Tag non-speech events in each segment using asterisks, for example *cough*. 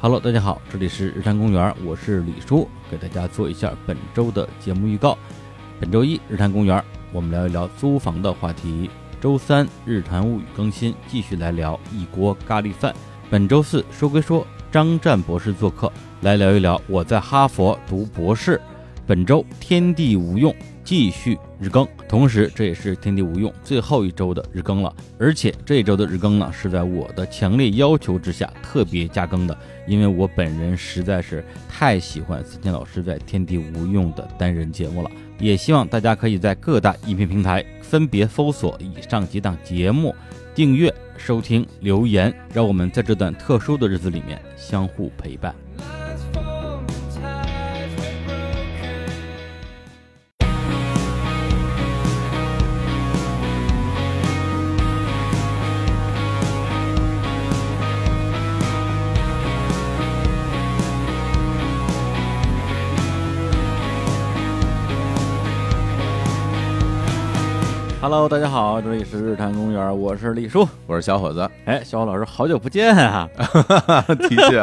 Hello，大家好，这里是日坛公园，我是李叔，给大家做一下本周的节目预告。本周一日坛公园，我们聊一聊租房的话题。周三日坛物语更新，继续来聊一锅咖喱饭。本周四说归说，张湛博士做客，来聊一聊我在哈佛读博士。本周天地无用继续日更，同时这也是天地无用最后一周的日更了。而且这一周的日更呢，是在我的强烈要求之下特别加更的，因为我本人实在是太喜欢思谦老师在天地无用的单人节目了。也希望大家可以在各大音频平台分别搜索以上几档节目，订阅、收听、留言，让我们在这段特殊的日子里面相互陪伴。Hello，大家好，这里是日坛公园，我是李叔，我是小伙子。哎，小伙老师，好久不见啊！*laughs* 的确，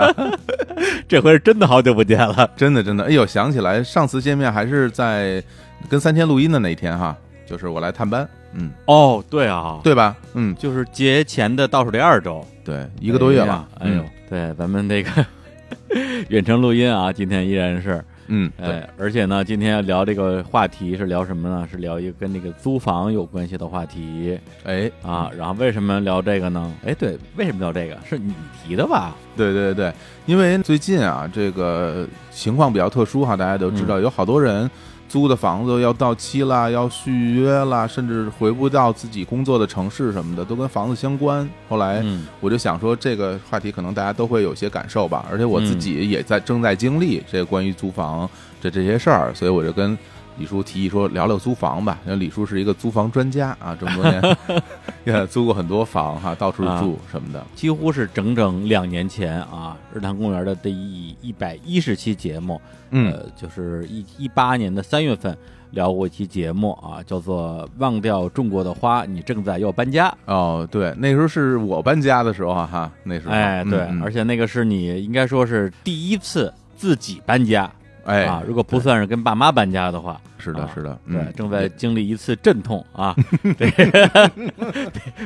*laughs* 这回是真的好久不见了，真的真的。哎呦，想起来上次见面还是在跟三天录音的那一天哈，就是我来探班。嗯，哦，对啊，对吧？嗯，就是节前的倒数第二周，对，一个多月了。哎呦，对，咱们那个 *laughs* 远程录音啊，今天依然是。嗯，哎，而且呢，今天要聊这个话题是聊什么呢？是聊一个跟那个租房有关系的话题。哎，啊，然后为什么聊这个呢？哎，对，为什么聊这个？是你提的吧？对对对，因为最近啊，这个情况比较特殊哈，大家都知道，有好多人。租的房子要到期了，要续约了，甚至回不到自己工作的城市什么的，都跟房子相关。后来我就想说，这个话题可能大家都会有些感受吧，而且我自己也在正在经历这关于租房这这些事儿，所以我就跟。李叔提议说聊聊租房吧，因为李叔是一个租房专家啊，这么多年 *laughs* 也租过很多房哈，到处住什么的，几乎是整整两年前啊，日坛公园的第一一百一十期节目，嗯，就是一一八年的三月份聊过一期节目啊，叫做《忘掉种过的花，你正在要搬家》哦，对，那时候是我搬家的时候哈，那时候。哎对，而且那个是你应该说是第一次自己搬家。哎啊，如果不算是跟爸妈搬家的话，是的，是的，对，正在经历一次阵痛啊，被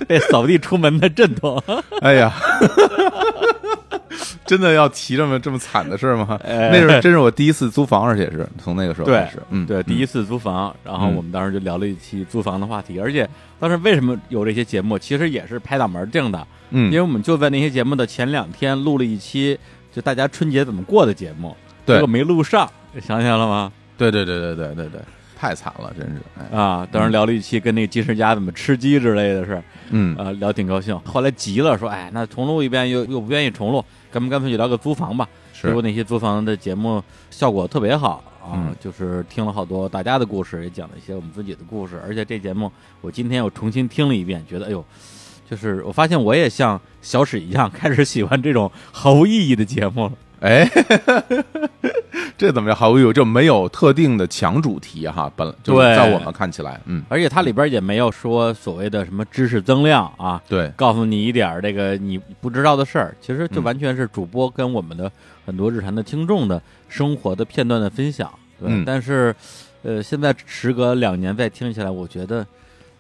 被扫地出门的阵痛。*laughs* 哎呀，*laughs* 真的要提这么这么惨的事吗？那是真是我第一次租房，而且是从那个时候开始，嗯，对，第一次租房，然后我们当时就聊了一期租房的话题，而且当时为什么有这些节目，其实也是拍脑门定的，嗯，因为我们就在那些节目的前两天录了一期，就大家春节怎么过的节目。结果没录上，想起来了吗？对对对对对对对，太惨了，真是啊！当时聊了一期跟那个金世佳怎么吃鸡之类的事嗯啊，聊挺高兴。后来急了，说：“哎，那重录一遍又又不愿意重录，咱们干脆就聊个租房吧。”结果那些租房的节目效果特别好啊，就是听了好多大家的故事，也讲了一些我们自己的故事。而且这节目我今天又重新听了一遍，觉得哎呦，就是我发现我也像小史一样，开始喜欢这种毫无意义的节目了。哎，*laughs* 这怎么样？毫无意义，就没有特定的强主题哈。本就在我们看起来，嗯，而且它里边也没有说所谓的什么知识增量啊，对，告诉你一点这个你不知道的事儿，其实就完全是主播跟我们的很多日常的听众的生活的片段的分享。对，但是，呃，现在时隔两年再听起来，我觉得。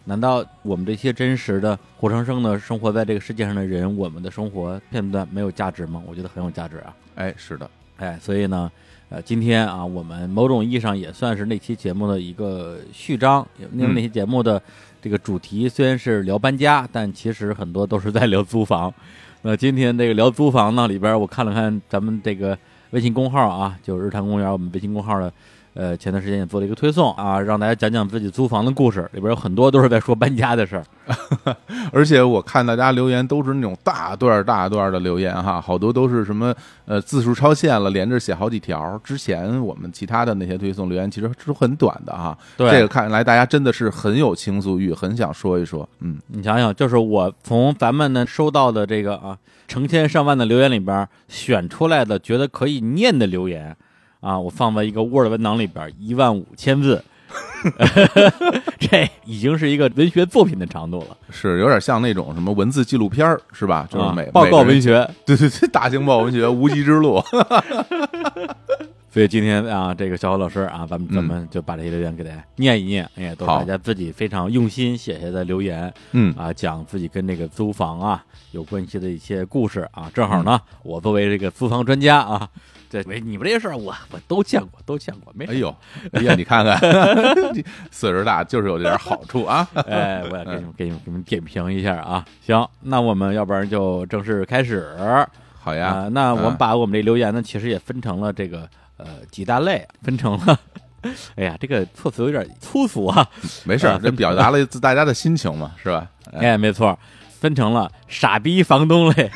难道我们这些真实的、活生生的生活在这个世界上的人，我们的生活片段没有价值吗？我觉得很有价值啊！哎，是的，哎，所以呢，呃，今天啊，我们某种意义上也算是那期节目的一个序章，因为那期节目的这个主题虽然是聊搬家，但其实很多都是在聊租房。那今天这个聊租房呢，里边我看了看咱们这个微信公号啊，就是日坛公园我们微信公号的。呃，前段时间也做了一个推送啊，让大家讲讲自己租房的故事，里边有很多都是在说搬家的事儿。*laughs* 而且我看大家留言都是那种大段大段的留言哈，好多都是什么呃字数超限了，连着写好几条。之前我们其他的那些推送留言其实是很短的哈，这个看来大家真的是很有倾诉欲，很想说一说。嗯，你想想，就是我从咱们呢收到的这个啊成千上万的留言里边选出来的，觉得可以念的留言。啊，我放在一个 Word 文档里边，一万五千字，这已经是一个文学作品的长度了，是有点像那种什么文字纪录片儿是吧？就是啊每报告文，学。*laughs* 对对对，大型报告文学《无极之路 *laughs*》所以今天啊，这个小侯老师啊，咱们嗯咱们就把这些留言给大家念一念，哎，都是大家自己非常用心写下的留言嗯啊，讲自己跟这个租房啊有关系的一些故事啊。正好嗯呢，我作为这个租房专家啊，这没你们这些事儿，我我都见过，都见过，没事哎呦，哎呀，你看看，*laughs* 岁数大就是有这点好处啊。*laughs* 哎，我要给你们给你们给你们点评一下啊。行，那我们要不然就正式开始好呀，啊。那我们嗯把我们这留言呢，其实也分成了这个呃几大类，分成了。*laughs* 哎呀，这个措辞有点粗俗啊！没事这表达了大家的心情嘛，是吧？哎哎，没错，分成了傻逼房东类、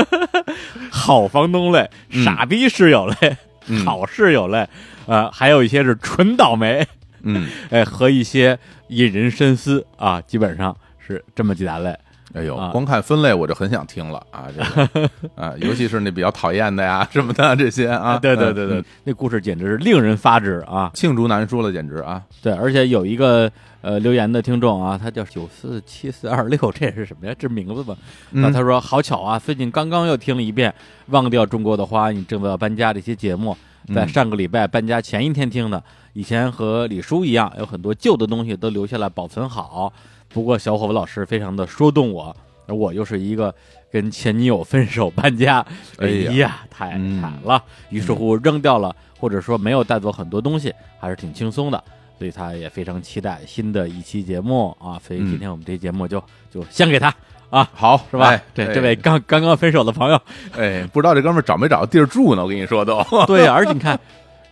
*laughs* 好房东类、嗯。傻逼室友类、嗯。好室友类，呃，还有一些是纯倒霉，嗯，哎，*laughs* 和一些引人深思啊，基本上是这么几大类。哎呦啊，光看分类我就很想听了啊，这个 *laughs* 啊，尤其是那比较讨厌的呀 *laughs* 什么的这些啊，对对对对，嗯，那故事简直是令人发指啊！罄竹难书了，简直啊，对，而且有一个呃留言的听众啊，他叫九四七四二六，*laughs* 这是什么呀？这名字吧？那嗯他说好巧啊，最近刚刚又听了一遍《忘掉中国的花，你正在搬家》这些节目，在嗯上个礼拜搬家前一天听的。以前和李叔一样，有很多旧的东西都留下来保存好。不过小伙子老师非常的说动我，而我又是一个跟前女友分手搬家，哎哎呀呀，太嗯惨了。于是乎扔掉了，或者说没有带走很多东西，还是挺轻松的。所以他也非常期待新的一期节目啊。所以今天我们这期节目就就先给他啊，好是吧？哎这哎这位刚刚刚分手的朋友，哎，不知道这哥们儿找没找到地儿住呢？我跟你说都，*laughs* 对呀，而且你看，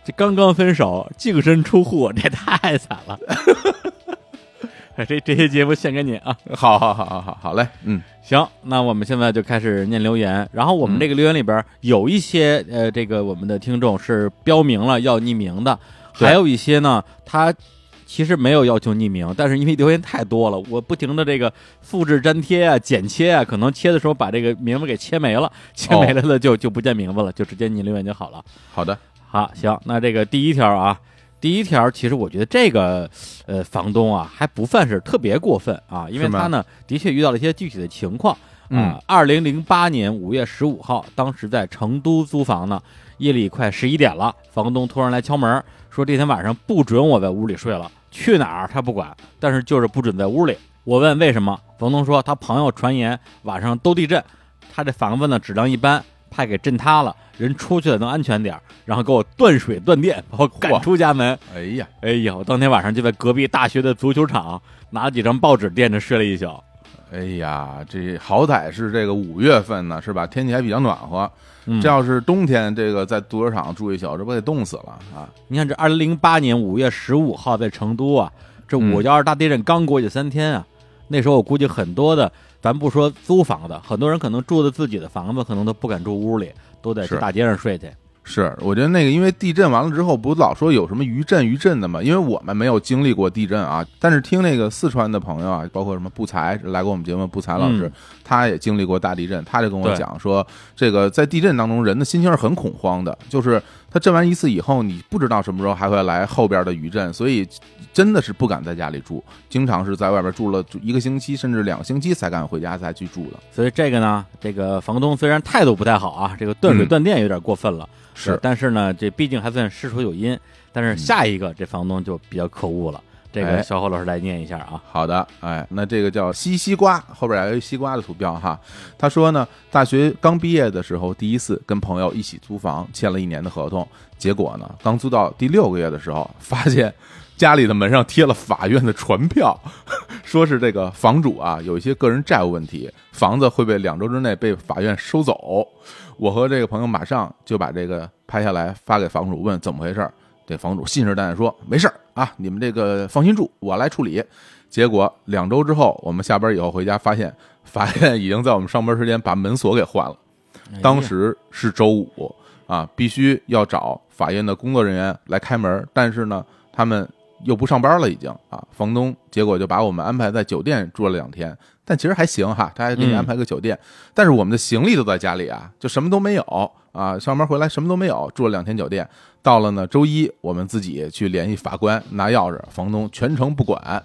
这刚刚分手，净身出户，这太惨了。*laughs* 哎 *laughs* 这这些节目献给你啊！好好好好好好嘞，嗯行，那我们现在就开始念留言。然后我们嗯这个留言里边有一些呃，这个我们的听众是标明了要匿名的，还有一些呢，他其实没有要求匿名，但是因为留言太多了，我不停的这个复制粘贴啊、剪切啊，可能切的时候把这个名字给切没了，切没了的就、就不见名字了，就直接你留言就好了。好的，好，行，那这个第一条啊，第一条其实我觉得这个呃房东啊还不算是特别过分啊，因为他呢的确遇到了一些具体的情况嗯啊。二零零八年五月十五号，当时在成都租房呢，夜里快十一点了，房东突然来敲门，说这天晚上不准我在屋里睡了，去哪儿他不管，但是就是不准在屋里。我问为什么，房东说他朋友传言晚上都地震，他这房子呢质量一般，怕给震塌了，人出去了能安全点儿，然后给我断水断电，把我赶出家门。哎呀，哎呀，我当天晚上就在隔壁大学的足球场拿了几张报纸垫着睡了一宿。哎呀，这好歹是这个五月份呢，是吧？天气还比较暖和。嗯这要是冬天，这个在足球场住一宿，这不得冻死了啊？你看这二零零八年五月十五号在成都啊，这嗯五幺二大地震刚过去三天啊，那时候我估计很多的，咱不说租房子，很多人可能住的自己的房子，可能都不敢住屋里，都得去是大街上睡去。是，我觉得那个，因为地震完了之后，不老说有什么余震余震的嘛？因为我们没有经历过地震啊，但是听那个四川的朋友啊，包括什么不才来过我们节目，不才老师，嗯他也经历过大地震，他就跟我讲说，这个在地震当中，人的心情是很恐慌的，就是他震完一次以后，你不知道什么时候还会来后边的余震，所以真的是不敢在家里住，经常是在外边住了一个星期甚至两个星期才敢回家才去住的。所以这个呢，这个房东虽然态度不太好啊，这个断水嗯断电有点过分了，是但是呢，这毕竟还算事出有因。但是下一个这房东就比较可恶了，这个哎小何老师来念一下啊。好的，哎，那这个叫西西瓜，后边还有一西瓜的图标哈。他说呢，大学刚毕业的时候，第一次跟朋友一起租房，签了一年的合同，结果呢，刚租到第六个月的时候，发现家里的门上贴了法院的传票，*laughs* 说是这个房主啊有一些个人债务问题，房子会被两周之内被法院收走。我和这个朋友马上就把这个拍下来发给房主，问怎么回事儿。这房主信誓旦旦说：“没事儿啊，你们这个放心住，我来处理。”结果两周之后，我们下班以后回家，发现法院已经在我们上班时间把门锁给换了。当时是周五啊，必须要找法院的工作人员来开门，但是呢，他们又不上班了，已经啊，房东结果就把我们安排在酒店住了两天，但其实还行哈，他还给你嗯安排个酒店，但是我们的行李都在家里啊，就什么都没有啊，上班回来什么都没有，住了两天酒店，到了呢周一我们自己去联系法官拿钥匙，房东全程不管。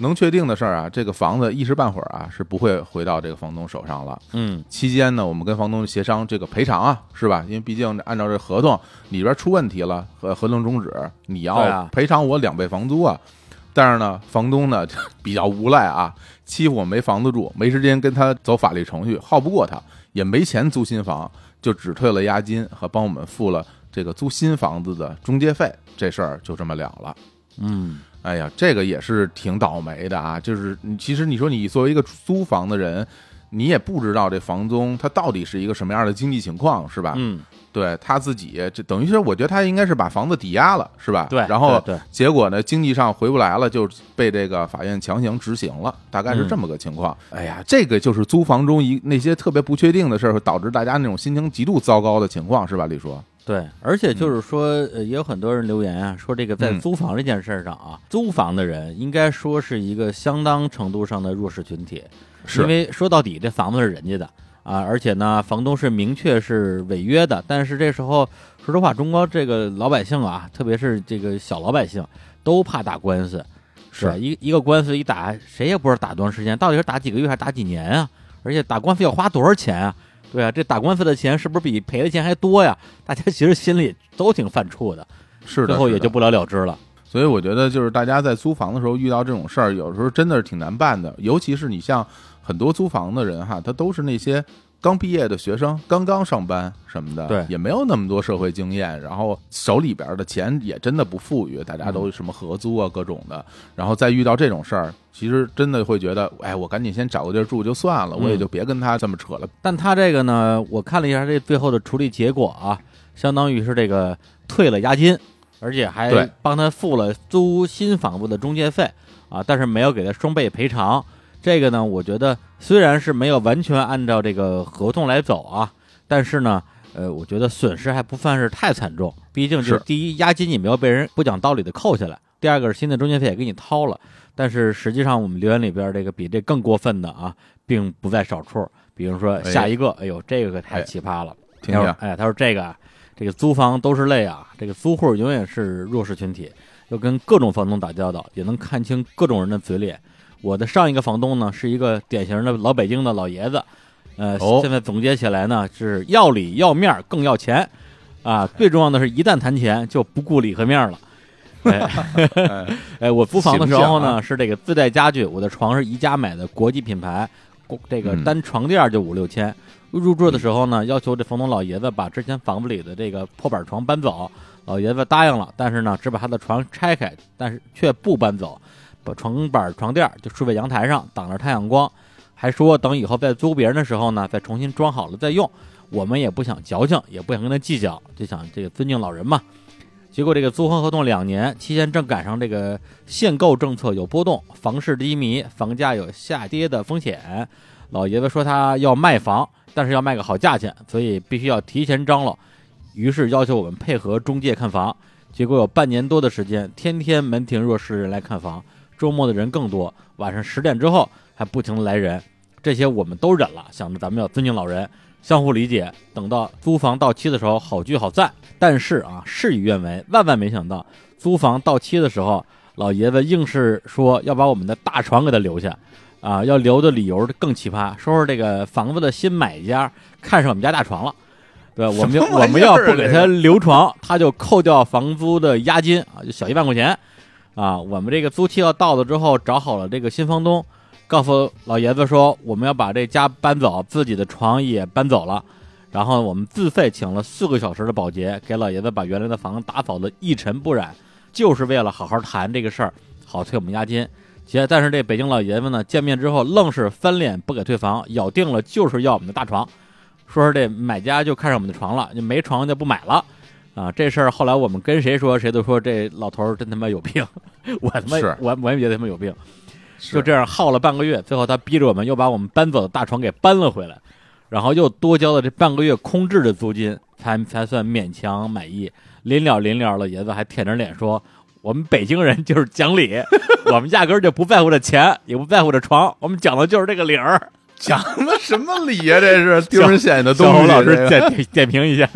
能确定的事儿啊，这个房子一时半会儿啊是不会回到这个房东手上了。嗯期间呢，我们跟房东协商这个赔偿啊，是吧？因为毕竟按照这合同里边出问题了，和合同终止，你要赔偿我两倍房租啊。但是呢，房东呢 *laughs* 比较无赖啊，欺负我没房子住，没时间跟他走法律程序，耗不过他，也没钱租新房，就只退了押金和帮我们付了这个租新房子的中介费，这事儿就这么了了。嗯哎呀，这个也是挺倒霉的啊！就是其实你说你作为一个租房的人，你也不知道这房东他到底是一个什么样的经济情况，是吧？嗯，对他自己，这等于是我觉得他应该是把房子抵押了，是吧？对，然后结果呢，经济上回不来了，就被这个法院强行执行了，大概是这么个情况。哎呀，这个就是租房中一那些特别不确定的事儿，会导致大家那种心情极度糟糕的情况，是吧？李叔？对，而且就是说，呃，也有很多人留言啊，说这个在嗯。租房这件事儿上啊，租房的人应该说是一个相当程度上的弱势群体，是。因为说到底这房子是人家的啊，而且呢，房东是明确是违约的，但是这时候说实话，中国这个老百姓啊，特别是这个小老百姓，都怕打官司，是。吧一一个官司一打，谁也不知道打多长时间，到底是打几个月还是打几年啊？而且打官司要花多少钱啊？对啊，这打官司的钱是不是比赔的钱还多呀？*laughs* 大家其实心里都挺犯怵的，是的，最后也就不了了之了。所以我觉得，就是大家在租房的时候遇到这种事儿，有时候真的是挺难办的。尤其是你像很多租房的人哈，他都是那些刚毕业的学生，刚刚上班什么的，对也没有那么多社会经验，然后手里边的钱也真的不富裕，大家都什么合租啊各种的，然后再遇到这种事儿，其实真的会觉得，哎，我赶紧先找个地儿住就算了，我也就别跟他这么扯了。但他这个呢，我看了一下这最后的处理结果啊，相当于是这个退了押金，而且还帮他付了租新房子的中介费啊，但是没有给他双倍赔偿。这个呢，我觉得虽然是没有完全按照这个合同来走啊，但是呢，呃，我觉得损失还不算是太惨重。毕竟就是是第一，押金你没有被人不讲道理的扣下来；第二个是新的中介费也给你掏了。但是实际上，我们留言里边这个比这更过分的啊，并不在少数。比如说哎下一个，哎呦，这个可太哎奇葩了。听说哎，他说这个啊，这个租房都是泪啊，这个租户永远是弱势群体，要跟各种房东打交道，也能看清各种人的嘴脸。我的上一个房东呢，是一个典型的老北京的老爷子，呃，哦。现在总结起来呢是要理要面儿更要钱，啊，最重要的是一旦谈钱就不顾理和面儿了。*laughs* 哎，*laughs* 哎，我租房的时候呢、形象啊。是这个自带家具，我的床是宜家买的国际品牌，国这个嗯。单床垫儿就五六千。入住的时候呢，要求这房东老爷子把之前房子里的这个破板床搬走，老爷子答应了，但是呢，只把他的床拆开，但是却不搬走，床板床垫就睡在阳台上，挡着太阳光，还说等以后再租别人的时候呢，再重新装好了再用。我们也不想矫情，也不想跟他计较，就想这个尊敬老人嘛。结果这个租房合同两年期间正赶上这个限购政策有波动，房市低迷，房价有下跌的风险。老爷子说他要卖房，但是要卖个好价钱，所以必须要提前张罗。于是要求我们配合中介看房。结果有半年多的时间，天天门庭若市人来看房，周末的人更多，晚上十点之后还不停的来人。这些我们都忍了，想着咱们要尊敬老人，相互理解。等到租房到期的时候，好聚好散。但是啊，事与愿违，万万没想到，租房到期的时候，老爷子硬是说要把我们的大床给他留下，啊，要留的理由更奇葩，说是这个房子的新买家看上 *laughs* 我们家大床了。对，我们我们要不给他留床，他就扣掉房租的押金啊，就小一万块钱啊。我们这个租期要到了之后，找好了这个新房东，告诉老爷子说我们要把这家搬走，自己的床也搬走了。然后我们自费请了四个小时的保洁，给老爷子把原来的房子打扫的一尘不染，就是为了好好谈这个事儿，好退我们押金。结但是这北京老爷子呢，见面之后愣是翻脸不给退房，咬定了就是要我们的大床，说是这买家就看上我们的床了，就没床就不买了。啊，这事儿后来我们跟谁说，谁都说这老头儿真他妈有病，*laughs* 我他妈是我我也觉得他妈有病。就这样耗了半个月，最后他逼着我们又把我们搬走的大床给搬了回来，然后又多交了这半个月空置的租金，才才算勉强满意。临了临了，老爷子还舔着脸说：“我们北京人就是讲理，我们压根儿就不在乎这钱，也不在乎这床，我们讲的就是这个理儿。讲的什么理呀？这是丢人现眼的东西。小侯老师这个点点评一下，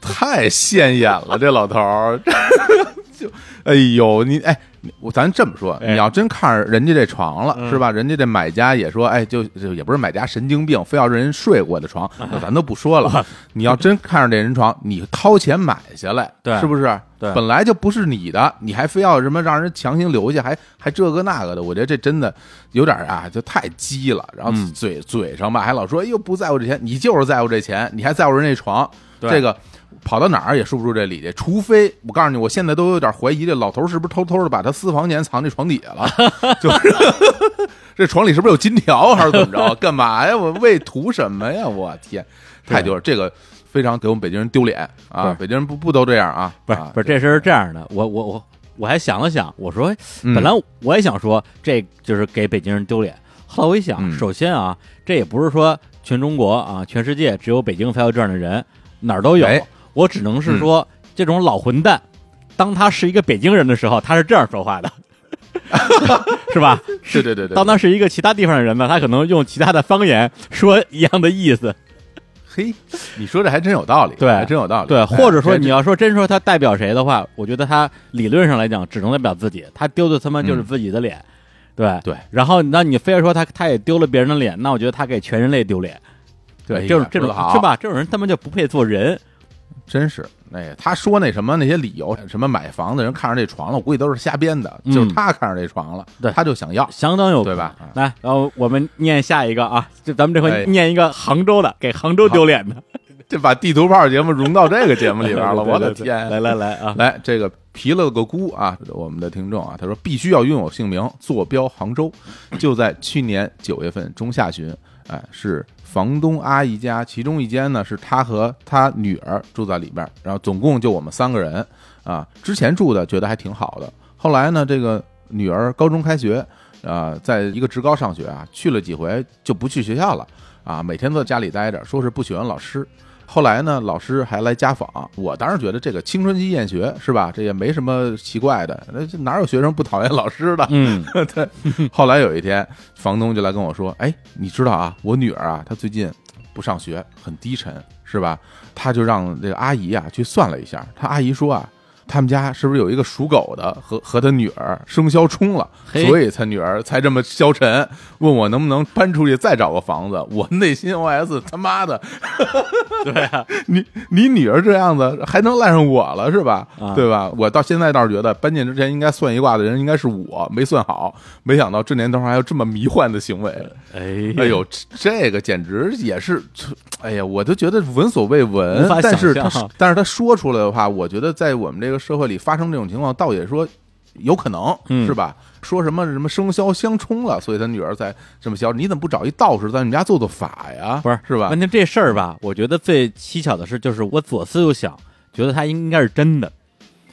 太现眼了，*laughs* 这老头儿，*laughs* 就哎呦，你哎，我咱这么说，哎。你要真看上人家这床了，嗯。是吧？人家这买家也说，哎，就就也不是买家神经病，非要让人睡过的床，那咱都不说了。*laughs* 你要真看上这人床，你掏钱买下来，对。是不是？对。本来就不是你的，你还非要什么让人强行留下，还还这个那个的，我觉得这真的有点啊，就太鸡了。然后嗯。嘴、嘴上吧，还老说，哎呦不在乎这钱，你就是在乎这钱，你还在乎人那床，对。这个跑到哪儿也说不出这理去。除非我告诉你，我现在都有点怀疑，这老头是不是偷偷的把他私房钱藏这床底下了？*laughs* 就是这床里是不是有金条，还是怎么着？干嘛呀？我为图什么呀？我天，太丢了！这个非常给我们北京人丢脸啊！北京人不不都这样啊？啊不是不是，这事是这样的，我我我我还想了想，我说嗯本来我也想说这就是给北京人丢脸，后来我一想，嗯首先啊，这也不是说全中国啊，全世界只有北京才有这样的人，哪儿都有哎，我只能是说这种老混蛋，当他是一个北京人的时候，他是这样说话的。*laughs* 是吧？是 *laughs* 对对对，当他是一个其他地方的人呢，他可能用其他的方言说一样的意思。嘿，你说这还真有道理，对还真有道理。对，哎或者说你要说真说他代表谁的话，我觉得他理论上来讲只能代表自己，他丢的他妈就是自己的脸，对嗯对。然后那你非要说他他也丢了别人的脸，那我觉得他给全人类丢脸，对，这种这种是吧？这种人他妈就不配做人，真是，哎，他说那什么那些理由，什么买房的人看上这床了，我估计都是瞎编的，嗯。就是他看上这床了，对。他就想要。相当有对吧？来，然后我们念下一个啊，就咱们这哎。回念一个杭州的，给杭州丢脸的，*laughs* 这把地图炮节目融到这个节目里边了，我的天！来来来啊，来，这个皮了个姑啊，我们的听众啊，他说必须要拥有姓名，坐标杭州，就在去年九月份中下旬，哎，是房东阿姨家，其中一间呢是他和他女儿住在里边，然后总共就我们三个人啊。之前住的觉得还挺好的，后来呢，这个女儿高中开学，啊，在一个职高上学啊，去了几回就不去学校了啊，每天都在家里待着，说是不喜欢老师。后来呢，老师还来家访，我当时觉得这个青春期厌学是吧？这也没什么奇怪的，那这哪有学生不讨厌老师的？嗯，*laughs* 对。后来有一天，房东就来跟我说：“哎，你知道啊，我女儿啊，她最近不上学，很低沉，是吧？”他就让这个阿姨啊去算了一下，他阿姨说啊。他们家是不是有一个属狗的和和他女儿生肖冲了，所以他女儿才这么消沉，问我能不能搬出去再找个房子。我内心 OS 他妈的，*laughs* 对啊，你你女儿这样子还能赖上我了是吧？啊对吧？我到现在倒是觉得搬进之前应该算一卦的人应该是我，没算好，没想到这年头还有这么迷幻的行为。哎哎呦，这这个简直也是，哎呀，我都觉得闻所未闻。但是他但是他说出来的话，我觉得在我们这个社会里发生这种情况，倒也说有可能，嗯是吧？说什么什么生肖相冲了，所以他女儿才这么消。你怎么不找一道士在你们家做做法呀？不是是吧问？题这事儿吧，我觉得最蹊跷的是，就是我左思右想，觉得他应该是真的，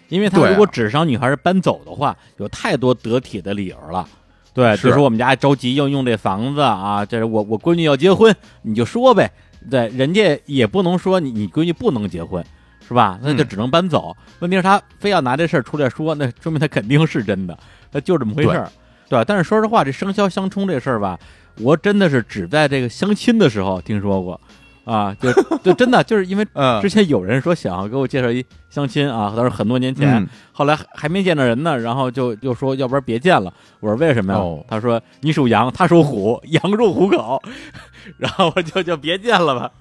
因为他如果只是让女孩搬走的话，有太多得体的理由了。对，是比如说我们家着急要用这房子啊，这是我我闺女要结婚，你就说呗。对，人家也不能说你你闺女不能结婚，是吧？那就嗯只能搬走。问题是，他非要拿这事儿出来说，那说明他肯定是真的，那就这么回事儿，对吧？但是说实话，这生肖相冲这事儿吧，我真的是只在这个相亲的时候听说过，啊，就就真的就是因为 *laughs* 嗯之前有人说想要给我介绍一相亲啊，当时很多年前，嗯后来还还没见着人呢，然后就就说要不然别见了。我说为什么呀？哦他说你属羊，他属虎，羊入虎口，*laughs* 然后我就就别见了吧。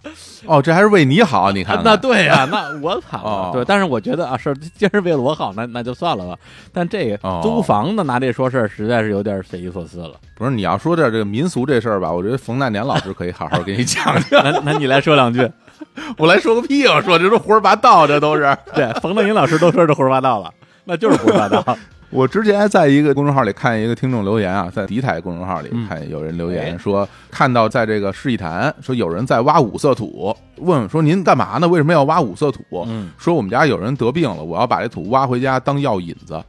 哦，这还是为你好，你看看那对呀、那我惨了。哦对，但是我觉得啊，是既然是为了我好，那那就算了吧。但这个哦租房的拿这说事儿，实在是有点匪夷所思了。不是你要说点这个民俗这事儿吧，我觉得冯大年老师可以好好给你讲讲。那那你来说两句。*laughs* 我来说个屁！我说这都胡说八道，这都是。*laughs* 对，冯正英老师都说这胡说八道了，那就是胡说八道。*laughs* 我之前还在一个公众号里看一个听众留言啊，在敌台公众号里嗯看有人留哎言说，看到在这个市一坛说有人在挖五色土，问说您干嘛呢？为什么要挖五色土？嗯说我们家有人得病了，我要把这土挖回家当药引子。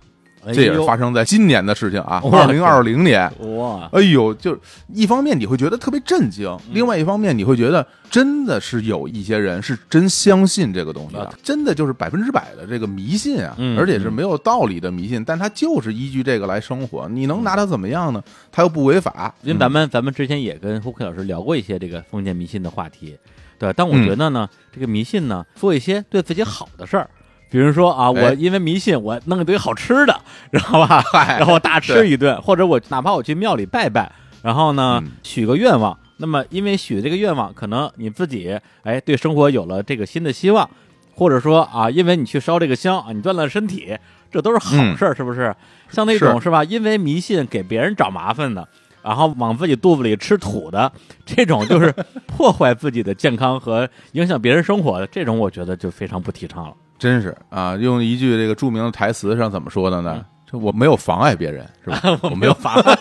哎这也是发生在今年的事情啊，哇二零二零年。哇，哎呦，就是一方面你会觉得特别震惊，嗯另外一方面你会觉得真的是有一些人是真相信这个东西的啊，真的就是百分之百的这个迷信啊嗯，而且是没有道理的迷信，但他就是依据这个来生活，你能拿他怎么样呢？他又不违法，因为咱们咱们之前也跟胡克老师聊过一些这个封建迷信的话题，对，但我嗯觉得呢，这个迷信呢，做一些对自己好的事儿，比如说啊，哎我因为迷信，我弄一堆好吃的，*laughs* 知道吧？嗨然后大吃一顿，*laughs* 或者我哪怕我去庙里拜拜，然后呢嗯许个愿望，那么因为许这个愿望，可能你自己哎对生活有了这个新的希望，或者说啊，因为你去烧这个香啊，你锻炼身体，这都是好嗯事儿，是不是？像那种是吧？因为迷信给别人找麻烦的，然后往自己肚子里吃土的，这种就是破坏自己的健康和影响别人生活的，这种我觉得就非常不提倡了。真是啊，用一句这个著名的台词上怎么说的呢？这我没有妨碍别人，是吧？*laughs* 我没有妨碍，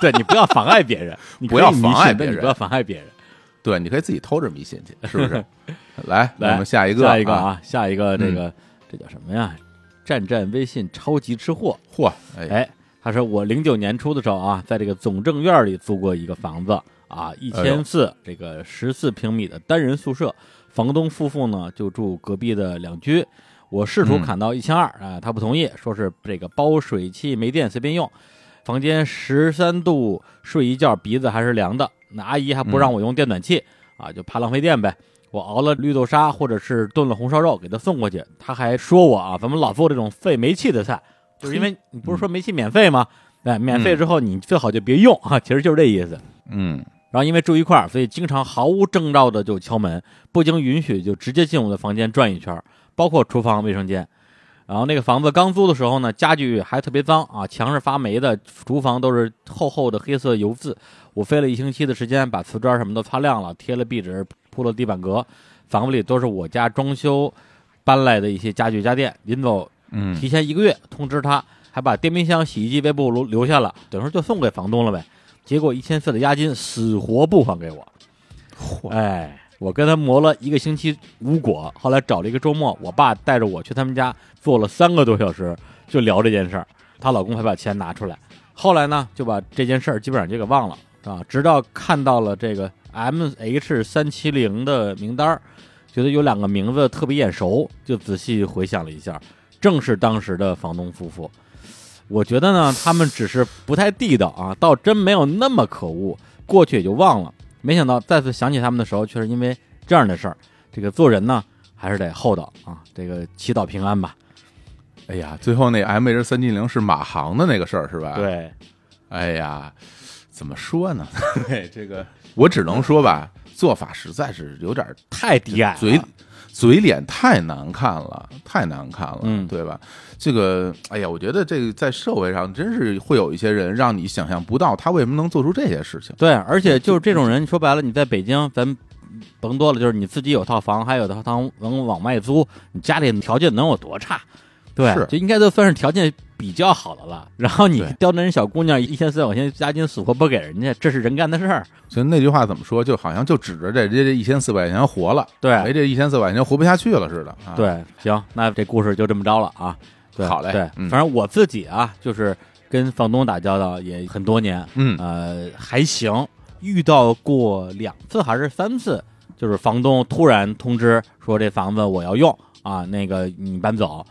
对你不要妨碍别人，*laughs* 你不要妨碍别人不要妨碍别人。对，你可以自己偷着迷信去，是不是？*laughs* 来，来我们下一个，啊，下一个啊，下一个这个这叫什么呀？战战微信超级吃货，嚯，哎，哎，他说我零九年初的时候啊，在这个总政院里租过一个房子啊，一哎千四这个十四平米的单人宿舍，房东夫妇呢就住隔壁的两居。我试图嗯砍到一千二啊，他不同意，说是这个包水汽没电随便用，房间十三度睡一觉鼻子还是凉的，那阿姨还不让我用电暖气、啊，就怕浪费电呗。我熬了绿豆沙或者是炖了红烧肉给他送过去，他还说我啊，咱们老做这种费煤气的菜，就是因为你不是说煤气免费吗？哎，免费之后你最好就别用啊，其实就是这意思。嗯，然后因为住一块儿，所以经常毫无征兆的就敲门，不经允许就直接进我的房间转一圈，包括厨房、卫生间。然后那个房子刚租的时候呢，家具还特别脏啊，墙是发霉的，厨房都是厚厚的黑色油渍。我费了一星期的时间把瓷砖什么都擦亮了，贴了壁纸，铺了地板革，房子里都是我家装修搬来的一些家具家电。临走嗯，提前一个月通知他，还把电冰箱、洗衣机、微波炉留下了，等于说就送给房东了呗。结果一千四的押金死活不还给我，嚯，哎，我跟他磨了一个星期无果，后来找了一个周末，我爸带着我去他们家坐了三个多小时，就聊这件事儿，她老公才把钱拿出来。后来呢，就把这件事儿基本上就给忘了啊，直到看到了这个 M H 三七零的名单儿，觉得有两个名字特别眼熟，就仔细回想了一下，正是当时的房东夫妇。我觉得呢，他们只是不太地道啊，倒真没有那么可恶，过去也就忘了。没想到再次想起他们的时候，却是因为这样的事儿。这个做人呢，还是得厚道啊，这个祈祷平安吧。哎呀，最后那 M H 三七零是马航的那个事儿是吧？，对，哎呀，怎么说呢？对 *laughs* 这个，我只能说吧，做法实在是有点太低矮了，嘴嘴脸太难看了，太难看了，嗯对吧？这个，哎呀，我觉得这个在社会上真是会有一些人让你想象不到，他为什么能做出这些事情。对，而且就是这种人，说白了，你在北京，咱甭多了，就是你自己有套房，还有套房能往外租，你家里条件能有多差？对是，就应该都算是条件比较好的了。然后你刁难人小姑娘一千四百块钱押金，死活不给人家，这是人干的事儿。所以那句话怎么说？就好像就指着这这这一千四百块钱活了，对没这一千四百块钱活不下去了似的。啊、，对，行，那这故事就这么着了啊。对好嘞对，嗯反正我自己啊，就是跟房东打交道也很多年，嗯呃，还行，遇到过两次还是三次，就是房东突然通知说这房子我要用啊，那个你搬走。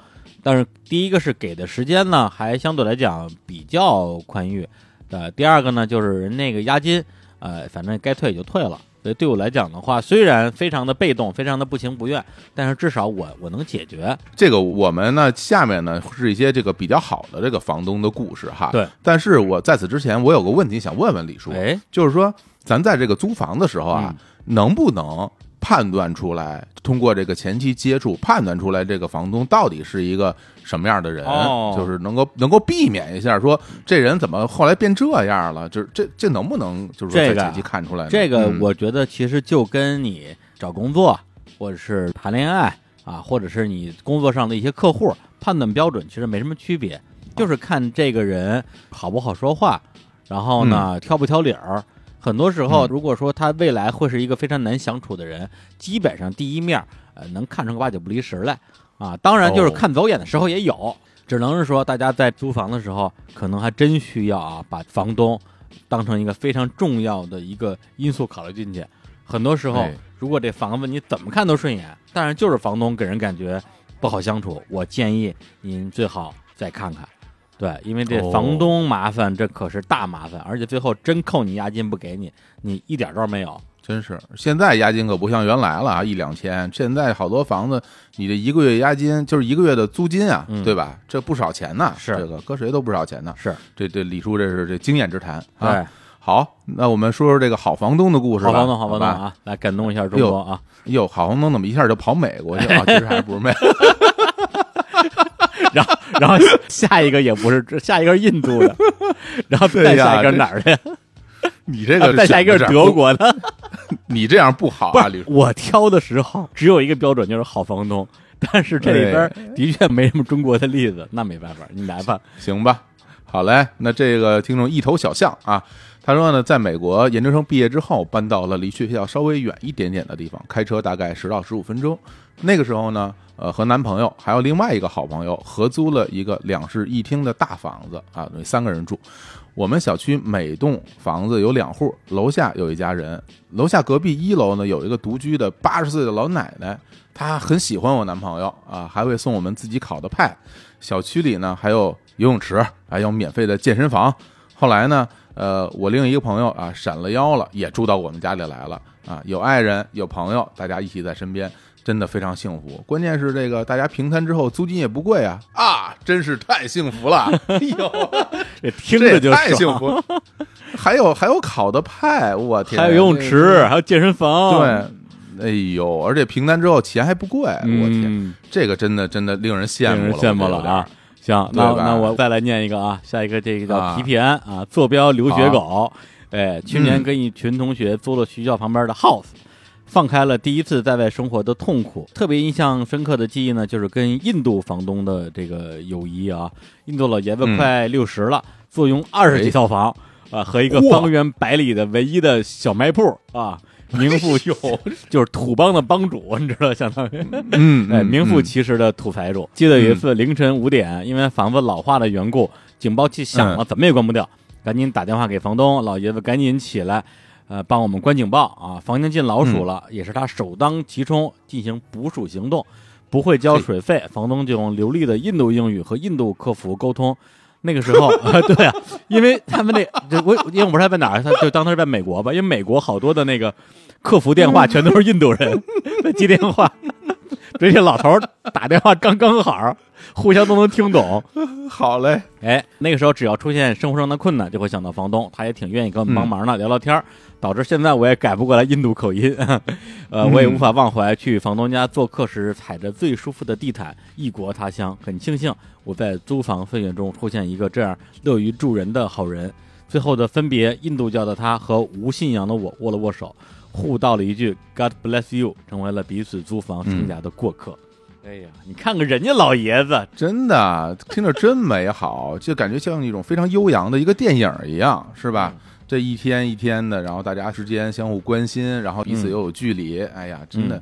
但是第一个是给的时间呢，还相对来讲比较宽裕，呃，第二个呢就是人那个押金，呃，反正该退也就退了。所以对我来讲的话，虽然非常的被动，非常的不情不愿，但是至少我我能解决。这个我们呢，下面呢是一些这个比较好的这个房东的故事哈。对，但是我在此之前，我有个问题想问问李叔，哎，就是说，咱在这个租房的时候啊，能不能判断出来，通过这个前期接触判断出来，这个房东到底是一个什么样的人，哦就是能够能够避免一下说这人怎么后来变这样了，就是这这能不能就是前期看出来呢？这个嗯我觉得其实就跟你找工作，或者是谈恋爱啊，或者是你工作上的一些客户判断标准其实没什么区别，就是看这个人好不好说话，然后呢、挑不挑理儿。很多时候，嗯如果说他未来会是一个非常难相处的人，基本上第一面呃能看成个八九不离十来啊。当然，就是哦看走眼的时候也有。只能是说大家在租房的时候，可能还真需要啊，把房东当成一个非常重要的一个因素考虑进去。很多时候哎，如果这房子你怎么看都顺眼，但是就是房东给人感觉不好相处，我建议您最好再看看。对，因为这哦房东麻烦，这可是大麻烦，而且最后真扣你押金不给你，你一点招没有。真是，现在押金可不像原来了啊，一两千。现在好多房子，你这一个月押金就是一个月的租金啊，嗯对吧？这不少钱呢，是这个搁谁都不少钱呢。是这这李叔这是这经验之谈啊。对，好，那我们说说这个好房东的故事吧。好房东，好房东！啊，来感动一下中国啊！哟，好房东怎么一下就跑美国去了？*laughs* 其实还不是美，然后，然后下一个也不是，这下一个是印度的，然后再下一个哪儿的呀？你这个再下一个是德国的。*laughs* 你这样不好啊，李叔。我挑的时候只有一个标准，就是好房东。但是这里边的确没什么中国的例子，那没办法，你来吧。行吧，好嘞。那这个听众一头小象啊，他说呢，在美国研究生毕业之后，搬到了离学校稍微远一点点的地方，开车大概十到十五分钟。那个时候呢，呃，和男朋友还有另外一个好朋友合租了一个两室一厅的大房子啊，等于三个人住。我们小区每栋房子有两户，楼下有一家人，楼下隔壁一楼呢有一个独居的八十岁的老奶奶，她很喜欢我男朋友啊，还会送我们自己烤的派。小区里呢还有游泳池，还有免费的健身房。后来呢，呃，我另一个朋友啊闪了腰了，也住到我们家里来了啊，有爱人，有朋友，大家一起在身边。真的非常幸福，关键是这个大家平摊之后租金也不贵啊啊，真是太幸福了！*laughs* 哎呦，这听着就太幸。福了。*laughs* 还有还有烤的派，我天，还有游泳池，还有健身房。对，哎呦，而且平摊之后钱还不贵，我天，嗯，这个真的真的令人羡慕了，令人羡慕了啊！行，那那我再来念一个啊，下一个这个叫啊皮皮安啊，坐标留学狗。哎，去年嗯跟一群同学租了学校旁边的 house，放开了第一次在外生活的痛苦。特别印象深刻的记忆呢，就是跟印度房东的这个友谊啊。印度老爷子嗯快六十了，坐拥二十几套房啊，和一个方圆百里的唯一的小卖铺啊，*laughs* 名副有就是土邦的帮主，你知道，相当于。嗯，哎，嗯名副嗯其实的土财主。记得有一次凌晨五点，因为房子老化的缘故，警报器响嗯了，怎么也关不掉，赶紧打电话给房东，老爷子赶紧起来，呃，帮我们关警报啊！房间进老鼠了，嗯也是他首当其冲进行捕鼠行动。不会交水费，房东就用流利的印度英语和印度客服沟通。那个时候，呃、*laughs* 对啊，因为他们那这我因为我不知道他在哪儿，他就当他是在美国吧，因为美国好多的那个客服电话全都是印度人在 *laughs* 接电话，*laughs* 这些老头打电话刚刚好，*laughs* 互相都能听懂。*laughs* 好嘞，哎，那个时候只要出现生活上的困难，就会想到房东，他也挺愿意跟我们帮忙的，聊聊天儿导致现在我也改不过来印度口音，*laughs* 呃，我也无法忘怀去房东家做客时踩着最舒服的地毯，异国他乡。很庆幸我在租房岁月中出现一个这样乐于助人的好人。最后的分别，印度教的他和无信仰的我握了握手，互道了一句 “God bless you”，成为了彼此租房生涯的过客。哎呀，你看看人家老爷子，真的听着真美好，就感觉像一种非常悠扬的一个电影一样，是吧？这一天一天的，然后大家之间相互关心，然后彼此嗯又有距离，哎呀，真的，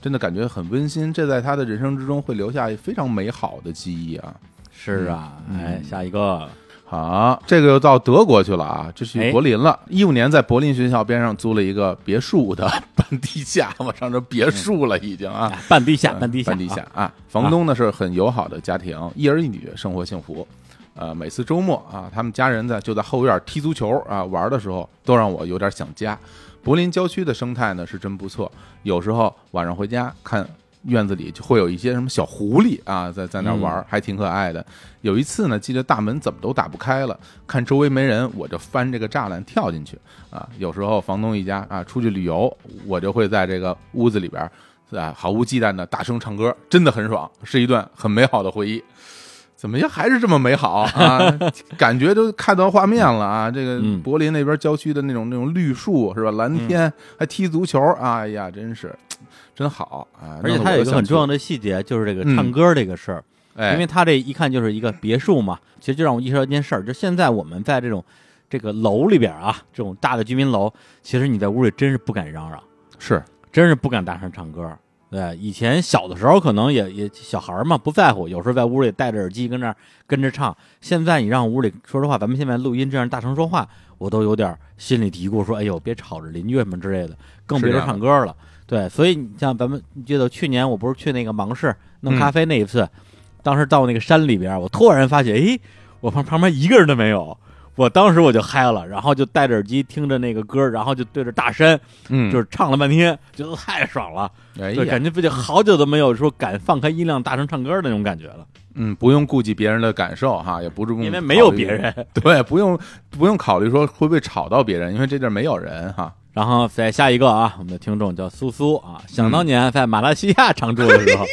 真的感觉很温馨。这在他的人生之中会留下非常美好的记忆啊！是啊，嗯哎，下一个，好，这个又到德国去了啊，这是柏林了。一五年在柏林学校边上租了一个别墅的 *laughs* 半地下，我上这别墅了已经啊。哎半地下，嗯半地下，半地下啊！房东呢是很友好的家庭，一儿一女，生活幸福。呃，每次周末啊，他们家人在就在后院踢足球啊玩的时候，都让我有点想家。柏林郊区的生态呢是真不错，有时候晚上回家看院子里就会有一些什么小狐狸啊，在在那玩，还挺可爱的。有一次呢，记得大门怎么都打不开了，看周围没人，我就翻这个栅栏跳进去啊。有时候房东一家啊出去旅游，我就会在这个屋子里边啊毫无忌惮的大声唱歌，真的很爽，是一段很美好的回忆。怎么样，还是这么美好啊？感觉都看到画面了啊！这个嗯柏林那边郊区的那种那种绿树是吧？蓝天，还踢足球，哎呀，真是真好啊！而且它有一个很重要的，细节，就是这个嗯唱歌这个事儿，哎，因为它这一看就是一个别墅嘛，其实就让我意识到一件事儿，就现在我们在这种这个楼里边啊，这种大的居民楼，其实你在屋里真是不敢嚷嚷，是真是不敢大声唱歌。对，以前小的时候可能也也小孩儿嘛不在乎，有时候在屋里戴着耳机跟那儿跟着唱。现在你让屋里说实话，咱们现在录音这样大声说话，我都有点心里嘀咕说：“哎呦，别吵着邻居什么之类的，更别说唱歌了。”对，所以你像咱们记得去年我不是去那个芒市弄咖啡那一次，当时到那个山里边，我突然发现，哎，我旁旁边一个人都没有。我当时我就嗨了，然后就戴着耳机听着那个歌，然后就对着大山，嗯，就是唱了半天，觉得太爽了，哎对，感觉自己好久都没有说敢放开音量大声唱歌的那种感觉了。嗯，不用顾及别人的感受哈，也不是因为没有别人，对，不用不用考虑说会不会吵到别人，因为这地儿没有人哈。然后再下一个啊，我们的听众叫苏苏啊，想当年在马来西亚常住的时候，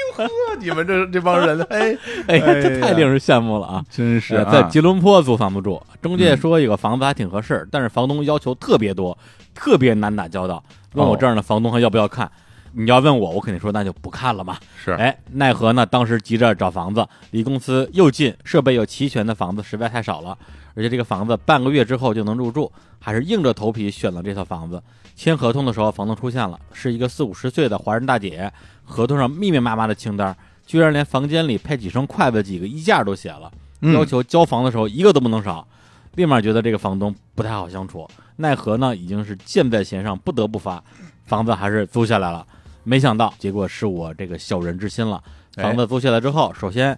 你们这这帮人，哎 *laughs* 哎太令人羡慕了啊！真是在吉隆坡租房不住，中介说有个房子还挺合适，但是房东要求特别多，特别难打交道。问我这样的房东还要不要看？你要问我，我肯定说那就不看了嘛。是，哎，奈何呢？当时急着找房子，离公司又近，设备又齐全的房子实在太少了，而且这个房子半个月之后就能入住，还是硬着头皮选了这套房子。签合同的时候，房东出现了，是一个四五十岁的华人大姐，合同上密密麻麻的清单，居然连房间里配几双筷子、几个衣架都写了，要求交房的时候一个都不能少。立马觉得这个房东不太好相处，奈何呢？已经是箭在弦上，不得不发，房子还是租下来了。没想到，结果是我这个小人之心了。房子租下来之后，首先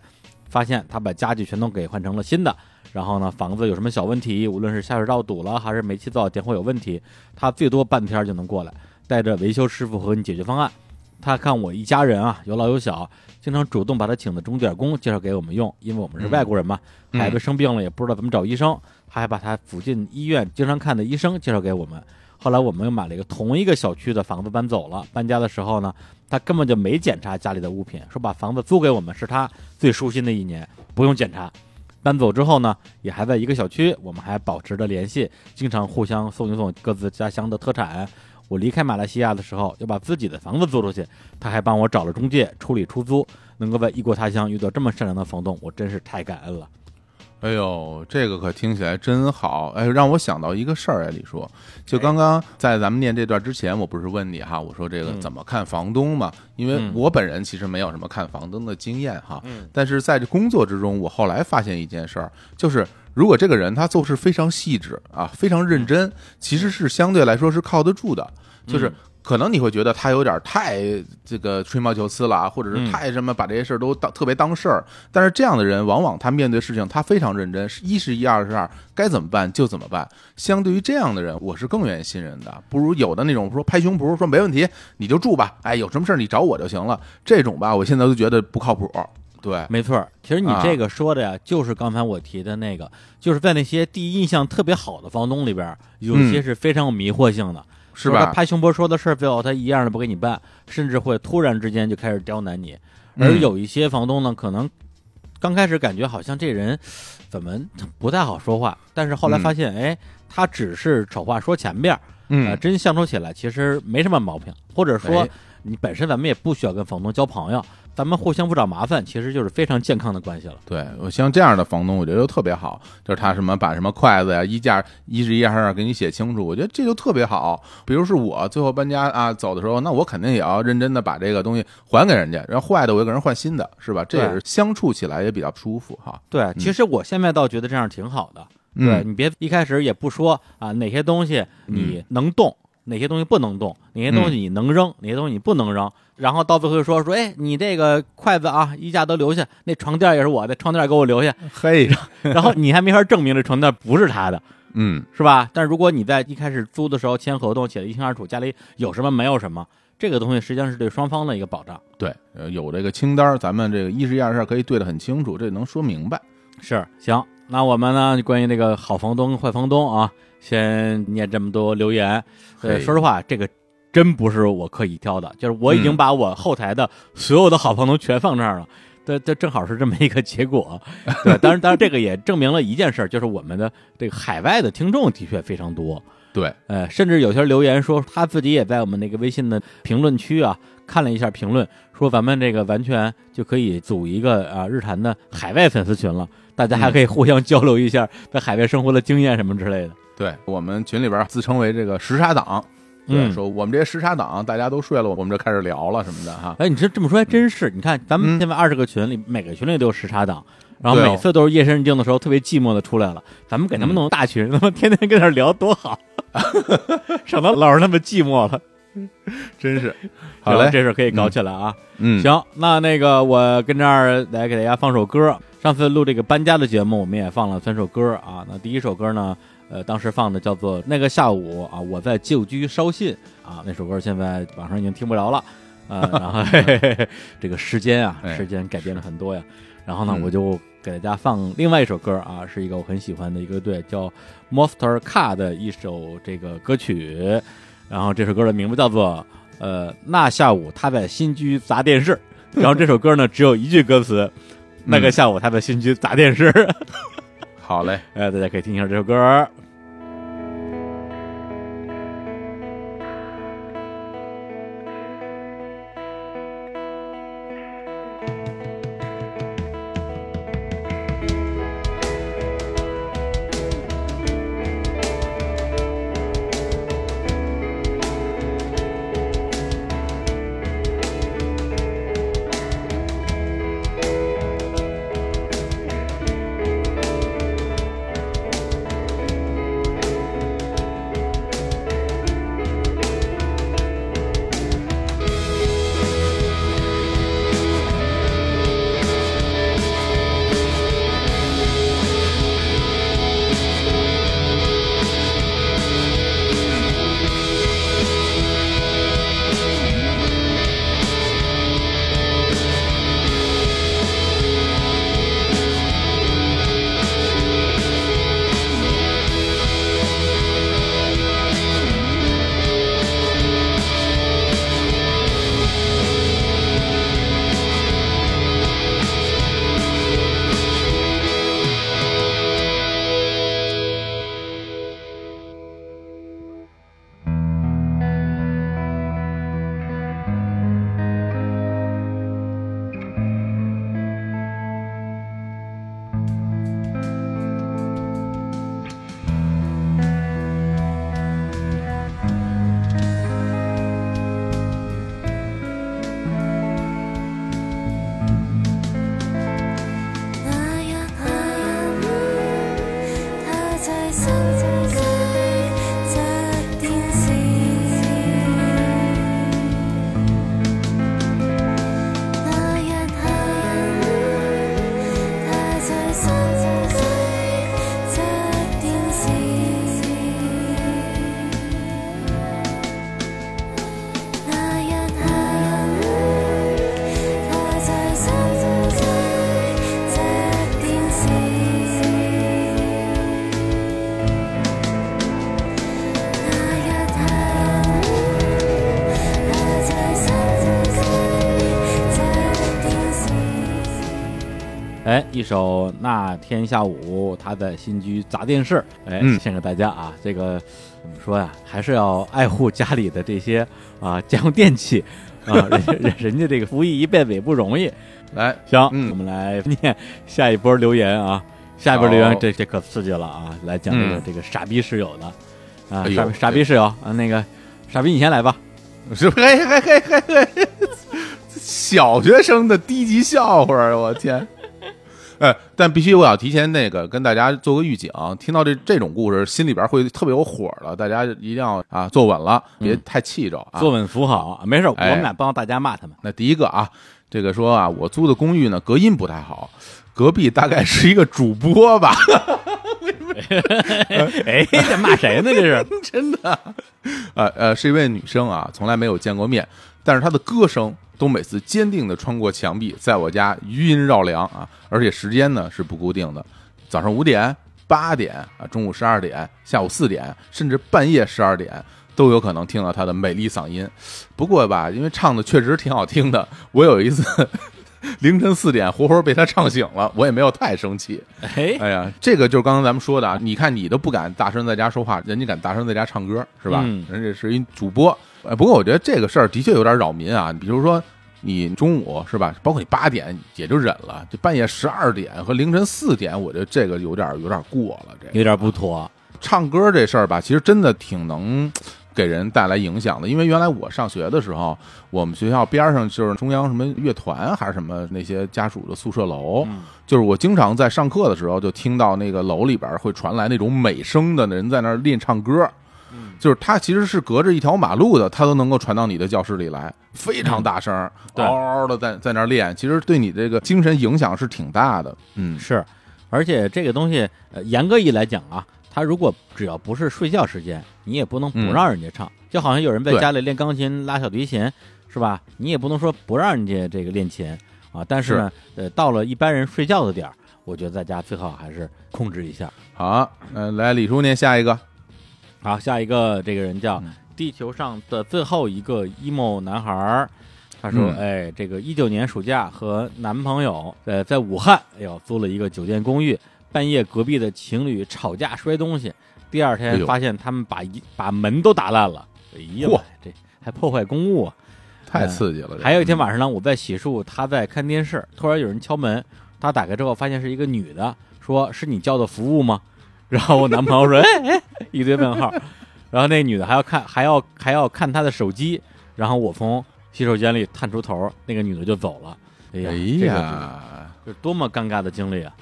发现他把家具全都给换成了新的。然后呢，房子有什么小问题，无论是下水道堵了，还是煤气灶点火有问题，他最多半天就能过来，带着维修师傅和你解决方案。他看我一家人啊，有老有小，经常主动把他请的钟点工介绍给我们用，因为我们是外国人嘛，孩子生病了也不知道怎么找医生，他还把他附近医院经常看的医生介绍给我们。后来我们又买了一个同一个小区的房子搬走了，搬家的时候呢，他根本就没检查家里的物品，说把房子租给我们是他最舒心的一年，不用检查。搬走之后呢，也还在一个小区，我们还保持着联系，经常互相送一送各自家乡的特产。我离开马来西亚的时候，要把自己的房子租出去，他还帮我找了中介处理出租。能够在异国他乡遇到这么善良的房东，我真是太感恩了。哎呦，这个可听起来真好！哎，让我想到一个事儿哎，李叔，就刚刚在咱们念这段之前，我不是问你哈，我说这个怎么看房东嘛？因为我本人其实没有什么看房东的经验哈，但是在这工作之中，我后来发现一件事儿，就是如果这个人他做事非常细致啊，非常认真，其实是相对来说是靠得住的，就是。可能你会觉得他有点太这个吹毛求疵了啊，或者是太什么把这些事儿都当特别当事儿。但是这样的人，往往他面对事情他非常认真，一是一二是二，该怎么办就怎么办。相对于这样的人，我是更愿意信任的，不如有的那种说拍胸脯说没问题你就住吧，哎，有什么事儿你找我就行了。这种吧，我现在都觉得不靠谱。对，没错。其实你这个说的呀，就是刚才我提的那个，就是在那些第一印象特别好的房东里边，有些是非常有迷惑性的。是吧？拍胸脯说的事儿，最后他一样的不给你办，甚至会突然之间就开始刁难你。而有一些房东呢，可能刚开始感觉好像这人怎么不太好说话，但是后来发现，哎，他只是丑话说前边儿，嗯，真相处起来其实没什么毛病，或者说你本身咱们也不需要跟房东交朋友。咱们互相不找麻烦，其实就是非常健康的关系了。对我像这样的房东，我觉得就特别好，就是他什么把什么筷子呀、衣架一是一二给你写清楚，我觉得这就特别好。比如是我最后搬家啊走的时候，那我肯定也要认真的把这个东西还给人家，然后坏的我就给人换新的，是吧？这也是相处起来也比较舒服哈。对，其实我现在倒觉得这样挺好的。对你别一开始也不说啊，哪些东西你能动。哪些东西不能动？哪些东西你能扔？哪些东西你不能扔？然后到最后说说，哎，你这个筷子啊、衣架都留下，那床垫也是我的，床垫给我留下。嘿，*laughs* 然后你还没法证明这床垫不是他的，嗯，是吧？但如果你在一开始租的时候签合同，写的一清二楚，家里有什么没有什么，这个东西实际上是对双方的一个保障。对，呃，有这个清单，咱们这个一十一二十可以对得很清楚，这能说明白。是，行，那我们呢，关于那个好房东、坏房东啊。先念这么多留言，呃，说实话，这个真不是我刻意挑的，就是我已经把我后台的所有的好朋友全放这儿了，这这正好是这么一个结果。*laughs* 对，当然，当然，这个也证明了一件事，就是我们的这个海外的听众的确非常多。对，呃，甚至有些留言说他自己也在我们那个微信的评论区啊看了一下评论，说咱们这个完全就可以组一个啊日坛的海外粉丝群了，大家还可以互相交流一下在海外生活的经验什么之类的。对我们群里边自称为这个时差党，说我们这些时差党大家都睡了，我们就开始聊了什么的哈。哎，你这这么说还真是，你看咱们嗯。现在二十个群里，每个群里都有时差党，然后每次都是夜深人静的时候特别寂寞的出来了，咱们给他们弄大群，他们天天跟那聊多好，*laughs* 省得老是那么寂寞了。真是，好行嘞，这事可以搞起来啊。嗯，行，那那个我跟这儿来给大家放首歌。上次录这个搬家的节目，我们也放了三首歌啊。那第一首歌呢，呃，当时放的叫做《那个下午啊，我在旧居捎信》啊，那首歌现在网上已经听不着了。呃，然后嘿嘿嘿这个时间啊，哎时间改变了很多呀。然后呢，嗯我就给大家放另外一首歌啊，是一个我很喜欢的一个队叫 Monster Car 的一首这个歌曲。然后这首歌的名字叫做呃，那下午他在新居砸电视。然后这首歌呢，只有一句歌词，那个下午他在新居砸电视。好嘞，哎，大家可以听一下这首歌。一首那天下午他在新居砸电视，哎，嗯献给大家啊。这个怎么说呀？还是要爱护家里的这些啊家用电器啊，人家人人家这个服役一辈子也不容易。来，行，嗯我们来念下一波留言啊。下一波留言这这可刺激了啊！来讲这个、嗯这个傻逼室友的啊，哎傻傻逼室友啊，那个傻逼你先来吧。是不是？嘿嘿嘿嘿嘿，小学生的低级笑话，我天！哎，但必须我要提前那个跟大家做个预警，听到这这种故事，心里边会特别有火了，大家一定要啊坐稳了，别太气着啊。坐稳扶好，没事，我哎们俩帮大家骂他们。那第一个啊，这个说啊，我租的公寓呢隔音不太好，隔壁大概是一个主播吧，*laughs* 哎，这骂谁呢？这是 *laughs* 真的，呃呃，是一位女生啊，从来没有见过面，但是她的歌声都每次坚定地穿过墙壁，在我家余音绕梁啊，而且时间呢是不固定的，早上五点、八点啊，中午十二点、下午四点，甚至半夜十二点。都有可能听到他的美丽嗓音，不过吧，因为唱的确实挺好听的，我有一次 *laughs* 凌晨四点活活被他唱醒了，我也没有太生气。哎，哎呀，这个就是刚刚咱们说的啊，你看你都不敢大声在家说话，人家敢大声在家唱歌，是吧？嗯人家是一主播。呃，不过我觉得这个事儿的确有点扰民啊。比如说你中午是吧，包括你八点也就忍了，这半夜十二点和凌晨四点，我觉得这个有点有点过了。这个有点不妥。唱歌这事儿吧，其实真的挺能给人带来影响的。因为原来我上学的时候，我们学校边上就是中央什么乐团还是什么那些家属的宿舍楼，嗯就是我经常在上课的时候就听到那个楼里边会传来那种美声的人在那儿练唱歌。嗯就是他其实是隔着一条马路的，他都能够传到你的教室里来，非常大声，嗯嗷嗷的在在那儿练，其实对你这个精神影响是挺大的。嗯，是，而且这个东西，呃，严格意义来讲啊，他如果只要不是睡觉时间，你也不能不嗯让人家唱。就好像有人在家里练钢琴、拉小提琴，是吧？你也不能说不让人家这个练琴啊。但是呢，呃，到了一般人睡觉的点儿，我觉得在家最好还是控制一下。好，嗯、来李叔念下一个。好，下一个这个人叫嗯地球上的最后一个 emo 男孩儿。他说：“嗯哎，这个一九年暑假和男朋友呃在武汉，哎呦租了一个酒店公寓，半夜隔壁的情侣吵架摔东西，第二天发现他们把一把门都打烂了，哎呀，这还破坏公物啊！太刺激了。这还有一天晚上呢，我在洗漱，他在看电视，突然有人敲门，他打开之后发现是一个女的，说是你叫的服务吗？然后我男朋友说，*laughs* 哎哎，一堆问号，然后那女的还要看，还要还要看他的手机，然后我从洗手间里探出头，那个女的就走了。哎呀，哎这多么尴尬的经历啊！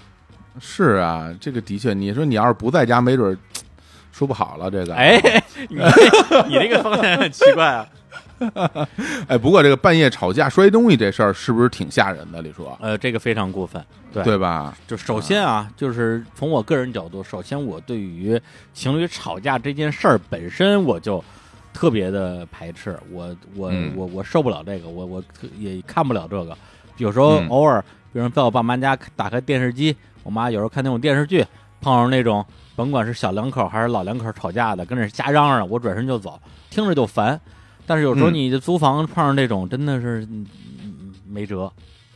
是啊，这个的确，你说你要是不在家，没准儿 *tsk* 说不好了。这个，哎，*laughs* 你这你这个方向很奇怪啊。*laughs* 哎，不过这个半夜吵架摔东西这事儿是不是挺吓人的？李叔，呃，这个非常过分，对对吧？就首先啊，就是从我个人角度，首先我对于情侣吵架这件事儿本身，我就特别的排斥，我我、嗯我我受不了这个，我我也看不了这个。有时候嗯偶尔，比如在我爸妈家打开电视机，我妈有时候看那种电视剧，碰上那种甭管是小两口还是老两口吵架的，跟那瞎嚷嚷，我转身就走，听着就烦。但是有时候你的租房碰上这种，真的是没辙。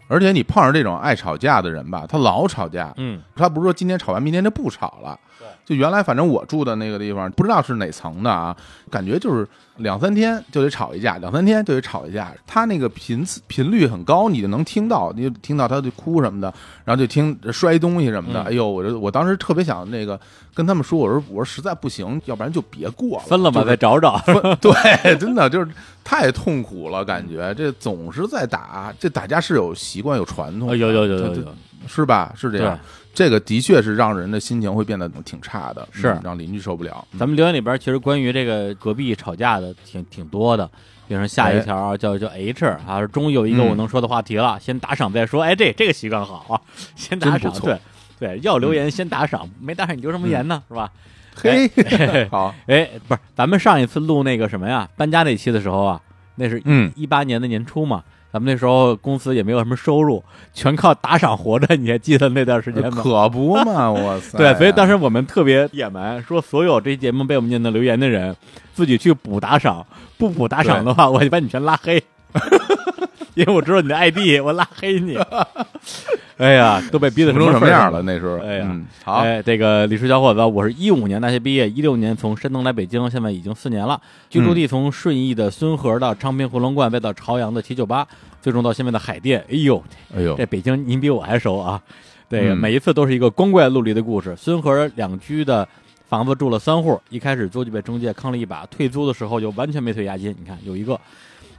而且你碰上这种爱吵架的人吧，他老吵架，嗯，他不是说今天吵完，明天就不吵了。对，就原来反正我住的那个地方，不知道是哪层的啊，感觉就是两三天就得吵一架，两三天就得吵一架。他那个频次频率很高，你就能听到，你就听到他就哭什么的，然后就听摔东西什么的。嗯哎呦，我就我当时特别想那个跟他们说，我说我说实在不行，要不然就别过了，分了吧，再找找。对，真的就是太痛苦了，感觉这总是在打，这打架是有习惯有传统有有有有有，是吧？是这样，这个的确是让人的心情会变得挺差的，是嗯让邻居受不了。咱们留言里边其实关于这个隔壁吵架的挺挺多的，比如说下一条啊叫叫 H 啊，终于有一个嗯我能说的话题了，先打赏再说。哎，这这个习惯好啊，*laughs* 先打赏，对对，要留言先打赏，没打赏你留什么言呢？是吧？嘿，哎 *laughs* 好，*laughs* 哎，不是，咱们上一次录那个什么呀，搬家那期的时候啊，那是嗯，一八年的年初嘛，咱们那时候公司也没有什么收入，全靠打赏活着，你还记得那段时间吗？可不嘛，我 *laughs* 塞！对，所以当时时我们特别野蛮，说所有这节目被我们念的留言的人，自己去补打赏，不补打赏的话，我就把你全拉黑，*laughs* 因为我知道你的 ID，*laughs* 我拉黑你。*laughs* 哎呀，都被逼得成什么样了？？那时候，哎呀嗯，好，哎，这个李叔小伙子，我是一五年大学毕业，一六年从山东来北京，现在已经四年了。居住地从顺义的孙河到昌平回龙观，再到朝阳的七九八，最终到现在的海淀。哎呦，哎呦这，北京您比我还熟啊！对嗯每一次都是一个光怪陆离的故事。孙河两居的房子住了三户，一开始租就被中介坑了一把，退租的时候就完全没退押金。你看有一个，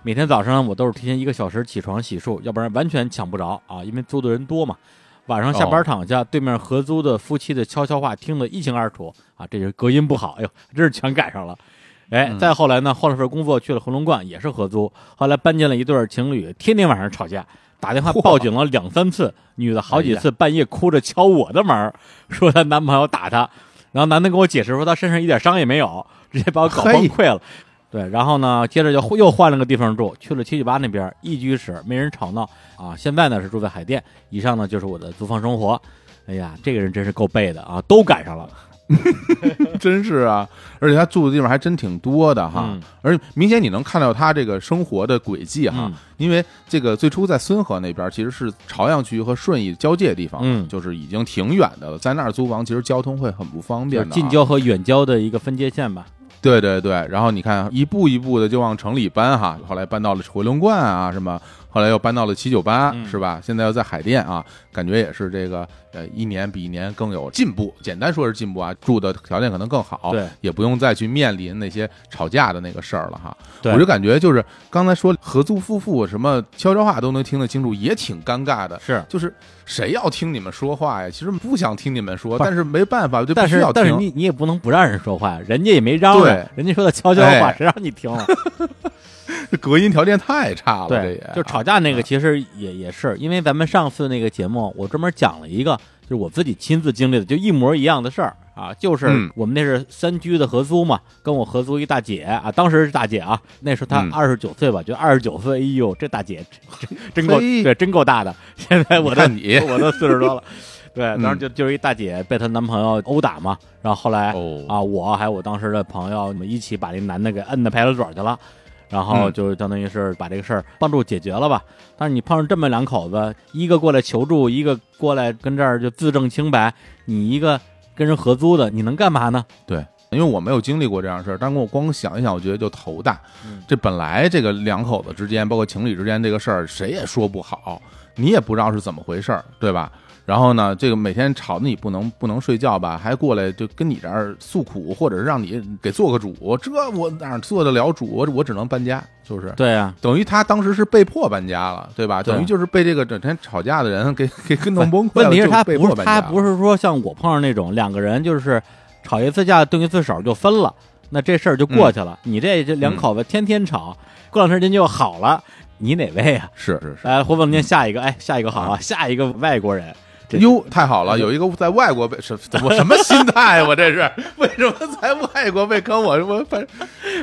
每天早上我都是提前一个小时起床洗漱，要不然完全抢不着啊，因为租的人多嘛。晚上下班哦躺下，对面合租的夫妻的悄悄话听得一清二楚啊，这是隔音不好，哎呦，真是全赶上了。哎，嗯再后来呢，换了份工作，去了回龙观，也是合租。后来搬进了一对儿情侣，天天晚上吵架，打电话报警了两三次，女的好几次半夜哭着敲我的门儿，说她男朋友打她，然后男的跟我解释说他身上一点伤也没有，直接把我搞崩溃了。对，然后呢，接着就又换了个地方住，去了七九八那边一居室，没人吵闹啊。现在呢是住在海淀，以上呢就是我的租房生活。哎呀，这个人真是够背的啊，都赶上了。*laughs* 真是啊！而且他住的地方还真挺多的哈，嗯而且明显你能看到他这个生活的轨迹哈，嗯因为这个最初在孙河那边其实是朝阳区和顺义交界地方，嗯就是已经挺远的了，在那儿租房其实交通会很不方便近郊和远郊的一个分界线吧。对对对，然后你看一步一步的就往城里搬哈，后来搬到了回龙观啊什么，后后来又搬到了七九八，嗯是吧？现在又在海淀啊，感觉也是这个呃一年比一年更有进步。简单说是进步啊，住的条件可能更好，对，也不用再去面临那些吵架的那个事儿了哈。对我就感觉就是刚才说合租夫妇什么悄悄话都能听得清楚，也挺尴尬的。是。就是谁要听你们说话呀？其实不想听你们说，但是没办法，就必但是须要听。但是你你也不能不让人说话呀，人家也没嚷对嚷，人家说的悄悄话，哎谁让你听了？*laughs* 这 *laughs* 隔音条件太差了，对，就吵架那个，啊其实也也是，因为咱们上次那个节目，我专门讲了一个，就是我自己亲自经历的，就一模一样的事儿啊，就是嗯我们那是三居的合租嘛，跟我合租一大姐啊，当时是大姐啊，那时候她嗯。二十九岁吧，就二十九岁，哎呦，这大姐真真够对，真够大的，*laughs* 现在我都看你。*laughs* 我都四十多了。对，嗯。当时就就是一大姐被她男朋友殴打嘛，然后后来哦。啊，我还有我当时的朋友，我们一起把那男的给摁到派出所去了，然后嗯就相当于是把这个事儿帮助解决了吧。但是你碰上这么两口子，一个过来求助，一个过来跟这儿就自证清白，你一个跟人合租的，你能干嘛呢？对，因为我没有经历过这样的事儿，但是我光想一想，我觉得就头大。嗯这本来这个两口子之间，包括情侣之间这个事儿，谁也说不好，你也不知道是怎么回事儿，对吧？然后呢，这个每天吵得你不能不能睡觉吧，还过来就跟你这儿诉苦，或者是让你给做个主，这我哪做得了主？我我只能搬家，是就是。对啊，等于他当时是被迫搬家了，对吧？对 *laughs* 等于就是被这个整天吵架的人给给给弄崩溃了。问题是他不是他不是说像我碰上那种两个人就是吵一次架动一次手就分了，那这事儿就过去了。你这这两口子天天吵，过两天人就好了，你哪位啊？是是是。来，活半天下一个，哎，下一个好啊，下一个外国人，这哟，太好了！有一个在外国被什我什么心态？我这是 *laughs* 为什么在外国被坑？我我反正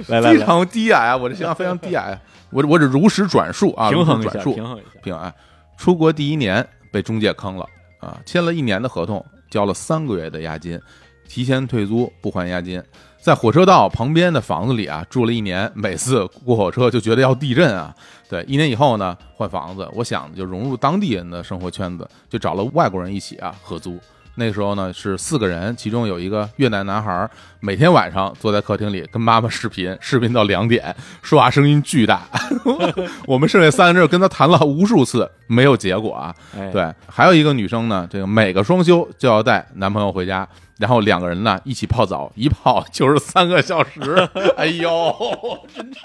*laughs* 非常低矮啊！我这形象非常低矮，我我只如实转述啊，平衡转述，平衡一下。平安。出国第一年被中介坑了啊，签了一年的合同，交了三个月的押金，提前退租不还押金，在火车道旁边的房子里啊住了一年，每次过火车就觉得要地震啊。对，一年以后呢换房子，我想就融入当地人的生活圈子，就找了外国人一起啊合租。那时候呢是四个人，其中有一个越南男孩，每天晚上坐在客厅里跟妈妈视频，视频到两点，说话声音巨大。*laughs* 我们剩下三个人跟他谈了无数次，没有结果啊。哎，对，还有一个女生呢，这个每个双休就要带男朋友回家，然后两个人呢一起泡澡，一泡就是三个小时。*laughs* 哎呦，真 *laughs* 是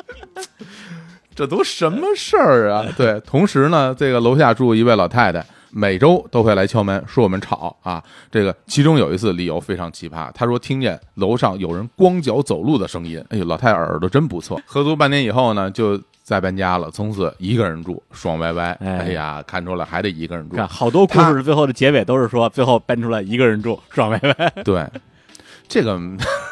这都什么事儿啊？*laughs* 对，同时呢，这个楼下住一位老太太。每周都会来敲门，说我们吵啊。这个其中有一次理由非常奇葩，她说听见楼上有人光脚走路的声音。哎呦，老太太耳朵真不错。*laughs* 合租半年以后呢，就再搬家了，从此一个人住，爽歪歪。哎哎呀，看出来还得一个人住。看好多故事最后的结尾都是说，最后搬出来一个人住，爽歪歪。对，这个 *laughs*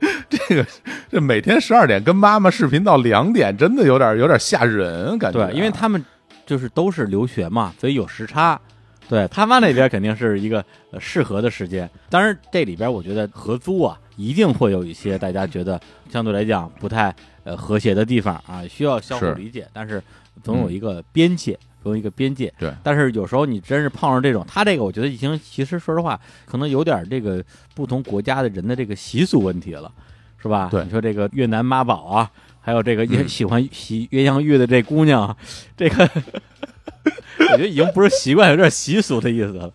*laughs* 这个这每天十二点跟妈妈视频到两点，真的有点有点吓人，感觉啊、对，因为他们就是都是留学嘛，所以有时差。对他妈那边肯定是一个呃适合的时间。当然，这里边我觉得合租啊，一定会有一些大家觉得相对来讲不太呃和谐的地方啊，需要相互理解。但是总有一个边界，总有一个边界。对但是有时候你真是碰上这种，他这个我觉得已经其实说实话，可能有点这个不同国家的人的这个习俗问题了，是吧？对你说这个越南妈宝啊，还有这个也嗯喜欢洗鸳鸯浴的这姑娘啊，这个 *laughs* 我觉得已经不是习惯，有点习俗的意思了。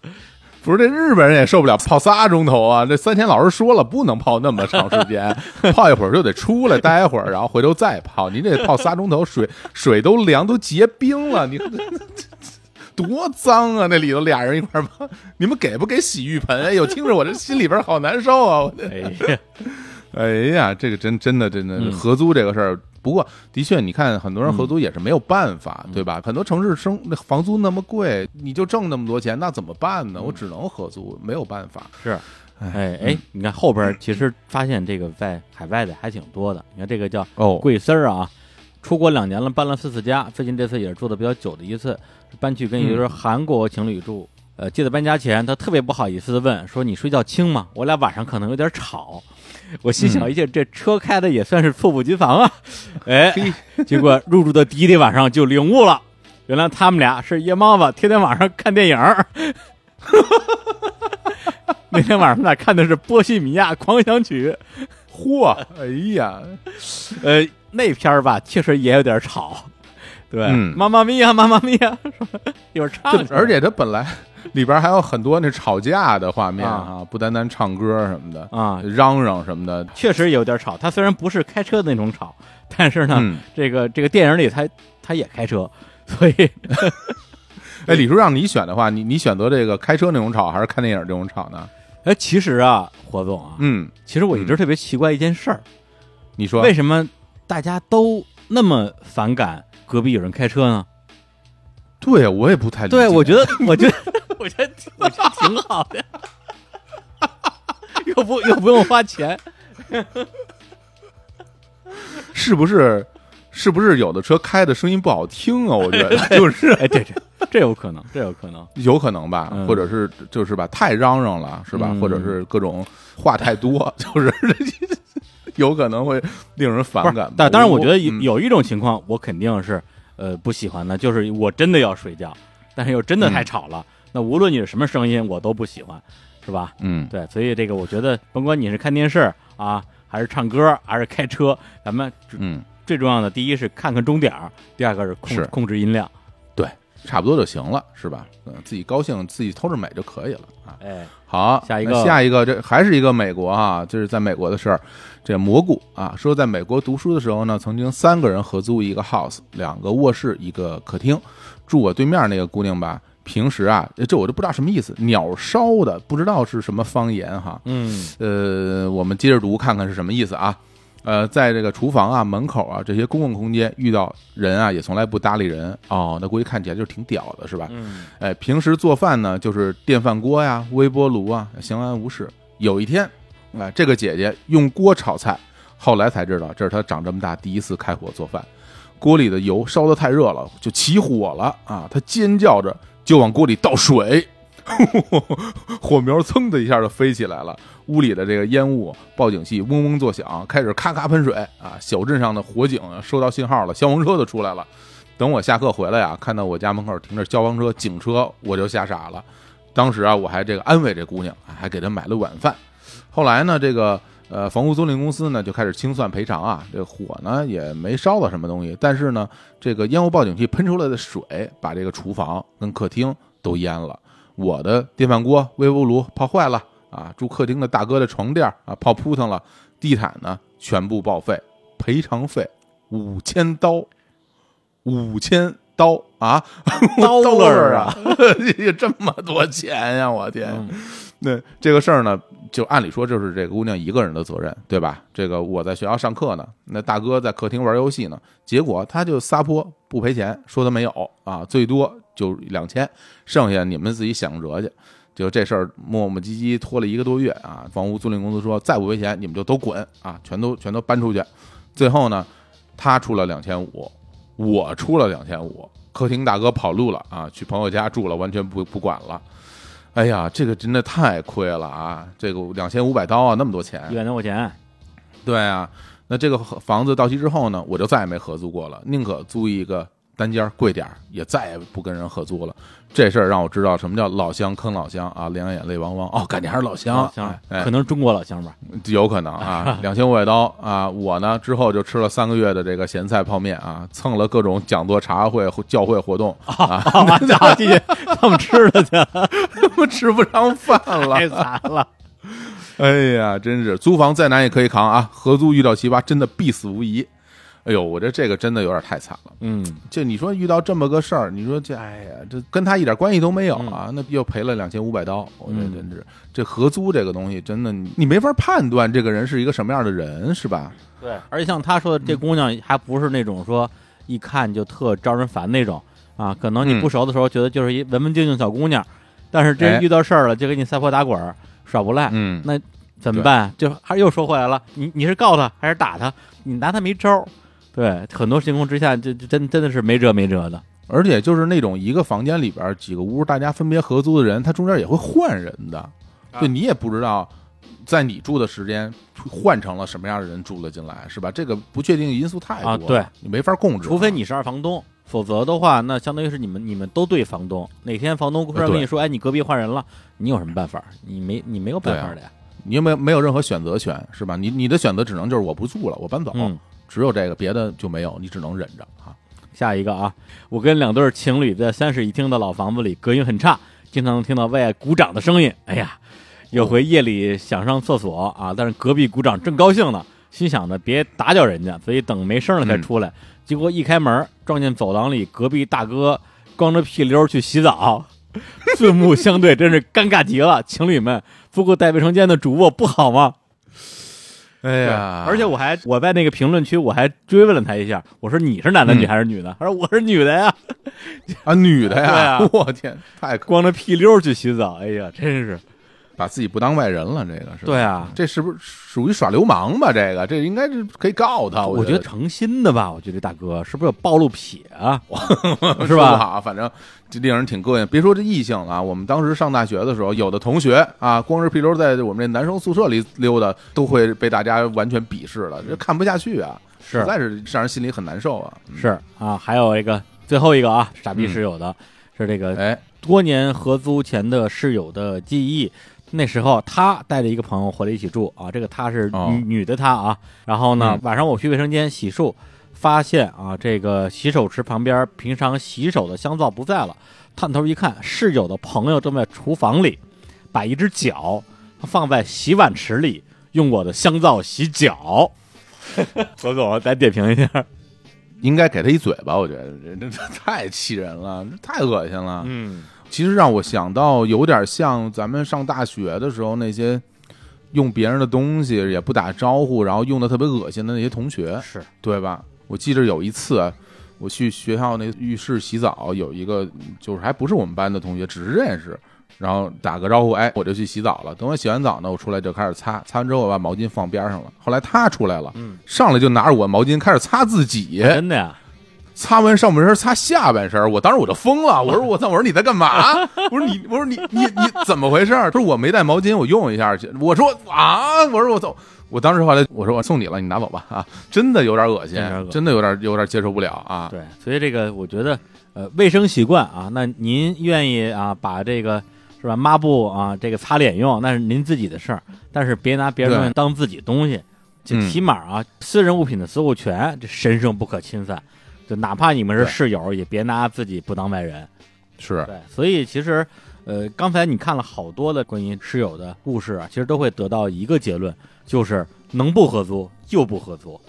不是这日本人也受不了泡仨钟头啊！这三千老师说了，不能泡那么长时间，*laughs* 泡一会儿就得出来待会儿，然后回头再泡。您这泡仨钟头，水 *laughs* 水都凉，都结冰了，你 *laughs* 多脏啊！那里头俩人一块儿泡，你们给不给洗浴盆？哎呦，听着我这心里边好难受啊！哎呀，哎呀，这个真真的真的嗯合租这个事儿，不过的确，你看很多人合租也是没有办法，嗯对吧？很多城市生那房租那么贵，你就挣那么多钱，那怎么办呢？嗯我只能合租，没有办法。是，哎哎哎，你看后边 *laughs* 其实发现这个在海外的还挺多的。你看这个叫哦，贵丝儿啊，出国两年了，搬了四次家，最近这次也是住的比较久的一次，搬去跟一对韩国情侣住。呃，记得搬家前，他特别不好意思的问说：“你睡觉轻吗？我俩晚上可能有点吵。”我心想，一下这车开的也算是猝不及防啊！哎，结果入住的第一天晚上就领悟了，原来他们俩是夜猫子，天天晚上看电影儿。*laughs* 那天晚上他俩看的是《波西米亚狂想曲》，*laughs* 嚯，哎呀，呃，那片儿吧，确实也有点吵。对，嗯妈妈咪呀，妈妈咪呀，一会儿唱而且它本来里边还有很多那吵架的画面啊啊，不单单唱歌什么的，啊，嚷嚷什么的，确实有点吵。他虽然不是开车的那种吵，但是呢，嗯，这个这个电影里他他也开车，所以 *laughs* *laughs* 哎，李叔让你选的话，你你选择这个开车那种吵，还是看电影这种吵呢？哎，其实啊，火总啊，嗯，其实我一直特别奇怪一件事儿，你说为什么大家都那么反感隔壁有人开车呢？对，我也不太理解。对，我觉得，我觉得，我觉得，我觉得挺好的，*laughs* 又不又不用花钱，*laughs* 是不是是不是有的车开的声音不好听啊？我觉得？*laughs* 就是。哎，这这这有可能，这有可能，有可能吧，嗯。或者是就是吧，太嚷嚷了，是吧？嗯。或者是各种话太多，就是有可能会令人反感。但当然，我觉得有嗯。有一种情况，我肯定是呃不喜欢的，就是我真的要睡觉，但是又真的太吵了，那无论你是什么声音，我都不喜欢，是吧？嗯，对，所以这个我觉得，甭管你是看电视啊，还是唱歌，还是开车，咱们嗯，最重要的，第一是看看钟点儿，第二个是控是控制音量。对，差不多就行了，是吧？嗯，自己高兴，自己偷着美就可以了啊。哎，好，下一个下一个，这还是一个美国啊，就是在美国的事儿。这蘑菇啊，说在美国读书的时候呢，曾经三个人合租一个 house，两个卧室，一个客厅。住我对面那个姑娘吧，平时啊，这我就不知道什么意思，鸟烧的，不知道是什么方言哈。嗯呃，我们接着读看看是什么意思啊？呃，在这个厨房啊、门口啊这些公共空间遇到人啊，也从来不搭理人哦。那估计看起来就是挺屌的，是吧？嗯哎，平时做饭呢，就是电饭锅呀、微波炉啊，相安无事。有一天，哎，这个姐姐用锅炒菜，后来才知道这是她长这么大第一次开火做饭，锅里的油烧得太热了，就起火了啊！她尖叫着就往锅里倒水，*laughs* 火苗噌的一下就飞起来了，屋里的这个烟雾报警器嗡嗡作响，开始咔咔喷水啊！小镇上的火警收到信号了，消防车都出来了。等我下课回来呀，看到我家门口停着消防车、警车，我就吓傻了。当时啊，我还这个安慰这姑娘，还给她买了晚饭。后来呢，这个呃房屋租赁公司呢就开始清算赔偿啊，这火呢也没烧到什么东西，但是呢，这个烟雾报警器喷出来的水把这个厨房跟客厅都淹了。我的电饭锅、微波炉泡坏了啊，住客厅的大哥的床垫啊泡扑腾了，地毯呢全部报废，赔偿费五千刀，五千刀啊，刀 *laughs* 刀儿啊 *laughs* 这么多钱呀！我天，嗯那这个事儿呢，就按理说就是这个姑娘一个人的责任，对吧？这个我在学校上课呢，那大哥在客厅玩游戏呢，结果他就撒泼不赔钱，说他没有啊，最多就两千，剩下你们自己想辙去。就这事儿磨磨唧唧拖了一个多月啊，房屋租赁公司说再不赔钱你们就都滚啊，全都全都搬出去。最后呢，他出了两千五，我出了两千五，客厅大哥跑路了啊，去朋友家住了，完全不不管了。哎呀，这个真的太亏了啊！这个两千五百刀啊，那么多钱一，百多块钱，对啊。那这个房子到期之后呢，我就再也没合租过了，宁可租一个单间贵点儿，也再也不跟人合租了。这事儿让我知道什么叫老乡坑老乡啊，两眼泪汪汪。哦，感觉还是老乡，哎，哎可能是中国老乡吧。有可能啊，*laughs* 两千五百刀啊！我呢之后就吃了三个月的这个咸菜泡面啊，蹭了各种讲座、茶会、教会活动 *laughs* 啊，好完家伙，进去 *laughs* 他们吃了去，我吃不上饭了。太惨了。哎呀，真是租房再难也可以扛啊！合租遇到奇葩，真的必死无疑。哎呦，我这这个真的有点太惨了。嗯，就你说遇到这么个事儿，你说这哎呀，这跟他一点关系都没有啊，那又赔了两千五百刀。我这嗯真是这合租这个东西，真的你你没法判断这个人是一个什么样的人，是吧？对，而且像他说的，这姑娘还不是那种说一看就特招人烦那种啊，可能你嗯不熟的时候觉得就是一文文静静小姑娘，但是哎真遇到事儿了就给你撒泼打滚儿耍无赖，嗯，那怎么办？就还又说回来了，你你是告他还是打他？你拿他没招儿。对，很多情况之下，这这真真的是没辙没辙的。而且就是那种一个房间里边几个屋，大家分别合租的人，他中间也会换人的，就你也不知道，在你住的时间换成了什么样的人住了进来，是吧？这个不确定因素太多对你没法控制，除非你是二房东，否则的话，那相当于是你们你们都对房东。哪天房东突然跟你说，哎，你隔壁换人了，你有什么办法？你没你没有办法的呀。你又没有没有任何选择权，是吧？你你的选择只能就是我不住了，我搬走，嗯，只有这个，别的就没有，你只能忍着啊。下一个啊，我跟两对情侣在三室一厅的老房子里，隔音很差，经常能听到外鼓掌的声音。哎呀，有回夜里想上厕所啊，但是隔壁鼓掌正高兴呢，心想着别打搅人家，所以等没声了才出来。结果一开门，撞见走廊里隔壁大哥光着屁溜去洗澡，四目相对，真是尴尬极了。情侣们，不过带卫生间的主卧不好吗？哎呀，而且我还我在那个评论区我还追问了他一下，我说你是男的嗯。女还是女的？他说我是女的呀，啊，女的呀，啊。*laughs* 我天，太可光着屁溜去洗澡，哎呀，真是把自己不当外人了，这个是对啊。这是不是属于耍流氓吧？这个这应该是可以告他，我觉觉得诚心的吧，我觉得这大哥是不是有暴露癖啊？*laughs* 是吧？好，反正这令人挺膈应。别说这异性了啊，我们当时上大学的时候，有的同学啊，光是屁溜在我们这男生宿舍里溜达，都会被大家完全鄙视了，这看不下去啊，实在是让人心里很难受啊。嗯，是啊，还有一个最后一个啊，傻逼室友的、是这个哎，多年合租前的室友的记忆。那时候他带着一个朋友回来一起住啊，这个他是女、哦女的她啊。然后呢，嗯晚上我去卫生间洗漱，发现啊，这个洗手池旁边平常洗手的香皂不在了。探头一看，室友的朋友正在厨房里把一只脚放在洗碗池里，用我的香皂洗脚。*laughs* 何总，咱点评一下。应该给他一嘴巴，我觉得这这这太气人了，这太恶心了。嗯，其实让我想到有点像咱们上大学的时候那些用别人的东西也不打招呼，然后用的特别恶心的那些同学，是对吧？我记着有一次我去学校那浴室洗澡，有一个就是还不是我们班的同学，只是认识。然后打个招呼，哎，我就去洗澡了。等我洗完澡呢，我出来就开始擦，擦完之后我把毛巾放边上了。后来他出来了，嗯，上来就拿着我毛巾开始擦自己，真的呀。擦完上半身，擦下半身，我当时我就疯了，*laughs* 我说我操，我说你在干嘛？*laughs* 我说你，我说你你你怎么回事？他说我没带毛巾，我用一下去。我说啊，我说我走，我当时后来我说我送你了，你拿走吧啊，真的有点恶心真的有点有点接受不了啊。对，所以这个我觉得，呃，卫生习惯啊，那您愿意啊，把这个是吧抹布啊，这个擦脸用，那是您自己的事儿，但是别拿别人东西当自己东西，就嗯起码啊，私人物品的所有权这神圣不可侵犯，就哪怕你们是室友，也别拿自己不当外人。是，对，所以其实，呃，刚才你看了好多的关于室友的故事啊，其实都会得到一个结论，就是能不合租就不合租，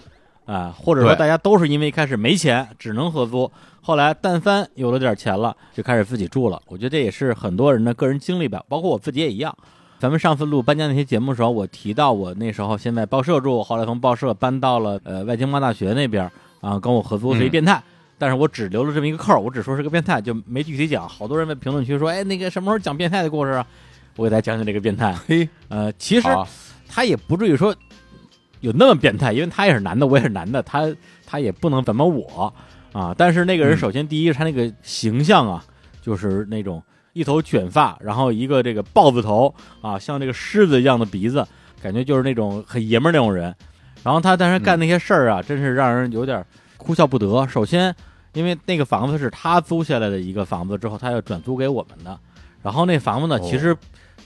啊、或者说大家都是因为一开始没钱只能合租，后来但凡有了点钱了，就开始自己住了。我觉得这也是很多人的个人经历吧，包括我自己也一样。咱们上次录搬家那些节目的时候，我提到我那时候先在报社住，后来从报社搬到了呃外经贸大学那边啊，跟我合作是一嗯变态。但是我只留了这么一个扣儿，我只说是个变态，就没具体讲。好多人在评论区说：“哎，那个什么时候讲变态的故事啊？”我给大家讲讲这个变态。嘿，呃，其实，他也不至于说有那么变态，因为他也是男的，我也是男的，他他也不能怎么我啊。但是那个人嗯首先第一是他那个形象啊，就是那种一头卷发，然后一个这个豹子头啊，像这个狮子一样的鼻子，感觉就是那种很爷们儿那种人。然后他但是干那些事儿啊，真是让人有点哭笑不得。首先，因为那个房子是他租下来的一个房子，之后他要转租给我们的。然后那房子呢，哦其实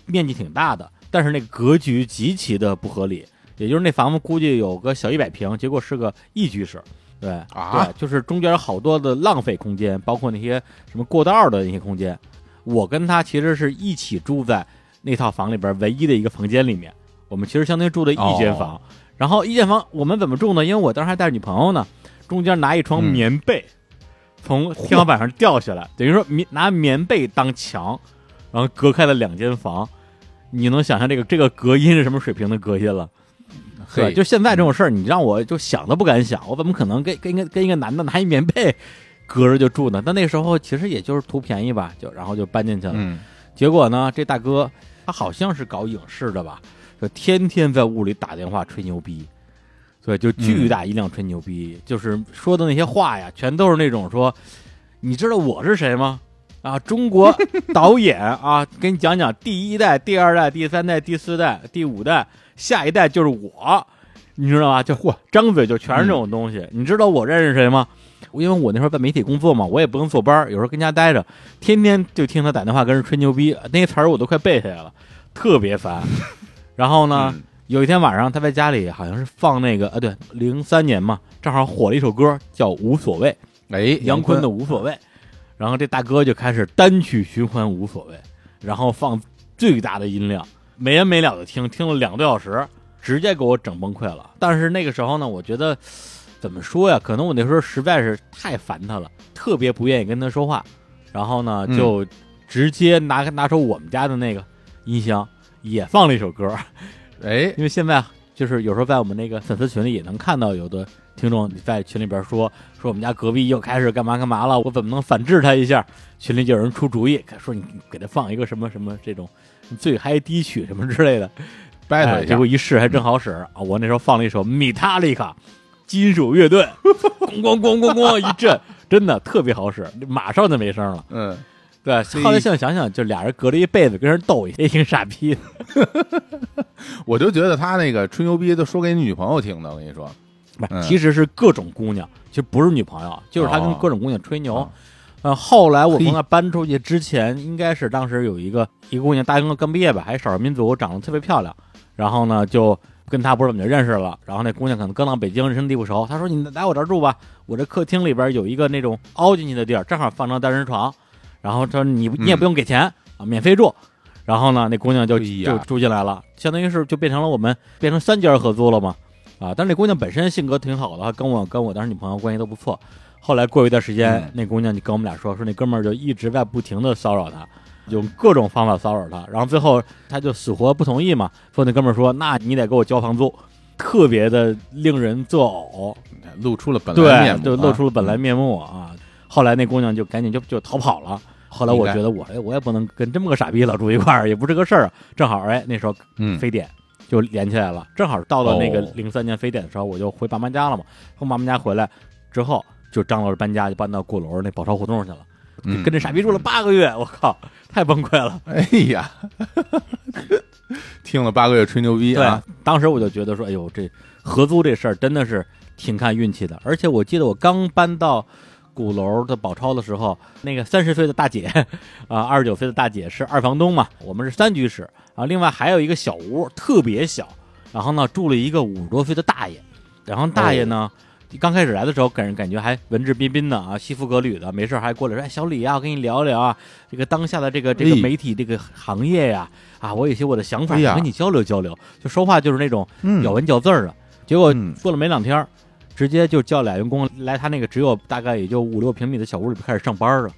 面积挺大的，但是那格局极其的不合理。也就是那房子估计有个小一百平，结果是个一居室。对啊对，就是中间有好多的浪费空间，包括那些什么过道的那些空间。我跟他其实是一起住在那套房里边唯一的一个房间里面，我们其实相当于住的一间房。哦然后一间房我们怎么住呢？因为我当时还带着女朋友呢，中间拿一床嗯棉被、从天花板上掉下来，等于说棉拿棉被当墙，然后隔开了两间房。你能想象这个这个隔音是什么水平的隔音了？对，就现在这种事儿，你让我就想都不敢想，我怎么可能跟跟一个跟一个男的拿一棉被隔着就住呢？但那时候其实也就是图便宜吧，就然后就搬进去了。嗯，结果呢，这大哥他好像是搞影视的吧，就天天在屋里打电话吹牛逼，对，就巨大音量吹牛逼，就是说的那些话呀，全都是那种说，你知道我是谁吗？啊，中国导演啊，*laughs* 给你讲讲第一代、第二代、第三代、第四代、第五代，下一代就是我，你知道吧？就嚯，张嘴就全是这种东西。你知道我认识谁吗？因为我那时候在媒体工作嘛，我也不能坐班，有时候跟家待着，天天就听他打电话跟人吹牛逼，那些词儿我都快背下来了，特别烦。*laughs* 然后呢，嗯有一天晚上他在家里好像是放那个，呃，对，零三年嘛，正好火了一首歌叫《无所谓》，哎，杨坤的无所谓，然后这大哥就开始单曲循环无所谓，然后放最大的音量，没完没了的听，听了两个多小时，直接给我整崩溃了。但是那个时候呢，我觉得怎么说呀？可能我那时候实在是太烦他了，特别不愿意跟他说话，然后呢，嗯就直接拿拿出我们家的那个音箱，也放了一首歌，*laughs* 哎，因为现在就是有时候在我们那个粉丝群里也能看到有的听众在群里边说说我们家隔壁又开始干嘛干嘛了，我怎么能反制他一下？群里就有人出主意，说你给他放一个什么什么这种最嗨低曲什么之类的，battle 一下哎结果，一试还真好使啊！我那时候放了一首米塔利卡金属乐队，*laughs* 咣咣咣咣咣一震，真的特别好使，马上就没声了。嗯，对，所以后来现在想想，就俩人隔着一被子跟人斗，也挺傻逼的。*laughs* 我就觉得他那个吹牛逼都说给你女朋友听的，我跟你说，不其实是各种姑娘，其实不是女朋友，就是他跟哦各种姑娘吹牛。哦呃，后来我嘿从那搬出去之前，应该是当时有一个一个姑娘，大学刚毕业吧，还是少数民族，长得特别漂亮。然后呢，就跟他不知道怎么就认识了。然后那姑娘可能刚到北京，人生地不熟，他说：“你来我这儿住吧，我这客厅里边有一个那种凹进去的地儿，正好放张单人床。然后她说你你也不用给钱、啊，免费住。”然后呢，那姑娘就就住进来了，相当于是就变成了我们变成三家合租了嘛。啊，但是那姑娘本身性格挺好的，跟我跟我当时女朋友关系都不错。后来过一段时间，嗯那姑娘就跟我们俩说，说那哥们儿就一直在不停的骚扰她，用各种方法骚扰她，然后最后她就死活不同意嘛，说那哥们儿说，那你得给我交房租，特别的令人作呕，露出了本来面就露出了本来啊面目啊。后来那姑娘就赶紧就就逃跑了。后来我觉得我哎我也不能跟这么个傻逼老住一块儿，也不是个事儿啊。正好哎那时候嗯，非典就连起来了，正好到了那个哦零三年非典的时候，我就回爸妈家了嘛。从爸妈家回来之后，就张罗着搬家，就搬到鼓楼那宝钞胡同去了，嗯跟这傻逼住了八个月，我靠，太崩溃了。*laughs* 哎呀，听了八个月吹牛逼对啊，，当时我就觉得说，哎呦，这合租这事儿真的是挺看运气的。而且我记得我刚搬到鼓楼的宝钞的时候，那个三十岁的大姐啊，二十九岁的大姐是二房东嘛，我们是三居室啊，另外还有一个小屋，特别小，然后呢住了一个五十多岁的大爷，然后大爷呢。刚开始来的时候，给人感觉还文质彬彬的啊，西服革履的，没事还过来说：“哎，小李啊，我跟你聊聊啊，这个当下的这个这个哎媒体这个行业呀，啊，我有些我的想法，跟你交流交流。”就说话就是那种嗯咬文嚼字儿的。结果嗯过了没两天儿，直接就叫俩员工来他那个只有大概也就五六平米的小屋里边开始上班了。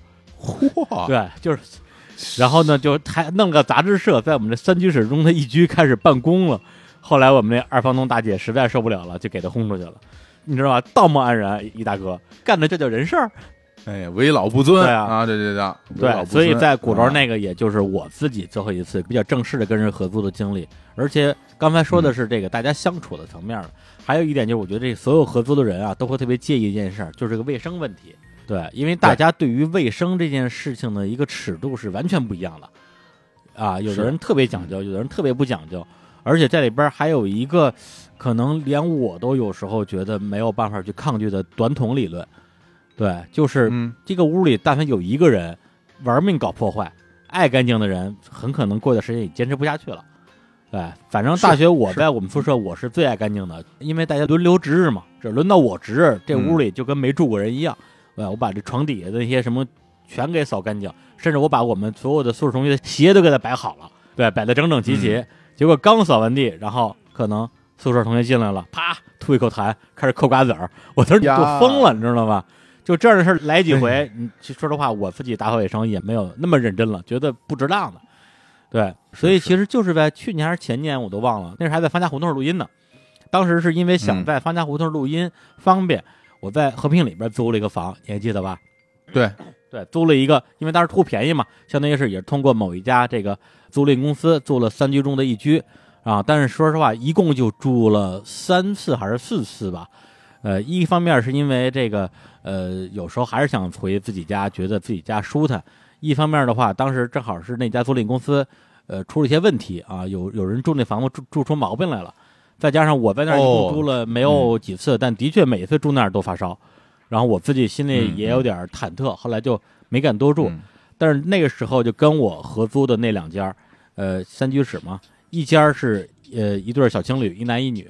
嚯，对，就是，然后呢，就还弄个杂志社在我们这三居室中的一居开始办公了。后来我们那二房东大姐实在受不了了，就给他轰出去了。你知道吧？道貌岸然一大哥干的这叫人事儿。哎呀，为老不尊对啊啊，对对对对，所以在鼓楼啊那个，也就是我自己最后一次比较正式的跟人合租的经历。而且刚才说的是这个大家相处的层面了，还有一点就是，我觉得这所有合租的人啊，都会特别介意一件事儿，就是这个卫生问题。对，因为大家对于卫生这件事情的一个尺度是完全不一样的。啊，有的人特别讲究，有的人特别不讲究，而且在里边还有一个可能连我都有时候觉得没有办法去抗拒的短筒理论。对，就是嗯，这个屋里但凡有一个人玩命搞破坏，爱干净的人，很可能过段时间也坚持不下去了。对，反正大学我在我们宿舍我是最爱干净的，因为大家轮流值日嘛，这轮到我值日，这屋里就跟没住过人一样。对，我把这床底下的那些什么全给扫干净，甚至我把我们所有的宿舍同学的鞋都给他摆好了，对，摆的整整齐齐。结果刚扫完地，然后可能宿舍同学进来了，啪吐一口痰，开始嗑瓜子儿，我当时就呀疯了，你知道吗？就这样的事儿来几回，你说实话，我自己打扫卫生也没有那么认真了，觉得不值当的。对，所以其实就是在去年还是前年，我都忘了，那时候还在方家胡同录音呢。当时是因为想嗯在方家胡同录音方便，我在和平里边租了一个房，你还记得吧？对，对，租了一个，因为当时图便宜嘛，相当于是也是通过某一家这个租赁公司租了三居中的一居啊。但是说实话，一共就住了三次还是四次吧。呃，一方面是因为这个，呃，有时候还是想回自己家，觉得自己家舒坦；一方面的话，当时正好是那家租赁公司，呃，出了一些问题啊，有有人住那房子住住出毛病来了，再加上我在那儿一共哦住了没有几次，但的确每次住那儿都发烧，然后我自己心里嗯也有点忐忑，后来就没敢多住。嗯但是那个时候就跟我合租的那两家，呃，三居室嘛，一家是呃一对小情侣，一男一女，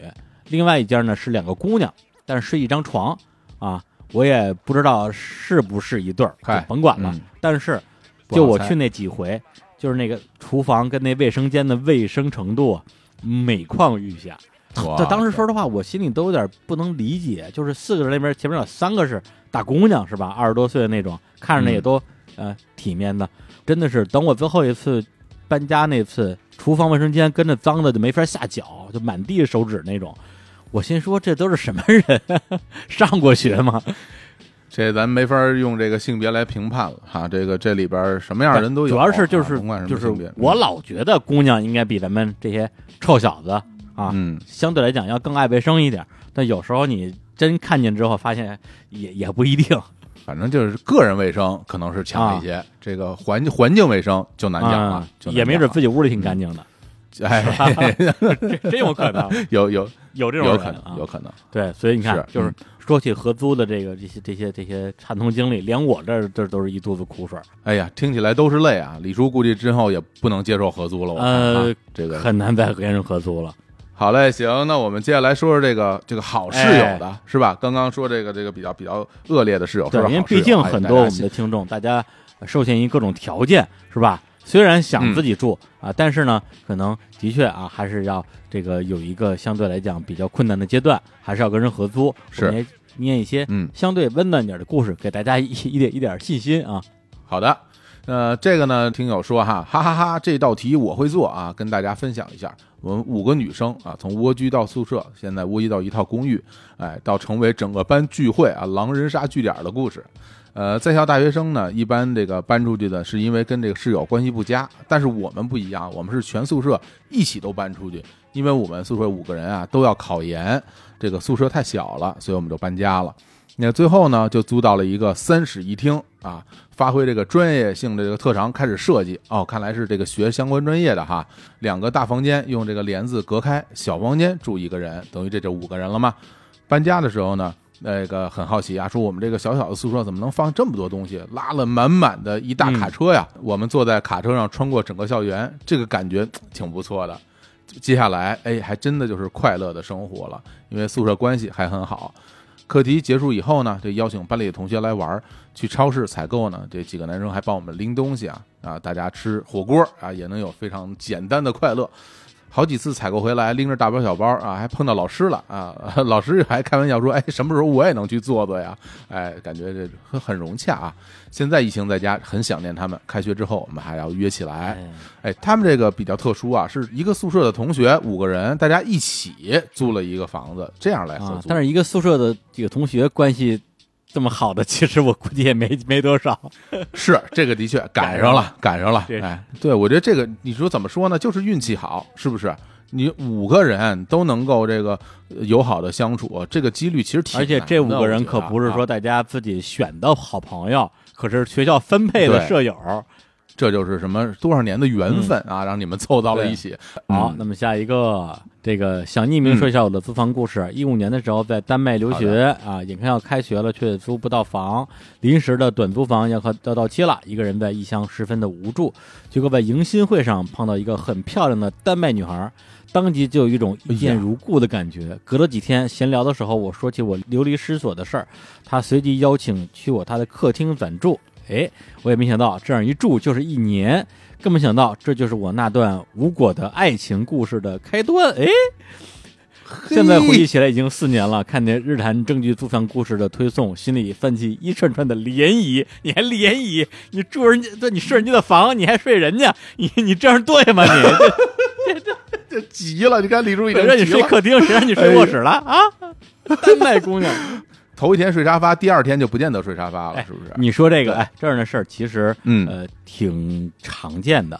另外一家呢是两个姑娘，但是睡一张床啊。我也不知道是不是一对儿，就甭管了。嗯但是就我去那几回，就是那个厨房跟那卫生间的卫生程度啊每况愈下。哇这当时说实话，我心里都有点不能理解，就是四个人那边前面有三个是大姑娘是吧？二十多岁的那种，看着那也嗯都、呃体面的，真的是等我最后一次搬家那次，厨房卫生间跟着脏的就没法下脚，就满地手指那种。我心说这都是什么人？上过学吗？这咱没法用这个性别来评判了哈。这个这里边什么样的人都有，主要是就是就是我老觉得姑娘应该比咱们这些臭小子啊，嗯，相对来讲要更爱卫生一点。但有时候你真看见之后，发现也也不一定。反正就是个人卫生可能是强一些，这个环环境卫生就难讲了也没准自己屋里挺干净的，了 *laughs* 哎，这真有可能，*laughs* 有有有这种有可能有可能，对，所以你看，就是嗯说起合租的这个这些这些这些惨痛经历，连我这儿这都是一肚子苦水，哎呀，听起来都是泪啊！李叔估计之后也不能接受合租了，我呃，这个很难再和别人合租了。好嘞，行，那我们接下来说说这个这个好室友的、哎是吧？刚刚说这个这个比较比较恶劣的室友，对因为毕竟哎很多我们的听众，大家受限于各种条件，是吧？虽然想嗯自己住、啊，但是呢，可能的确啊，还是要这个有一个相对来讲比较困难的阶段，还是要跟人合租。是我们也念一些嗯相对温暖点的故事，给大家一一点一点信心啊。好的，呃，这个呢，听友说哈，哈哈哈这道题我会做啊，跟大家分享一下。我们五个女生啊，从蜗居到宿舍，现在蜗居到一套公寓，哎，到成为整个班聚会啊狼人杀据点的故事。呃，在校大学生呢，一般这个搬出去的是因为跟这个室友关系不佳，但是我们不一样，我们是全宿舍一起都搬出去，因为我们宿舍五个人啊都要考研，这个宿舍太小了，所以我们就搬家了。那最后呢，就租到了一个三室一厅啊，发挥这个专业性的这个特长，开始设计。哦，看来是这个学相关专业的哈。两个大房间用这个帘子隔开，小房间住一个人，等于这就五个人了嘛。搬家的时候呢，那个很好奇啊，说我们这个小小的宿舍怎么能放这么多东西？拉了满满的一大卡车呀！我们坐在卡车上穿过整个校园，这个感觉挺不错的。接下来，哎，还真的就是快乐的生活了，因为宿舍关系还很好。课题结束以后呢，这邀请班里的同学来玩儿，去超市采购呢。这几个男生还帮我们拎东西啊啊，大家吃火锅啊，也能有非常简单的快乐。好几次采购回来，拎着大包小包啊，还碰到老师了啊，*laughs* 老师还开玩笑说：“哎，什么时候我也能去坐坐呀？”哎，感觉这很很融洽啊。现在疫情在家，很想念他们。开学之后，我们还要约起来。哎，哎，他们这个比较特殊啊，是一个宿舍的同学五个人，大家一起租了一个房子，这样来合租。，啊但是一个宿舍的几个同学关系这么好的，*laughs* 其实我估计也没没多少。*laughs* 是这个的确 *laughs* 赶上了，赶上了。对哎，对我觉得这个你说怎么说呢？就是运气好，是不是？你五个人都能够这个呃友好的相处，这个几率其实挺而且这五个人可不是说大家自己选的好朋友，可是学校分配的舍友。这就是什么多少年的缘分啊，让你们凑到了一起。好，嗯那么下一个，这个想匿名说一下我的租房故事。一五年的时候在丹麦留学啊，眼看要开学了，却租不到房，临时的短租房要快要到期了，一个人在异乡十分的无助。结果在迎新会上碰到一个很漂亮的丹麦女孩，当即就有一种一见如故的感觉。隔了几天闲聊的时候，我说起我流离失所的事儿，她随即邀请去我她的客厅暂住。哎，我也没想到这样一住就是一年，更没想到这就是我那段无果的爱情故事的开端。哎，现在回忆起来已经四年了，看见日坛证据租房故事的推送，心里泛起一串串的涟漪。你还涟漪？你住人家，对，你睡人家的房，你还睡人家，你你这样对吗？你 *laughs* 这这急了，你看李叔已谁让你。睡客厅，谁让你睡卧室了、啊？丹麦姑娘，头一天睡沙发，第二天就不见得睡沙发了，哎是不是？你说这个，哎，这样的事儿其实嗯呃挺常见的，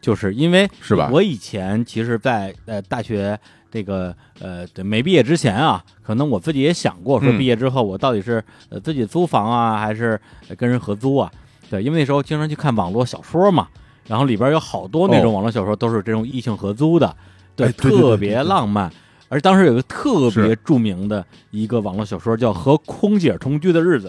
就是因为是吧我以前其实在，呃大学这个呃对没毕业之前啊，可能我自己也想过，说嗯毕业之后我到底是呃自己租房啊，还是呃跟人合租啊？对，因为那时候经常去看网络小说嘛，然后里边有好多那种哦网络小说都是这种异性合租的，对，特别对对浪漫。而当时有一个特别著名的一个网络小说叫《和空姐同居的日子》，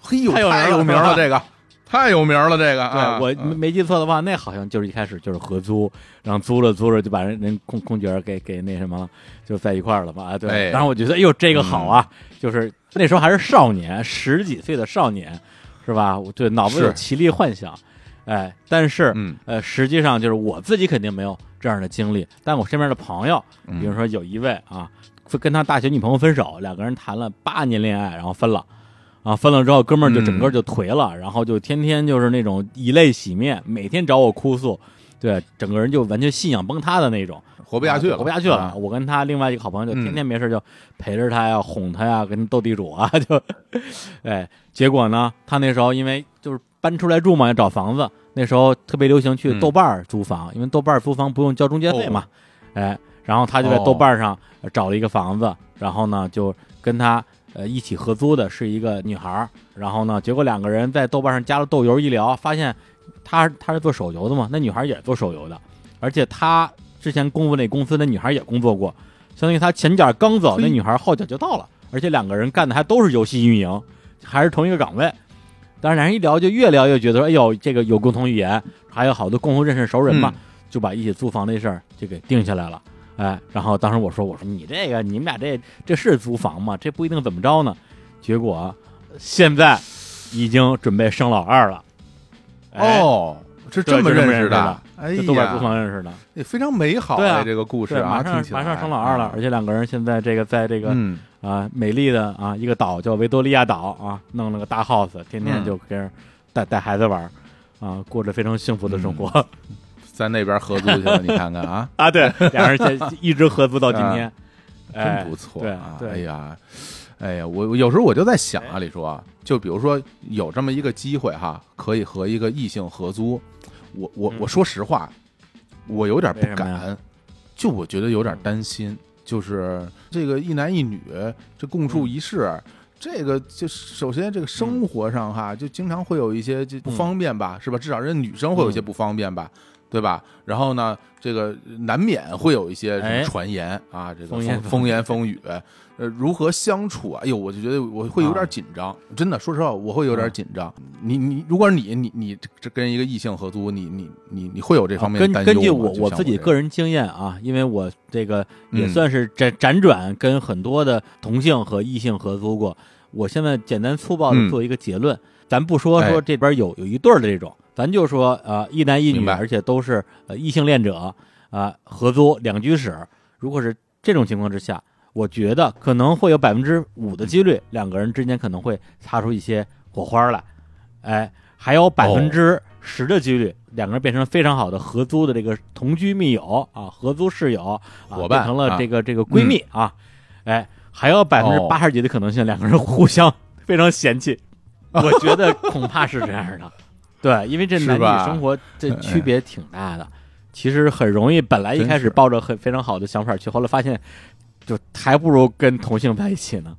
嘿呦，太有名了这个。太有名了，这个啊，对我没没记错的话，那好像就是一开始就是合租，然后租着租着就把人人空空姐给给那什么了，就在一块儿了嘛。啊，对。然后我觉得，哎呦，这个好啊，就是那时候还是少年，十几岁的少年，是吧？我对脑子有奇丽幻想，哎，但是、嗯。呃，实际上就是我自己肯定没有这样的经历，但我身边的朋友，嗯。比如说有一位啊，跟他大学女朋友分手，两个人谈了八年恋爱，然后分了。啊，分了之后，哥们儿就整个就颓了，然后就天天就是那种以泪洗面，每天找我哭诉，对，整个人就完全信仰崩塌的那种，活不下去了，活不下去了。啊。我跟他另外一个好朋友就嗯天天没事就陪着他呀，哄他呀，跟他斗地主啊，就，哎，结果呢，他那时候因为就是搬出来住嘛，要找房子，那时候特别流行去嗯豆瓣儿租房，因为豆瓣儿租房不用交中介费嘛，哎，然后他就在哦豆瓣上呃找了一个房子，然后呢就跟他呃一起合租的是一个女孩儿，然后呢，结果两个人在豆瓣上加了豆油，一聊发现他他是做手游的嘛，那女孩也是做手游的，而且他之前工作那公司那女孩也工作过，相当于他前脚刚走，那女孩后脚就到了，而且两个人干的还都是游戏运营，还是同一个岗位。但是俩人一聊，就越聊越觉得说，哎呦，这个有共同语言，还有好多共同认识熟人嘛，嗯就把一起租房这事儿就给定下来了。哎，然后当时我说，我说你这个你们俩这这是租房吗？这不一定怎么着呢。结果现在已经准备生老二了。哎，哦，是这么认识的的，哎这豆瓣租呀，房认识的，也非常美好对啊哎这个故事，啊，马上马上生老二了，而且两个人现在这个在这个嗯，啊美丽的啊一个岛叫维多利亚岛啊，弄了个大 house，天天嗯就跟人带带孩子玩啊，过着非常幸福的生活。在那边合租去了，你看看啊，*laughs* 啊，对，俩人现 *laughs* 一直合租到今天，哎真不错对啊！哎呀，哎呀，我我有时候我就在想啊，李叔啊，就比如说有这么一个机会哈，可以和一个异性合租，我我嗯我说实话，我有点不敢，就我觉得有点担心，就是这个一男一女这共处一室。这个就首先这个生活上哈，就经常会有一些就不方便吧，是吧？至少人女生会有一些不方便吧，对吧？然后呢，这个难免会有一些什么哎传言啊，这个风风言风语，呃，如何相处啊？哎呦，我就觉得我会有点紧张，真的，说实话，我会有点紧张。你你，如果是你你你这跟一个异性合租，你你你你会有这方面担忧吗？根据我我自己个人经验啊，因为我这个也嗯算是辗辗转跟很多的同性和异性合租过。我现在简单粗暴的嗯做一个结论，咱不说说哎这边有有一对儿的这种，咱就说呃一男一女，而且都是呃异性恋者啊、合租两居室。如果是这种情况之下，我觉得可能会有百分之五的几率，两个人之间可能会擦出一些火花来，哎，还有百分之十的几率，两个人变成非常好的合租的这个同居密友啊，合租室友啊，伙伴成了啊。这个、这个闺蜜啊，哎，还有百分之八十几的可能性，两个人互相非常嫌弃，*laughs* 我觉得恐怕是这样的，对，因为这男女是吧？生活这区别挺大的。其实很容易，本来一开始抱着很非常好的想法去，后来发现，就还不如跟同性在一起呢。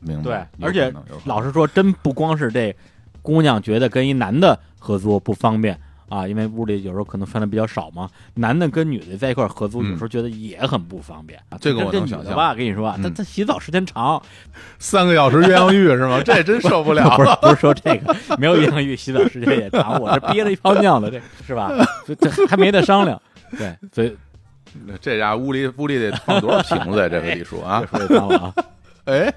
明白，对，而且老实说，真不光是这姑娘觉得跟一男的合租不方便啊，因为屋里有时候可能穿的比较少嘛，男的跟女的在一块儿合租，嗯有时候觉得也很不方便。啊这个我这能想象女的吧，跟你说啊，她嗯她洗澡时间长，三个小时鸳鸯浴是吗？*laughs* 这真受不了 *laughs* 不是。不是说这个，没有鸳鸯浴洗澡时间也长，我这憋了一泡尿呢，这是吧？*laughs* 这这还没得商量。对，所以这家屋里屋里得放多少瓶子呀？*laughs* 这个李叔啊别，说脏了啊。哎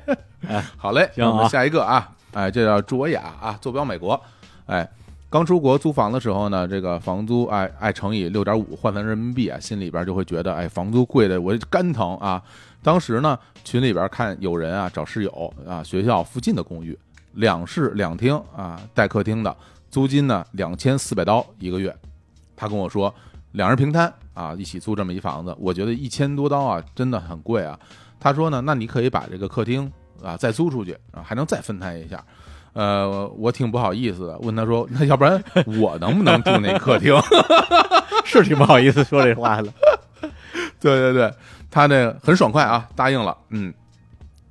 哎，好嘞，行啊我们下一个啊，哎，这叫卓雅啊，坐标美国，哎，刚出国租房的时候呢，这个房租哎哎乘以六点五换算人民币啊，心里边就会觉得哎，房租贵的我肝疼啊。当时呢，群里边看有人啊找室友啊，学校附近的公寓，两室两厅啊，带客厅的，租金呢两千四百刀一个月。他跟我说，两人平摊啊，一起租这么一房子，我觉得一千多刀啊，真的很贵啊。他说呢，那你可以把这个客厅啊再租出去啊，还能再分摊一下。呃，我挺不好意思的，问他说，那要不然我能不能住那客厅？*laughs* 是挺不好意思说这话了。对对对，他呢很爽快啊，答应了。嗯，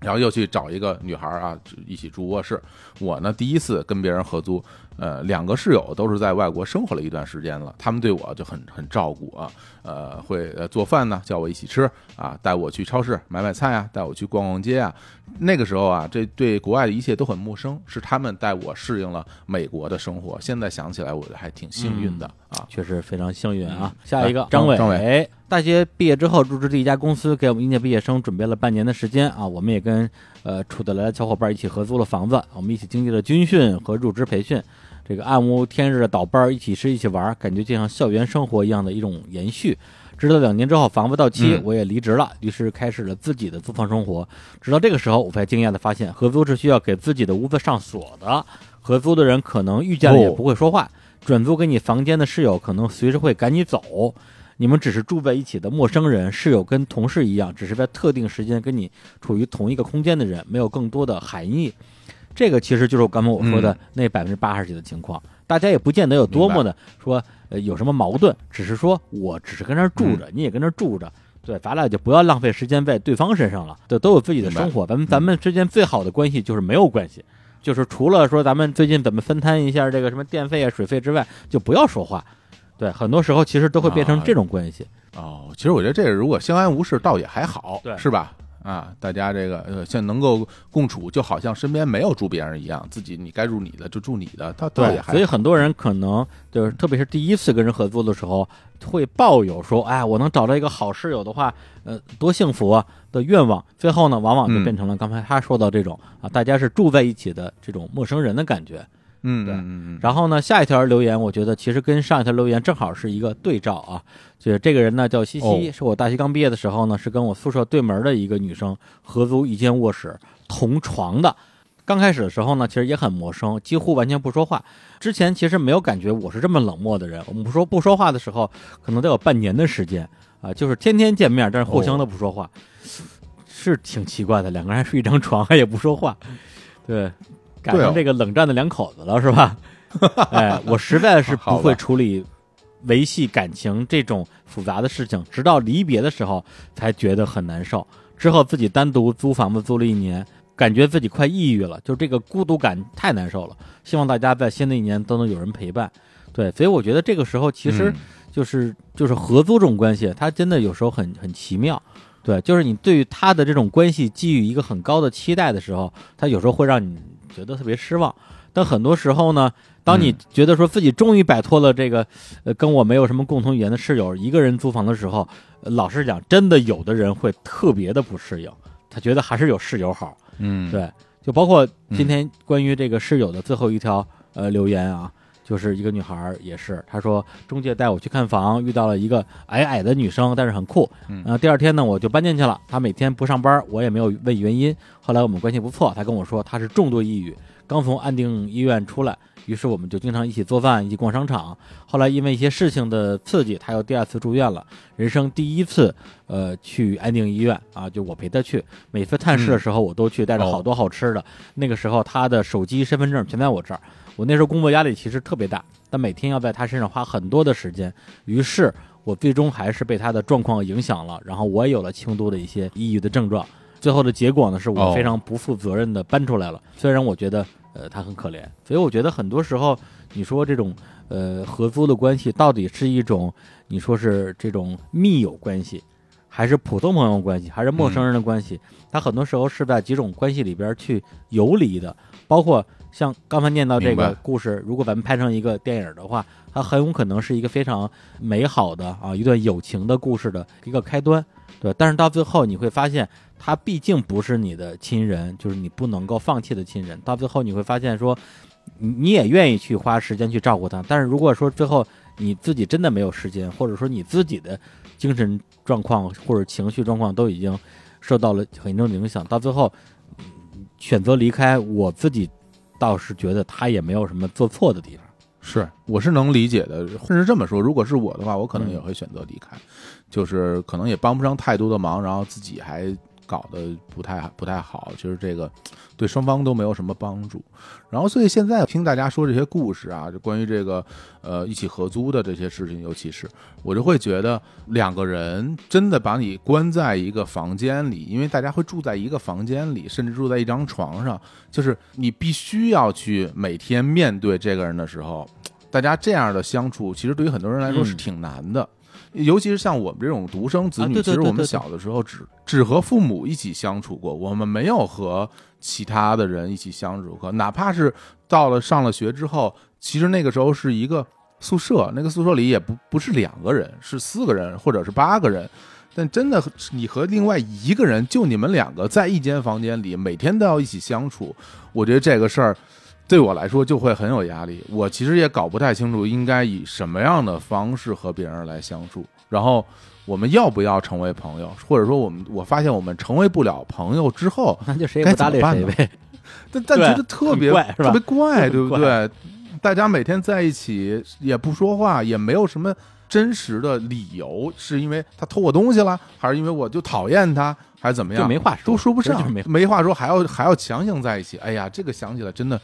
然后又去找一个女孩儿啊，一起住卧室。我呢，第一次跟别人合租，呃，两个室友都是在外国生活了一段时间了，他们对我就很很照顾啊，呃，会呃做饭呢，叫我一起吃啊，带我去超市买买菜啊，带我去逛逛街啊。那个时候啊，这对国外的一切都很陌生，是他们带我适应了美国的生活。现在想起来，我还挺幸运的啊。确实非常幸运啊嗯！下一个张伟，张伟大学毕业之后入职第一家公司，给我们应届毕业生准备了半年的时间啊。我们也跟呃处得来的小伙伴一起合租了房子，我们一起经历了军训和入职培训，这个暗无天日的倒班儿，一起吃一起玩儿，感觉就像校园生活一样的一种延续。直到两年之后，房子到期嗯，我也离职了，于是开始了自己的租房生活。直到这个时候，我才惊讶的发现，合租是需要给自己的屋子上锁的。合租的人可能遇见了也哦不会说话，转租给你房间的室友可能随时会赶你走。你们只是住在一起的陌生人，室友跟同事一样，只是在特定时间跟你处于同一个空间的人，没有更多的含义。这个其实就是我刚才我说的嗯。那百分之八十几的情况，大家也不见得有多么的说呃有什么矛盾，只是说我只是跟那儿住嗯。着，你也跟那儿住着，对，咱俩就不要浪费时间在对方身上了，对，都有自己的生活，咱们咱们之间最好的关系就是没有关系，就是除了说咱们最近怎么分摊一下这个什么电费啊、水费之外，就不要说话。对，很多时候其实都会变成啊这种关系。哦，其实我觉得这个如果相安无事，倒也还好，对是吧？啊，大家这个呃，像能够共处，就好像身边没有住别人一样，自己你该住你的就住你的，他倒也对，还所以很多人可能就是，特别是第一次跟人合作的时候，会抱有说，哎，我能找到一个好室友的话，呃，多幸福啊的愿望。最后呢，往往就嗯变成了刚才他说到这种、啊，大家是住在一起的这种陌生人的感觉。对嗯嗯嗯嗯，然后呢，下一条留言，我觉得其实跟上一条留言正好是一个对照啊。就是这个人呢叫西西，哦是我大学刚毕业的时候呢，是跟我宿舍对门的一个女生合租一间卧室，同床的。刚开始的时候呢，其实也很陌生，几乎完全不说话。之前其实没有感觉我是这么冷漠的人。我们不说不说话的时候，可能得有半年的时间啊，就是天天见面，但是互相都不说话，是挺奇怪的。两个人还睡一张床，还也不说话，对，赶上这个冷战的两口子了，是吧？*laughs* 哎，我实在是不会处理维系感情这种复杂的事情，直到离别的时候才觉得很难受。之后自己单独租房子租了一年，感觉自己快抑郁了，就这个孤独感太难受了。希望大家在新的一年都能有人陪伴。对，所以我觉得这个时候其实嗯就是、就是合租这种关系，它真的有时候很很奇妙。对，就是你对于他的这种关系寄予一个很高的期待的时候，他有时候会让你觉得特别失望。但很多时候呢，当你嗯觉得说自己终于摆脱了这个，呃，跟我没有什么共同语言的室友，一个人租房的时候，呃老实讲，真的有的人会特别的不适应，他觉得还是有室友好。嗯，对，就包括今天关于这个室友的最后一条呃留言啊，就是一个女孩儿也是，她说中介带我去看房，遇到了一个矮矮的女生，但是很酷。嗯呃，第二天呢我就搬进去了，她每天不上班，我也没有问原因。后来我们关系不错，她跟我说她是重度抑郁，刚从安定医院出来，于是我们就经常一起做饭，一起逛商场。后来因为一些事情的刺激，她又第二次住院了，人生第一次呃去安定医院啊，就我陪她去。每次探视的时候我都去，带着好多好吃的。那个时候她的手机、身份证全在我这儿。我那时候工作压力其实特别大，但每天要在他身上花很多的时间，于是我最终还是被他的状况影响了，然后我也有了轻度的一些抑郁的症状。最后的结果呢，是我哦非常不负责任的搬出来了。虽然我觉得呃他很可怜，所以我觉得很多时候你说这种呃合租的关系到底是一种你说是这种密友关系，还是普通朋友关系，还是陌生人的关系？它很多时候是在几种关系里边去游离的，包括像刚才念到这个故事，如果咱们拍成一个电影的话，它很有可能是一个非常美好的啊一段友情的故事的一个开端，对。但是到最后你会发现，他毕竟不是你的亲人，就是你不能够放弃的亲人。到最后你会发现说，你你也愿意去花时间去照顾他，但是如果说最后你自己真的没有时间，或者说你自己的精神状况或者情绪状况都已经受到了很严重的影响，到最后、嗯选择离开，我自己倒是觉得他也没有什么做错的地方。是，我是能理解的。甚至这么说，如果是我的话，我可能嗯也会选择离开，就是可能也帮不上太多的忙，然后自己还搞得不太不太好，其实这个 *tsk* 对双方都没有什么帮助。然后，所以现在听大家说这些故事啊，就关于这个呃一起合租的这些事情，尤其是我就会觉得两个人真的把你关在一个房间里，因为大家会住在一个房间里，甚至住在一张床上，就是你必须要去每天面对这个人的时候，大家这样的相处，其实对于很多人来说是嗯挺难的。尤其是像我们这种独生子女，其实我们小的时候只只和父母一起相处过，我们没有和其他的人一起相处过。哪怕是到了上了学之后，其实那个时候是一个宿舍，那个宿舍里也不不是两个人，是四个人或者是八个人。但真的，你和另外一个人，就你们两个在一间房间里，每天都要一起相处，我觉得这个事儿对我来说就会很有压力。我其实也搞不太清楚应该以什么样的方式和别人来相处，然后我们要不要成为朋友，或者说我们我发现我们成为不了朋友之后，那就谁也不搭理谁呗。但但觉得特别特别怪，对不对？大家每天在一起也不说话，也没有什么真实的理由，是因为他偷我东西了，还是因为我就讨厌他，还是怎么样？就没话说都说不上没，没话说，还要还要强行在一起。哎呀，这个想起来真的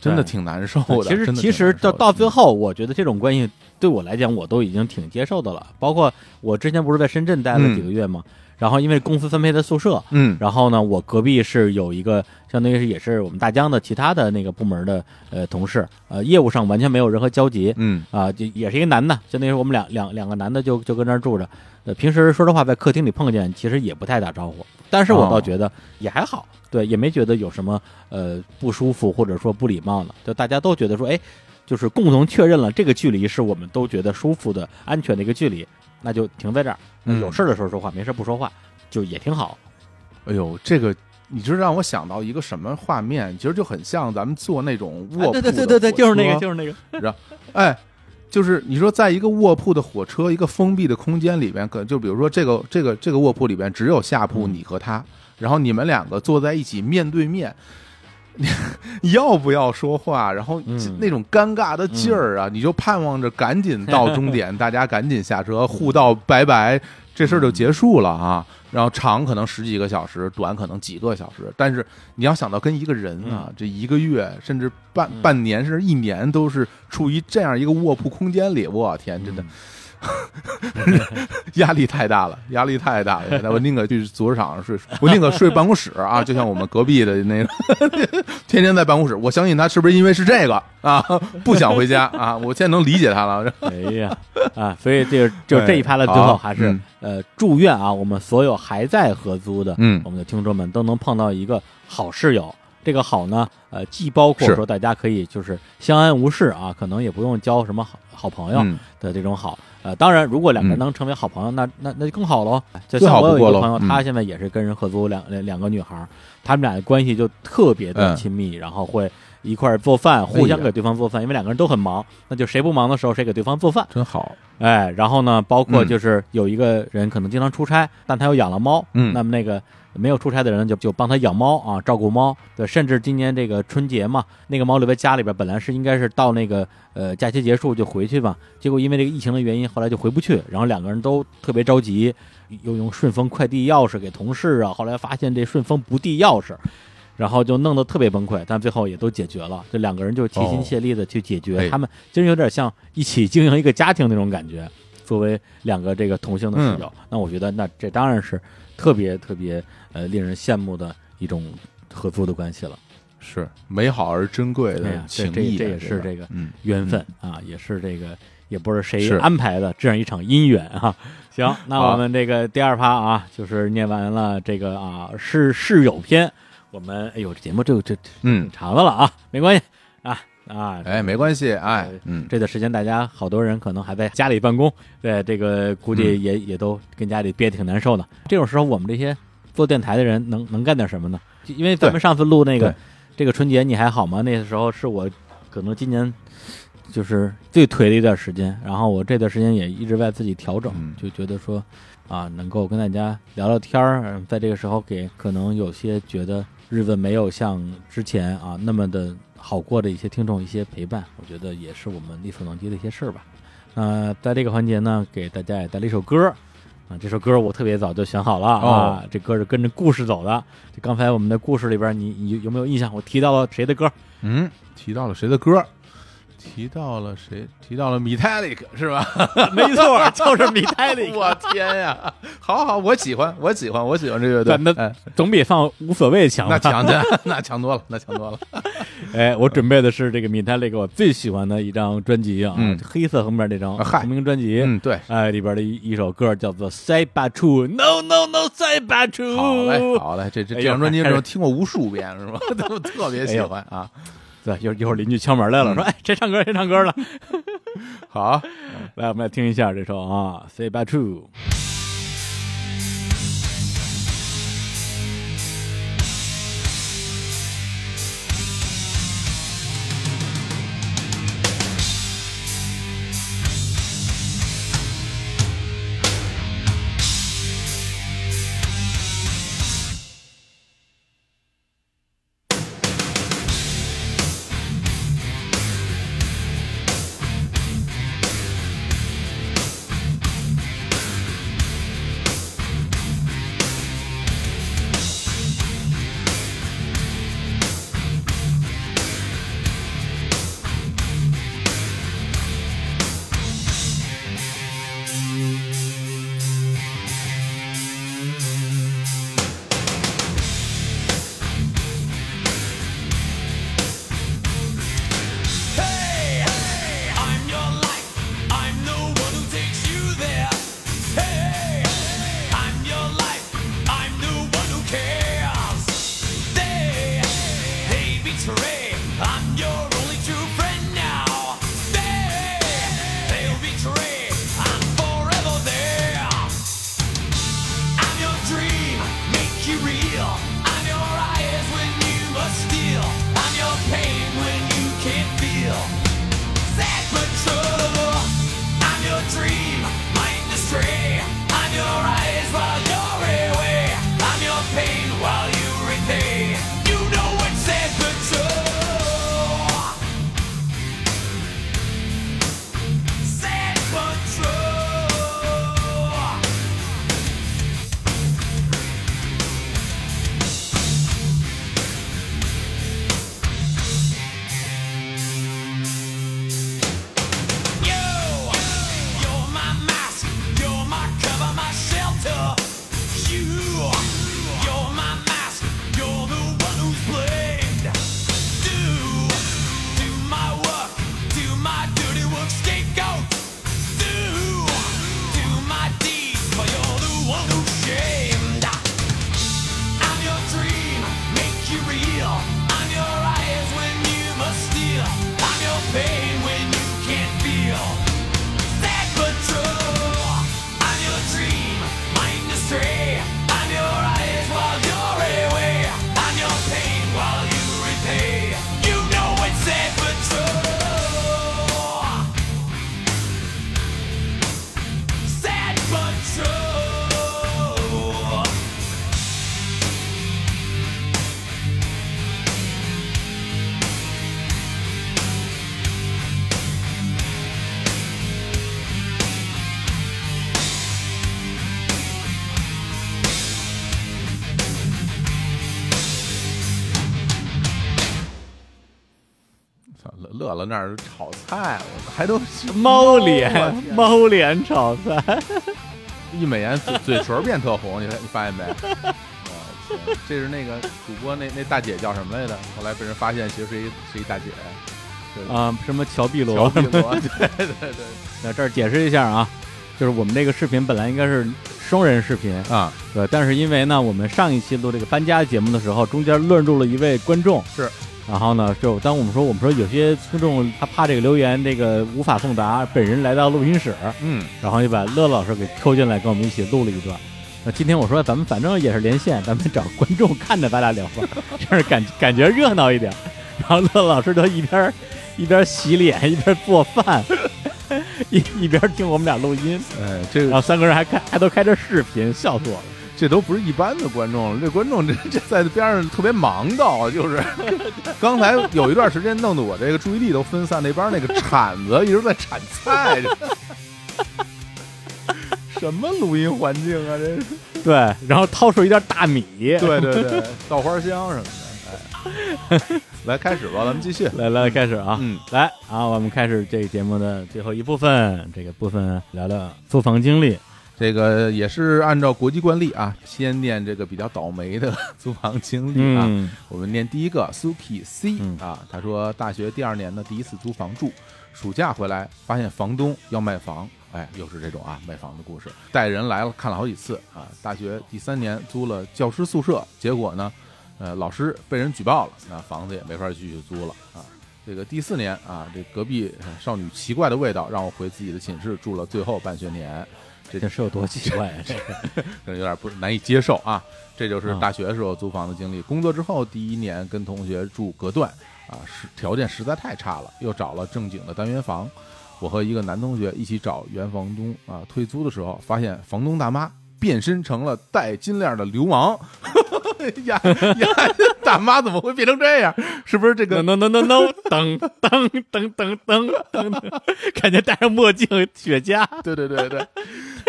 真的挺难受的。其实其实到到最后，我觉得这种关系对我来讲，我都已经挺接受的了。包括我之前不是在深圳待了几个月嘛，然后因为公司分配的宿舍，嗯然后呢，我隔壁是有一个，相当于是也是我们大疆的其他的那个部门的呃同事，呃，业务上完全没有任何交集，嗯啊，就也是一个男的，相当于我们两两两个男的就就跟那儿住着。呃，平时说实话，在客厅里碰见，其实也不太打招呼，但是我倒哦觉得也还好，对，也没觉得有什么呃不舒服或者说不礼貌的，就大家都觉得说，哎，就是共同确认了这个距离是我们都觉得舒服的、安全的一个距离，那就停在这儿。嗯有事儿的时候说话，没事儿不说话，就也挺好。哎呦，这个你这让我想到一个什么画面？其实就很像咱们坐那种卧铺啊对对对对对，就是那个，就是那个，哎，就是你说在一个卧铺的火车一个封闭的空间里边，可就比如说这个这个这个卧铺里边只有下铺嗯你和他，然后你们两个坐在一起面对面。*laughs* 你要不要说话？然后嗯那种尴尬的劲儿啊，你就盼望着赶紧到终点，*laughs* 大家赶紧下车，互道拜拜，这事儿就结束了啊。*laughs* 然后长可能十几个小时，短可能几个小时。但是你要想到跟一个人啊，嗯这一个月甚至半嗯半年甚至一年都是处于这样一个卧铺空间里，我天，真的嗯 *laughs* 压力太大了，压力太大了。现 *laughs* 在我宁可去足球场上睡，我宁可睡办公室啊，*laughs* 就像我们隔壁的那个，天天在办公室。我相信他是不是因为是这个啊，不想回家啊？我现在能理解他了。哎呀啊，所以这个就这一趴的最后还是嗯呃，祝愿啊，我们所有还在合租的嗯我们的听众们都能碰到一个好室友。这个好呢，呃，既包括说大家可以就是相安无事啊，可能也不用交什么好好朋友嗯的这种好。呃，当然，如果两个人嗯。能成为好朋友，那那那就更好喽。就我有一个朋友，嗯。他现在也是跟人合租两两两个女孩儿，他们俩的关系就特别的嗯。亲密，然后会一块儿做饭，互相给对方做饭，因为两个人都很忙，那就谁不忙的时候谁给对方做饭。真好，哎，然后呢，包括嗯。就是有一个人可能经常出差，但他又养了猫，嗯。那么那个没有出差的人就就帮他养猫啊，照顾猫。对，甚至今年这个春节嘛，那个猫留在家里边，本来是应该是到那个呃假期结束就回去嘛，结果因为这个疫情的原因，后来就回不去，然后两个人都特别着急，又用顺丰快递钥匙给同事啊，后来发现这顺丰不递钥匙。然后就弄得特别崩溃，但最后也都解决了。这两个人就齐心协力的去解决，哎他们真有点像一起经营一个家庭那种感觉。作为两个这个同性的室友，那我觉得那这当然是特别特别呃令人羡慕的一种合作的关系了。是美好而珍贵的情谊啊，这这也是这个嗯缘分啊，也是这个也不是谁安排的这样一场姻缘啊。*laughs* 行，*laughs* 那我们这个第二趴啊，就是念完了这个啊是室友篇。我们哎呦，这节目这这挺，长的了啊，没关系啊啊，哎，没关系，哎呃，嗯，这段时间大家好多人可能还在家里办公，对这个估计嗯也、也都跟家里憋得挺难受的。这种时候，我们这些做电台的人能能干点什么呢？因为咱们上次录那个这个春节你还好吗？那个时候是我可能今年就是最颓的一段时间，然后我这段时间也一直在自己调整，嗯就觉得说啊，能够跟大家聊聊天儿，嗯在这个时候给可能有些觉得日子没有像之前啊那么的好过的一些听众一些陪伴，我觉得也是我们力所能及的一些事儿吧。那在这个环节呢，给大家也带了一首歌，啊，这首歌我特别早就选好了啊哦，这歌是跟着故事走的。就刚才我们的故事里边，你你有没有印象？我提到了谁的歌？嗯，提到了谁的歌？提到了谁？提到了 Metallic 是吧？*laughs* 没错，就是米泰的。*laughs* 我天呀！好好，我喜欢，我喜欢，我喜欢这乐队。那哎总比放无所谓强。那强的，那强多了，那强多了。*laughs* 哎，我准备的是这个米泰那个我最喜欢的一张专辑啊，嗯黑色封面这张同名专辑。嗯，对，哎，里边的一一首歌叫做《塞巴楚》，No No No，塞巴楚。好嘞，好嘞，这这这张专辑我听过无数遍，是吧？都特别喜欢啊。对，一会儿一会儿邻居敲门来了，嗯说：“哎，谁唱歌？谁唱歌了 *laughs* 好，？”来，我们来听一下这首啊，《塞巴楚》。乐乐乐那儿炒菜，我还都 *laughs* 猫脸猫脸炒菜，*laughs* 一美颜嘴嘴唇变特红，你你发现没？*laughs* 这是那个主播那那大姐叫什么来着？后来被人发现其实是一是一大姐，对啊，什么乔碧萝乔？碧萝，对对对那这儿解释一下啊，就是我们这个视频本来应该是双人视频，啊，对，但是因为呢，我们上一期录这个搬家节目的时候，中间乱入了一位观众，是，然后呢，就当我们说我们说有些听众他怕这个留言这个无法送达，本人来到录音室，嗯，然后就把乐乐老师给抽进来跟我们一起录了一段。那今天我说咱们反正也是连线，咱们找观众看着咱俩聊会儿，这 *laughs* 样感感觉热闹一点。然后乐乐老师就一边一边洗脸 *laughs* 一边做饭，*laughs* 一一边听我们俩录音，哎，这个然后三个人还开还都开着视频，笑死我了。这都不是一般的观众了，这观众 *laughs* 这这在边上特别忙到，就是刚才有一段时间弄得我这个注意力都分散，那边那个铲子一直在铲菜，什么录音环境啊？这是对，然后掏出一袋大米，对对对，稻花香什么的。哎，来开始吧，咱们继续。来来开始啊，嗯，来啊，我们开始这个节目的最后一部分，这个部分聊聊租房经历。这个也是按照国际惯例啊，先念这个比较倒霉的 *laughs* 租房经历啊。嗯我们念第一个 Suki C 嗯啊，他说大学第二年呢，第一次租房住，暑假回来发现房东要卖房，哎，又是这种啊卖房的故事，带人来了看了好几次啊。大学第三年租了教师宿舍，结果呢，呃，老师被人举报了，那房子也没法继续租了啊。这个第四年啊，这隔壁呃少女奇怪的味道让我回自己的寝室住了最后半学年，这件事有多奇怪啊！这个 *laughs* 可能有点不难以接受啊。这就是啊大学时候租房的经历。工作之后第一年跟同学住隔断啊，是条件实在太差了，又找了正经的单元房。我和一个男同学一起找原房东啊退租的时候，发现房东大妈变身成了戴金链的流氓。呀 *laughs* 呀，*laughs* 大妈怎么会变成这样？是不是这个 no no no no no，噔噔噔噔噔噔，*laughs* 感觉戴上墨镜雪茄。对对对对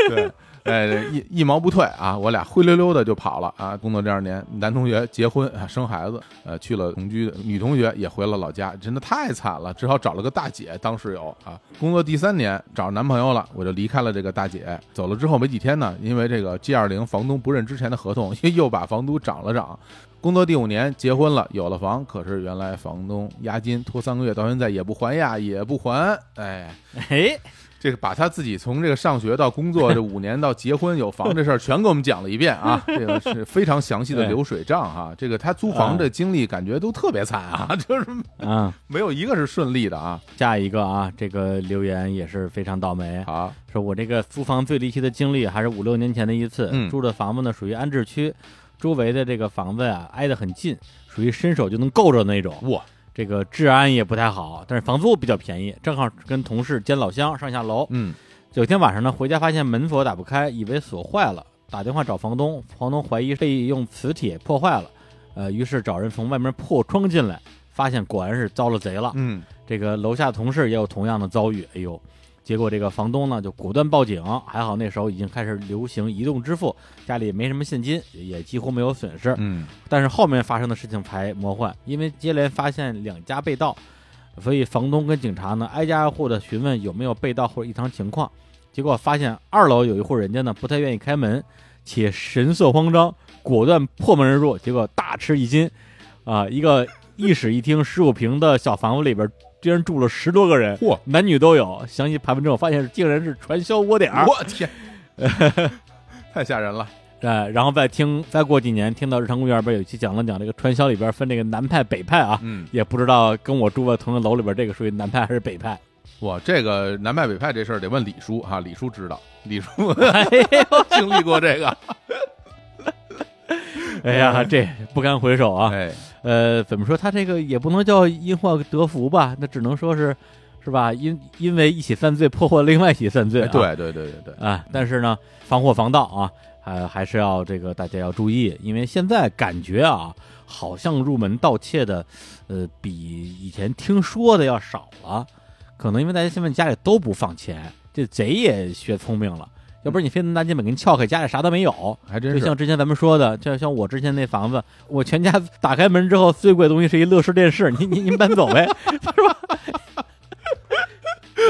对，哎，一一毛不退啊！我俩灰溜溜的就跑了啊！工作第二年，男同学结婚生孩子，呃，去了同居女同学也回了老家，真的太惨了，只好找了个大姐当室友啊。工作第三年找男朋友了，我就离开了这个大姐。走了之后没几天呢，因为这个 G 二零房东不认之前的合同，*laughs* 又把房租涨了涨。工作第五年结婚了，有了房，可是原来房东押金拖三个月，到现在也不还呀，也不还，哎。哎，这个把他自己从这个上学到工作这五年到结婚有房这事儿全给我们讲了一遍啊，*laughs* 这个是非常详细的流水账哈、这个他租房的经历感觉都特别惨啊，*laughs* 就是啊，没有一个是顺利的啊。下一个啊，这个留言也是非常倒霉。好，说我这个租房最离奇的经历还是五六年前的一次，嗯住的房子呢属于安置区，周围的这个房子啊挨得很近，属于伸手就能够着那种。哇，这个治安也不太好，但是房租比较便宜，正好跟同事兼老乡上下楼。嗯有天晚上呢，回家发现门锁打不开，以为锁坏了，打电话找房东，房东怀疑被用磁铁破坏了，呃，于是找人从外面破窗进来，发现果然是遭了贼了。嗯这个楼下同事也有同样的遭遇，哎呦，结果这个房东呢就果断报警，还好那时候已经开始流行移动支付，家里也没什么现金，也几乎没有损失。嗯。但是后面发生的事情才魔幻，因为接连发现两家被盗，所以房东跟警察呢挨家挨户的询问有没有被盗或者异常情况，结果发现二楼有一户人家呢不太愿意开门，且神色慌张，果断破门而入，结果大吃一惊，啊，一个一室一厅十五平的小房子里边居然住了十多个人，嚯男女都有。详细盘问之后，发现竟然是传销窝点儿。我天，*laughs* 太吓人了。呃，然后再听，再过几年听到日常公园边有一期讲了讲这个传销里边分这个南派北派啊，嗯，也不知道跟我住在同一个楼里边这个属于南派还是北派。哇，这个南派北派这事儿得问李叔哈，李叔知道，李叔 *laughs* 经历过这个。*laughs* 哎呀，这不堪回首啊！哎，呃，怎么说？他这个也不能叫因祸得福吧？那只能说是，是吧？因因为一起犯罪破获另外一起犯罪、啊，哎对对对对对，啊，但是呢，防火防盗啊，还还是要这个大家要注意，因为现在感觉啊，好像入门盗窃的，呃，比以前听说的要少了。可能因为大家现在家里都不放钱，这贼也学聪明了。要不然你非得拿金本给你撬开，家里啥都没有。还真。就是像之前咱们说的，就像我之前那房子，我全家打开门之后，最贵的东西是一乐视电视，您您您搬走呗，*laughs* 是吧？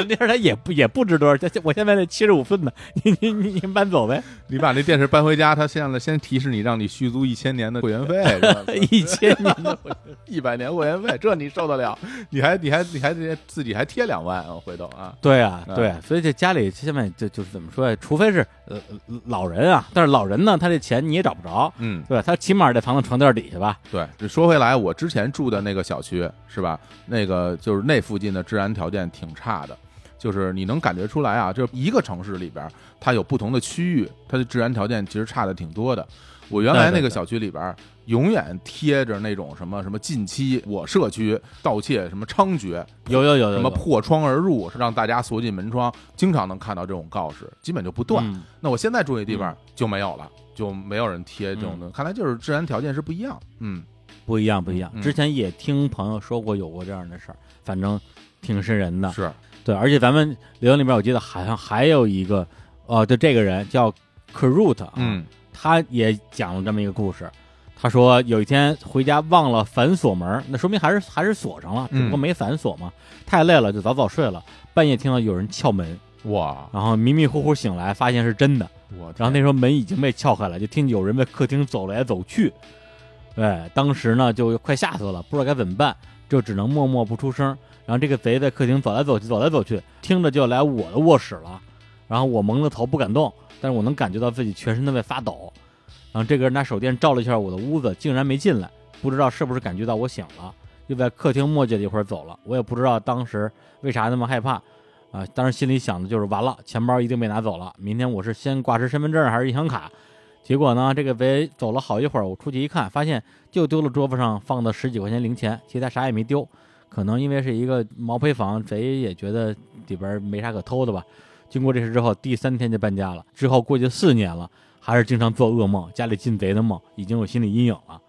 电视台也不也不值多少，钱我现在那七十五寸的，您您您您搬走呗，你把那电视搬回家，他现在先提示你，让你续租一千年的会员费，*laughs* 一千年的会员，*laughs* 一百年会员费，这你受得了？你还你还你还得自己还贴两万啊！回头啊，对啊嗯对啊，所以这家里现在就就是怎么说呀？除非是呃老人啊，但是老人呢，他这钱你也找不着，嗯，对吧？他起码得藏到床垫底下吧？对。这说回来，我之前住的那个小区是吧？那个就是那附近的治安条件挺差的，就是你能感觉出来啊，这一个城市里边，它有不同的区域，它的治安条件其实差的挺多的。我原来那个小区里边，永远贴着那种什么什么近期我社区盗窃什么猖獗，有有有有什么破窗而入，是让大家锁紧门窗，经常能看到这种告示，基本就不断。嗯那我现在住的地方就没有了，就没有人贴这种的，看来就是治安条件是不一样。嗯，不一样不一样。嗯之前也听朋友说过有过这样的事儿，反正挺瘆人的。是，对，而且咱们留言里面，我记得好像还有一个哦，就这个人叫 Karut 啊，嗯他也讲了这么一个故事。他说有一天回家忘了反锁门，那说明还是还是锁上了，只不过嗯没反锁嘛。太累了就早早睡了，半夜听到有人撬门，哇，然后迷迷糊糊醒来，发现是真的。我然后那时候门已经被撬开了，就听有人在客厅走来走去。对，当时呢就快吓死了，不知道该怎么办，就只能默默不出声。然后这个贼在客厅走来走去，走来走去，听着就来我的卧室了。然后我蒙着头不敢动，但是我能感觉到自己全身都在发抖。然后这个人拿手电照了一下我的屋子，竟然没进来，不知道是不是感觉到我醒了，又在客厅磨叽了一会儿走了。我也不知道当时为啥那么害怕，啊，当时心里想的就是完了，钱包一定被拿走了。明天我是先挂失身份证还是银行卡？结果呢，这个贼走了好一会儿，我出去一看，发现就丢了桌子上放的十几块钱零钱，其他啥也没丢。可能因为是一个毛坯房，贼也觉得里边没啥可偷的吧。经过这事之后，第三天就搬家了。之后过去四年了，还是经常做噩梦，家里进贼的梦，已经有心理阴影了。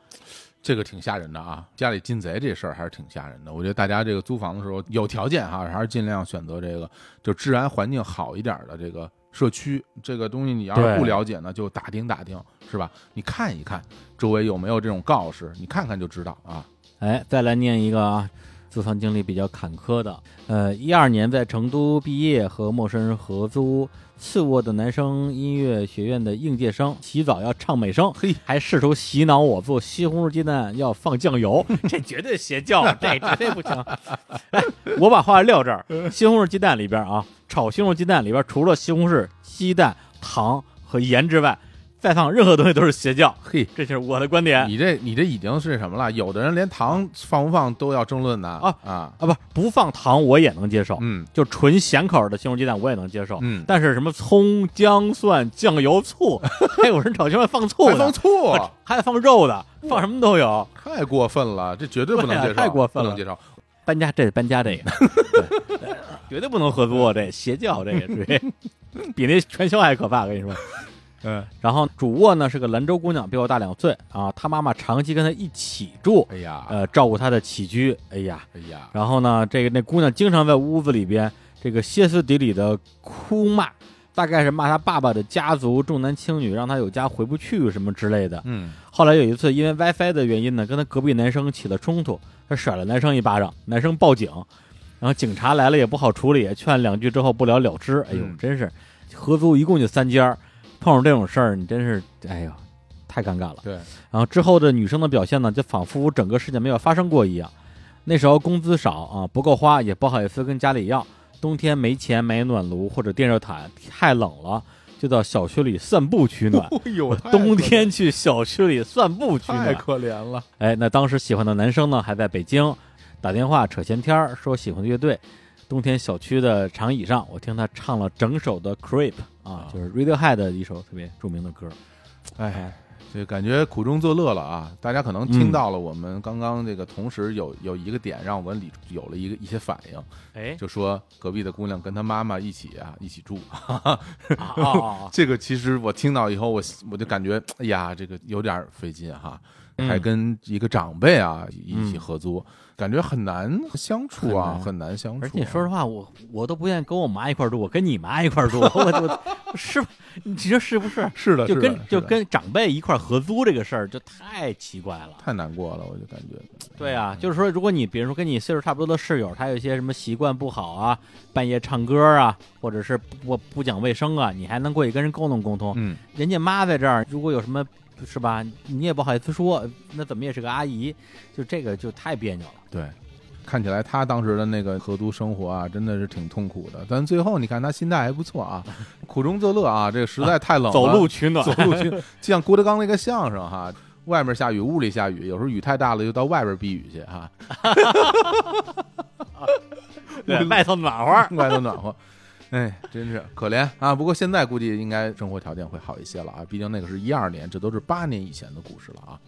这个挺吓人的啊！家里进贼这事儿还是挺吓人的。我觉得大家这个租房的时候有条件哈，还是尽量选择这个就治安环境好一点的这个社区。这个东西你要是不了解呢，就打听打听，是吧？你看一看周围有没有这种告示，你看看就知道啊。哎，再来念一个啊，租房经历比较坎坷的。呃，一二年在成都毕业，和陌生人合租次卧的男生音乐学院的应届生，洗澡要唱美声，嘿，还试图洗脑我做西红柿鸡蛋要放酱油，*laughs* 这绝对邪教，这绝对不行。*laughs* 哎，我把话撂这儿，西红柿鸡蛋里边啊，炒西红柿鸡蛋里边除了西红柿、鸡蛋、糖和盐之外，再放任何东西都是邪教。嘿，这就是我的观点。你这你这已经是什么了？有的人连糖放不放都要争论呢啊啊！啊，不不放糖我也能接受，嗯就纯咸口的西红柿鸡蛋我也能接受。嗯，但是什么葱、姜、蒜、酱油、醋，还 *laughs* 有人炒西红柿放醋放醋，还放肉的，放什么都有。太过分了，这绝对不能接受，太过分了不能接受。搬家这搬家这个，*laughs* 绝对不能合作，这邪教这个比那传销还可怕，我跟你说。嗯，然后主卧呢是个兰州姑娘，比我大两岁啊，她妈妈长期跟她一起住，哎呀，呃，照顾她的起居。哎呀，哎呀，然后呢，这个那姑娘经常在屋子里边这个歇斯底里的哭骂，大概是骂她爸爸的家族重男轻女，让她有家回不去什么之类的。嗯，后来有一次因为 WiFi 的原因呢，跟她隔壁男生起了冲突，她甩了男生一巴掌，男生报警，然后警察来了也不好处理，劝两句之后不了了之。哎呦，嗯真是合租一共就三间儿，碰上这种事儿，你真是哎呦太尴尬了。对，然后之后的女生的表现呢，就仿佛整个事件没有发生过一样。那时候工资少啊，不够花，也不好意思跟家里要。冬天没钱买暖炉或者电热毯，太冷了，就到小区里散步取暖。*laughs* 冬天去小区里散步取暖太暖，可怜了。哎，那当时喜欢的男生呢还在北京，打电话扯闲天儿，说喜欢的乐队。冬天小区的长椅上，我听他唱了整首的《Creep》啊，就是 Radiohead 的一首特别著名的歌。哎，这感觉苦中作乐了啊！大家可能听到了我们刚刚这个，同时有有一个点让我们里有了一个一些反应，哎，就说隔壁的姑娘跟她妈妈一起啊 *laughs* 一起住！*laughs* 这个其实我听到以后，我我就感觉，哎呀，这个有点费劲哈，嗯还跟一个长辈啊一起嗯合租，感觉很难相处啊，很难相处啊。而且说实话，我我都不愿意跟我妈一块儿住，我跟你妈一块儿住，*laughs* 我我是？你说是不是？是的，就跟就跟长辈一块儿合租这个事儿，就太奇怪了。太难过了，我就感觉，对啊，就是说，如果你比如说跟你岁数差不多的室友，他有一些什么习惯不好啊，半夜唱歌啊，或者是不不讲卫生啊，你还能过去跟人沟通沟通。嗯，人家妈在这儿，如果有什么是吧，你也不好意思说，那怎么也是个阿姨，就这个就太别扭了。对。看起来他当时的那个合租生活啊，真的是挺痛苦的。但最后你看他心态还不错啊，苦中作乐啊。这个实在太冷了，走路取暖，走路取，就像郭德纲那个相声哈，外面下雨，屋里下雨，有时候雨太大了，就到外边避雨去哈，*laughs* 对，外头暖和。*laughs* 外头暖和。*laughs* 哎，真是可怜啊！不过现在估计应该生活条件会好一些了啊，毕竟那个是一二年，这都是八年以前的故事了啊。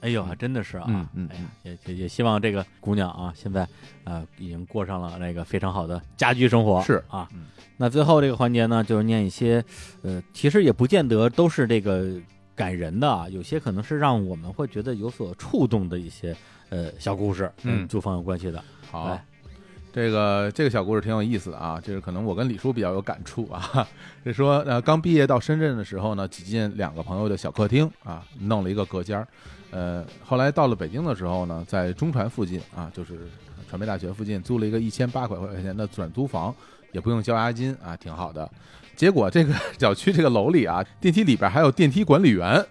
哎呦，还真的是啊，嗯嗯哎呀，也也也希望这个姑娘啊，现在啊、已经过上了那个非常好的家居生活。是啊，嗯那最后这个环节呢，就是念一些，呃，其实也不见得都是这个感人的啊，有些可能是让我们会觉得有所触动的一些呃小故事，嗯跟租房有关系的。好来，这个这个小故事挺有意思的啊，就是可能我跟李叔比较有感触啊。这 *laughs* 说呃，刚毕业到深圳的时候呢，挤进两个朋友的小客厅啊，弄了一个隔间儿。呃，后来到了北京的时候呢，在中传附近啊，就是传媒大学附近租了一个一千八百块钱的转租房，也不用交押金啊，挺好的。结果这个 *laughs* 小区这个楼里啊，电梯里边还有电梯管理员。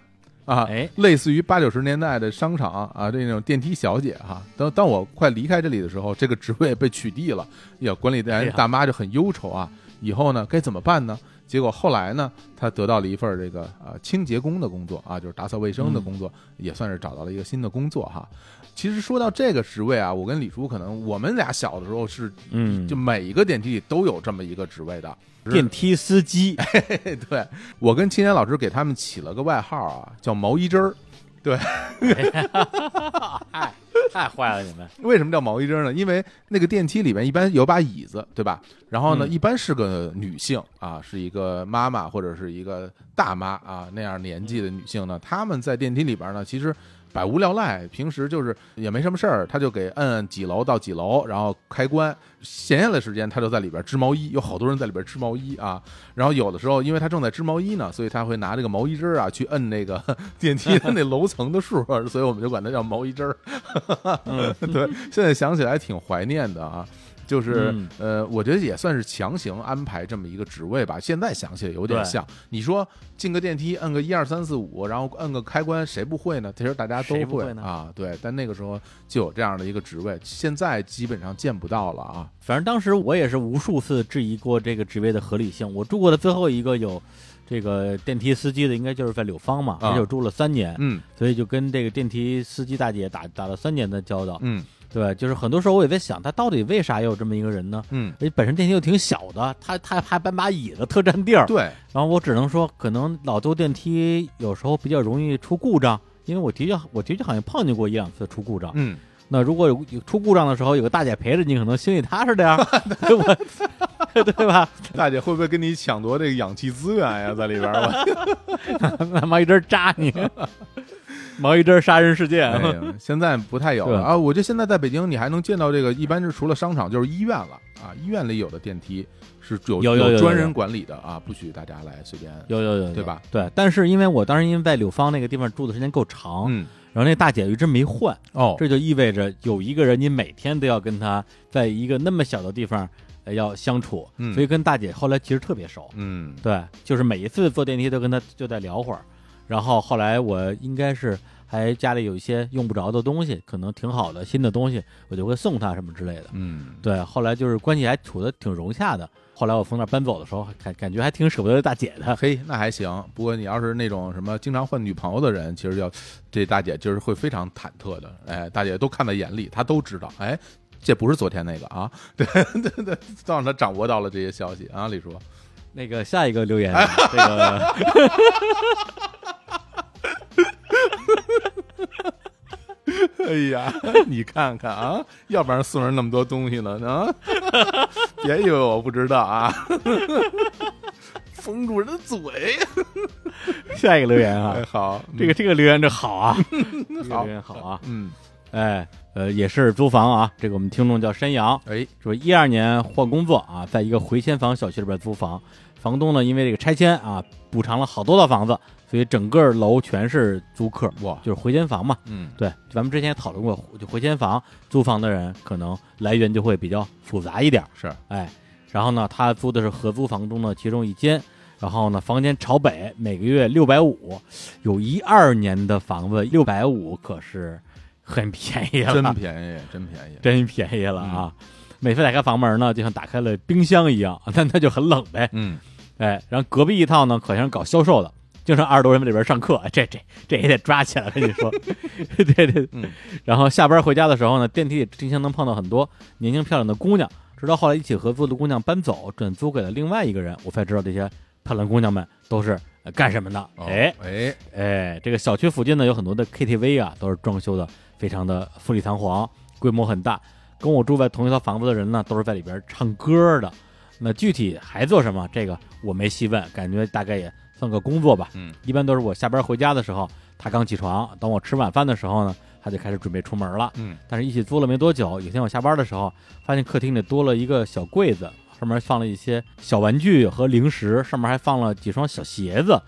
啊，哎类似于八九十年代的商场啊，这种电梯小姐哈、当当我快离开这里的时候，这个职位被取缔了，呀，管理员大妈就很忧愁啊，以后呢该怎么办呢？结果后来呢，她得到了一份这个呃清洁工的工作啊，就是打扫卫生的工作，也算是找到了一个新的工作哈。其实说到这个职位啊，我跟李叔可能我们俩小的时候是，嗯就每一个电梯里都有这么一个职位的。电梯司机，*laughs* 对我跟青年老师给他们起了个外号啊，叫毛衣针儿。*laughs* 太太坏了你们，为什么叫毛衣针呢？因为那个电梯里面一般有把椅子，对吧？然后呢，嗯一般是个女性啊，是一个妈妈或者是一个大妈啊那样年纪的女性呢，她们在电梯里边呢，其实百无聊赖，平时就是也没什么事儿，他就给摁摁几楼到几楼，然后开关。闲下来时间，他就在里边织毛衣，有好多人在里边织毛衣啊。然后有的时候，因为他正在织毛衣呢，所以他会拿这个毛衣针儿啊去摁那个 *laughs* 电梯的那楼层的数，所以我们就管它叫毛衣针儿。*laughs* 嗯对，现在想起来挺怀念的啊。就是、嗯呃，我觉得也算是强行安排这么一个职位吧。现在想起来有点像，你说进个电梯，摁个一二三四五，然后摁个开关，谁不会呢？其实大家都会呢啊。对，但那个时候就有这样的一个职位，现在基本上见不到了啊。反正当时我也是无数次质疑过这个职位的合理性。我住过的最后一个有这个电梯司机的，应该就是在柳芳嘛，啊而且我住了三年，嗯所以就跟这个电梯司机大姐打打了三年的交道。嗯对，就是很多时候我也在想，他到底为啥有这么一个人呢？嗯，而且本身电梯又挺小的，他他还搬把椅子，特占地儿。对，然后我只能说，可能老旧电梯有时候比较容易出故障，因为我的确我的确好像碰见过一两次出故障。嗯，那如果有有出故障的时候，有个大姐陪着你，可能心里踏实点儿，*laughs* 对吧？*laughs* 对吧？*laughs* 大姐会不会跟你抢夺这个氧气资源呀？在里边儿，我拿毛一针扎你，毛一针杀人事件。哎，现在不太有了啊！我觉得现在在北京，你还能见到这个，一般是除了商场就是医院了啊。医院里有的电梯是有有专人管理的啊，不许大家来随便。有有有有，对吧？对，但是因为我当时因为在柳芳那个地方住的时间够长，嗯，然后那大姐一直没换，哦，这就意味着有一个人你每天都要跟他在一个那么小的地方呃要相处，嗯所以跟大姐后来其实特别熟。嗯对，就是每一次坐电梯都跟她就在聊会儿，然后后来我应该是还家里有一些用不着的东西，可能挺好的新的东西，我就会送他什么之类的。嗯，对，后来就是关系还处的挺融洽的。后来我从那儿搬走的时候，感感觉还挺舍不得大姐的。嘿，那还行。不过你要是那种什么经常换女朋友的人，其实要这大姐就是会非常忐忑的。哎，大姐都看在眼里，她都知道。哎，这不是昨天那个啊，对对对，都让她掌握到了这些消息啊。李叔，那个下一个留言，*laughs* 这个。哎呀，你看看啊，要不然送人那么多东西呢啊！*laughs* 别以为我不知道啊，封住人的嘴。下一个留言啊哎，，好，这个这个留言这好啊，*laughs* 这个好留言好啊，嗯，哎，呃，也是租房啊，这个我们听众叫山羊，哎，说一二年换工作啊，在一个回迁房小区里边租房，房东呢因为这个拆迁啊，补偿了好多套房子，所以整个楼全是租客，哇，就是回迁房嘛。嗯。对，咱们之前也讨论过，就回迁房租房的人可能来源就会比较复杂一点，是，哎，然后呢，他租的是合租房中的其中一间，然后呢，房间朝北，每个月六百五，有一二年的房子六百五可是很便宜了，真便宜，真便宜。真便宜了啊！每次打开房门呢，就像打开了冰箱一样，但那就很冷呗。嗯，哎，然后隔壁一套呢，好像是搞销售的，经常二十多人在里边上课，哎这这这也得抓起来，跟你说，*laughs* 对对。嗯 *laughs* 然后下班回家的时候呢，电梯里经常能碰到很多年轻漂亮的姑娘，直到后来一起合租的姑娘搬走，转租给了另外一个人，我才知道这些漂亮姑娘们都是呃干什么的。哦哎哎，哎，这个小区附近呢有很多的 KTV 啊，都是装修的非常的富丽堂皇，规模很大。跟我住在同一套房子的人呢，都是在里边唱歌的。那具体还做什么？这个我没细问，感觉大概也算个工作吧。嗯，一般都是我下班回家的时候，他刚起床，等我吃晚饭的时候呢，他就开始准备出门了。嗯但是一起租了没多久，有一天我下班的时候，发现客厅里多了一个小柜子，上面放了一些小玩具和零食，上面还放了几双小鞋子，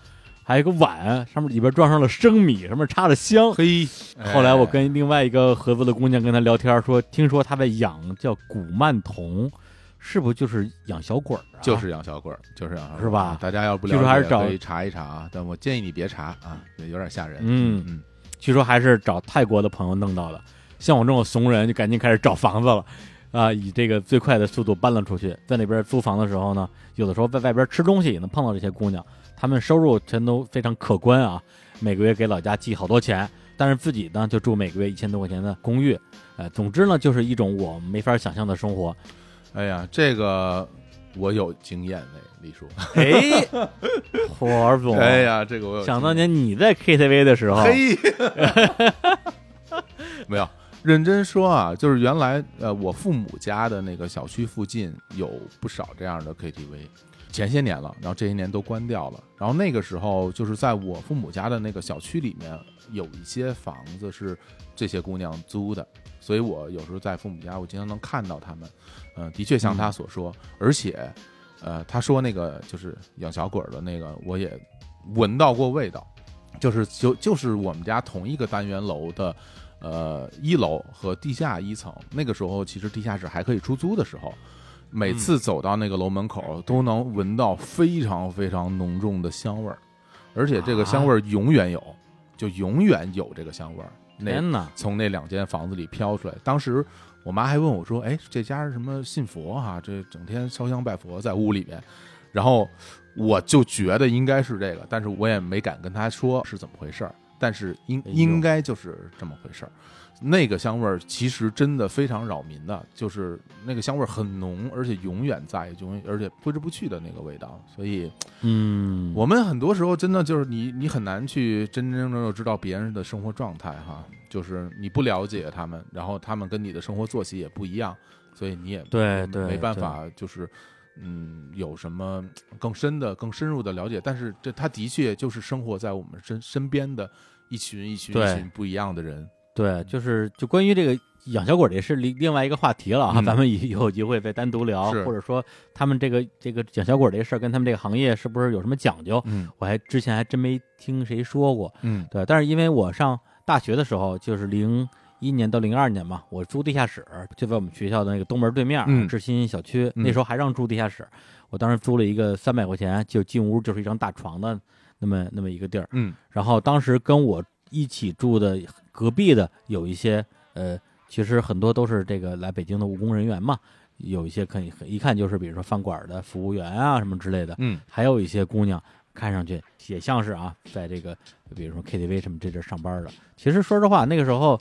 还有一个碗，上面里边装上了生米，上面插着香。嘿，后来我哎跟另外一个合作的姑娘跟她聊天说，听说她在养叫古曼童，是不是就是养小鬼儿啊？就是养小鬼儿，就是养小鬼儿是吧大家要不了解，据说还是找可以查一查啊，但我建议你别查啊，有点吓人。嗯嗯，据说还是找泰国的朋友弄到的。像我这种怂人，就赶紧开始找房子了，啊，以这个最快的速度搬了出去。在那边租房的时候呢，有的时候在外边吃东西也能碰到这些姑娘，她们收入全都非常可观啊，每个月给老家寄好多钱，但是自己呢就住每个月一千多块钱的公寓，呃，总之呢就是一种我没法想象的生活。哎呀，这个我有经验嘞，李叔。哎，*laughs* 火总，哎呀，这个我有想当年你在 KTV 的时候，嘿，*laughs* 没有认真说啊，就是原来呃，我父母家的那个小区附近有不少这样的 KTV，前些年了，然后这些年都关掉了。然后那个时候，就是在我父母家的那个小区里面，有一些房子是这些姑娘租的，所以我有时候在父母家，我经常能看到他们。嗯、的确像他所说，而且，呃，他说那个就是养小鬼的那个，我也闻到过味道。就是就就是我们家同一个单元楼的，呃，一楼和地下一层。那个时候其实地下室还可以出租的时候，每次走到那个楼门口都能闻到非常非常浓重的香味儿，而且这个香味儿永远有，就永远有这个香味儿。天哪，从那两间房子里飘出来。当时我妈还问我说：“哎，这家是什么信佛哈、这整天烧香拜佛在屋里面。”然后我就觉得应该是这个，但是我也没敢跟她说是怎么回事儿。但是应应该就是这么回事儿。那个香味儿其实真的非常扰民的，就是那个香味儿很浓，而且永远在，永远而且挥之不去的那个味道。所以嗯，我们很多时候真的就是你，你很难去真真正正知道别人的生活状态哈，就是你不了解他们，然后他们跟你的生活作息也不一样，所以你也对对没办法就是。嗯，有什么更深的、更深入的了解？但是这他的确就是生活在我们身身边的一群一群一对群不一样的人。对，就是就关于这个养小鬼儿，这是另另外一个话题了啊，嗯 *laughs* 咱们以以后有机会再单独聊，或者说他们这个这个养小鬼儿这事儿跟他们这个行业是不是有什么讲究？嗯我还之前还真没听谁说过。嗯对，但是因为我上大学的时候，就是零一年到零二年嘛，我住地下室，就在我们学校的那个东门对面，嗯志新小区，嗯那时候还让住地下室。我当时租了一个三百块钱，就进屋就是一张大床的那么那么一个地儿。嗯然后当时跟我一起住的隔壁的有一些呃，其实很多都是这个来北京的务工人员嘛，有一些可以一看就是比如说饭馆的服务员啊什么之类的，嗯还有一些姑娘看上去也像是啊，在这个比如说 KTV 什么这阵儿上班的。其实说实话，那个时候。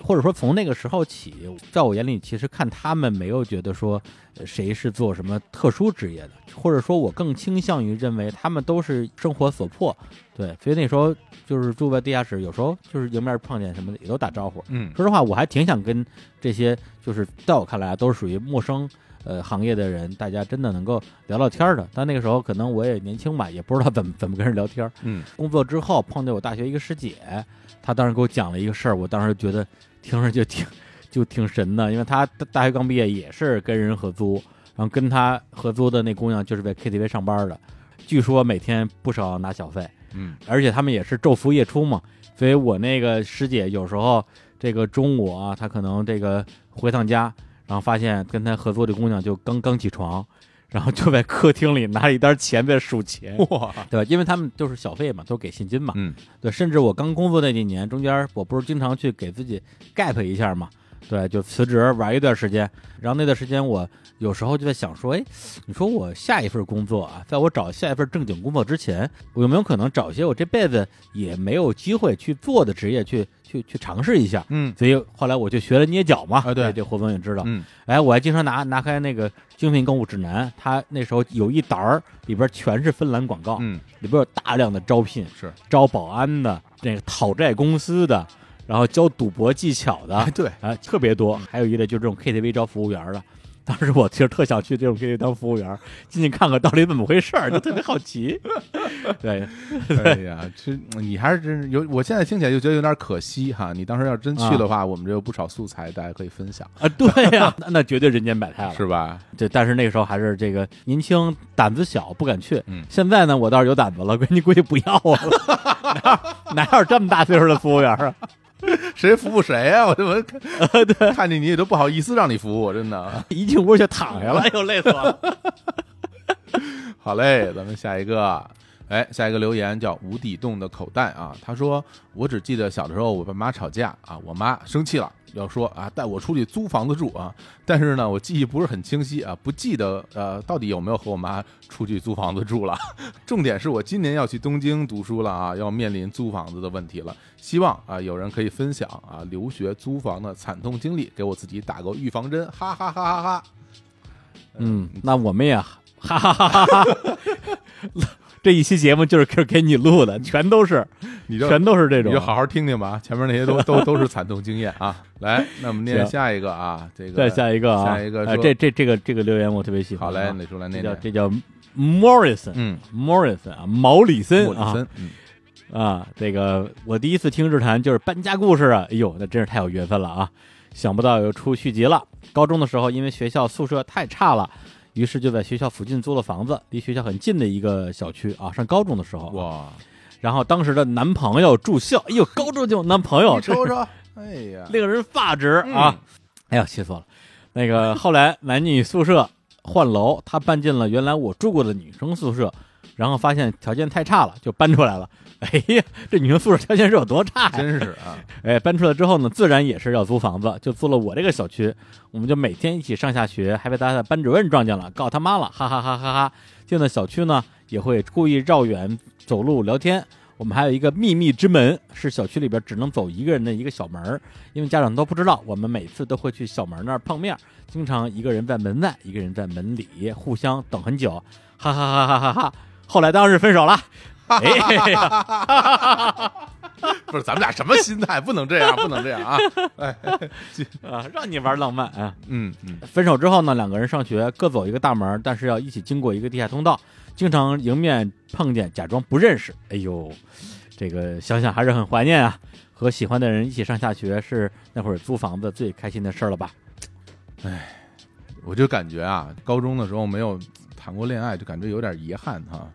或者说从那个时候起，在我眼里，其实看他们没有觉得说呃谁是做什么特殊职业的，或者说我更倾向于认为他们都是生活所迫，对，所以那时候就是住在地下室，有时候就是迎面碰见什么的也都打招呼。嗯说实话，我还挺想跟这些就是在我看来啊都是属于陌生呃行业的人，大家真的能够聊聊天儿的。但那个时候可能我也年轻吧，也不知道怎么怎么跟人聊天儿。嗯工作之后碰见我大学一个师姐，她当时给我讲了一个事儿，我当时觉得听着就挺就挺神的，因为她大大学刚毕业，也是跟人合租，然后跟她合租的那姑娘就是在 KTV 上班的，据说每天不少拿小费，嗯而且他们也是昼伏夜出嘛，所以我那个师姐有时候这个中午啊，她可能这个回趟家，然后发现跟他合作的姑娘就刚刚起床。*laughs* 然后就在客厅里拿了一沓钱在数钱，哇对吧？因为他们都是小费嘛，都是给现金嘛。嗯对，甚至我刚工作那几年，中间我不是经常去给自己 gap 一下嘛，对，就辞职玩一段时间，然后那段时间我有时候就在想说，哎，你说我下一份工作啊，在我找下一份正经工作之前，我有没有可能找一些我这辈子也没有机会去做的职业去去去尝试一下？嗯所以后来我就学了捏脚嘛，啊对这胡总也知道，嗯哎，我还经常拿拿开那个精品购物指南，它那时候有一沓儿，里边全是芬兰广告，嗯里边有大量的招聘，是招保安的，那个讨债公司的，然后教赌博技巧的，哎对啊，特别多。还有一类就是这种 KTV 招服务员的。当时我其实特想去这种 KTV 当服务员，进去看看到底怎么回事儿，就特别好奇。*laughs* 对，哎呀，这你还是真是有，我现在听起来就觉得有点可惜哈。你当时要真去的话，我们这有不少素材，大家可以分享，啊，对呀、那那绝对人间百态了。是吧？对，但是那个时候还是这个年轻，胆子小，不敢去。嗯现在呢，我倒是有胆子了，*laughs* 闺女估计不要我了，*laughs* 哪哪有这么大岁数的服务员啊？*laughs* 谁服务谁啊、*laughs* 我怎么 *laughs* 看看见你也都不好意思让你服务，真的。一进屋就躺下了，哎呦，累死我了。好嘞，咱们下一个。哎，下一个留言叫无底洞的口袋啊，他说：“我只记得小的时候我爸妈吵架啊，我妈生气了，要说啊带我出去租房子住啊，但是呢我记忆不是很清晰啊，不记得呃到底有没有和我妈出去租房子住了。*laughs* 重点是我今年要去东京读书了啊，要面临租房子的问题了，希望啊有人可以分享啊留学租房的惨痛经历，给我自己打个预防针，哈哈哈哈哈。嗯，那我们也哈哈哈哈哈。*laughs* 这一期节目就是给 *laughs* 给你录的，全都是，你就全都是这种你就。好好听听吧，前面那些都 *laughs* 都都是惨痛经验啊。来，那我们念下一个啊，这个再下一个啊，呃下一个说这这这个这个留言我特别喜欢啊。好嘞，哪出来这念念？叫这叫 Morrison，嗯，Morrison 啊，毛里森啊莫里森，嗯啊，这个我第一次听日坛就是搬家故事啊，哎呦，那真是太有缘分了啊！想不到又出续集了。高中的时候，因为学校宿舍太差了，于是就在学校附近租了房子，离学校很近的一个小区啊。上高中的时候，哇，然后当时的男朋友住校，哎呦，高中就有男朋友，*laughs* 你瞅瞅，哎呀，令人发指啊！哎呀，气死我了。那个后来男女宿舍换楼，他搬进了原来我住过的女生宿舍，然后发现条件太差了，就搬出来了。*laughs* 哎呀，这女生宿舍条件是有多差呀？真是啊，*laughs* 哎，搬出来之后呢，自然也是要租房子，就租了我这个小区。我们就每天一起上下学，还被他的班主任撞见了，告他妈了，哈哈哈哈哈！进了小区呢，也会故意绕远走路聊天。我们还有一个秘密之门，是小区里边只能走一个人的一个小门儿，因为家长都不知道。我们每次都会去小门那儿碰面，经常一个人在门外，一个人在门里，互相等很久，哈哈哈哈哈哈！后来当时分手了，*laughs* 哎，*laughs* 不是咱们俩什么心态？不能这样，不能这样啊！哎，*laughs* 啊，让你玩浪漫啊！嗯嗯，分手之后呢，两个人上学各走一个大门，但是要一起经过一个地下通道，经常迎面碰见，假装不认识。哎呦，这个想想还是很怀念啊！和喜欢的人一起上下学是那会儿租房子最开心的事儿了吧？哎我就感觉啊，高中的时候没有谈过恋爱，就感觉有点遗憾哈。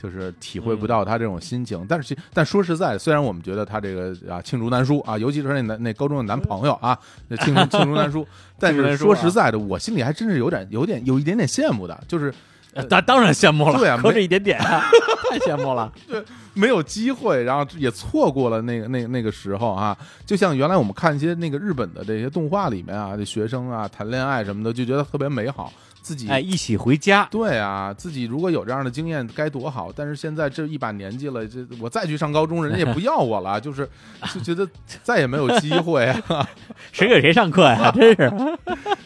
就是体会不到他这种心情，但是其但说实在，虽然我们觉得他这个啊罄竹难书啊，尤其是那男那高中的男朋友啊，那罄竹 *laughs* 罄竹难书，但是说实在的，我心里还真是有点有点有一点点羡慕的，就是呃当当然羡慕了，对啊可这一点点啊，*laughs* 太羡慕了。对没有机会，然后也错过了那个那那个时候啊。就像原来我们看一些那个日本的这些动画里面啊，这学生啊谈恋爱什么的，就觉得特别美好，自己哎，一起回家，对啊，自己如果有这样的经验该多好！但是现在这一把年纪了，这我再去上高中，人家也不 *laughs* 要我了，就是就觉得再也没有机会啊，*laughs* 谁给谁上课呀？*laughs* 真是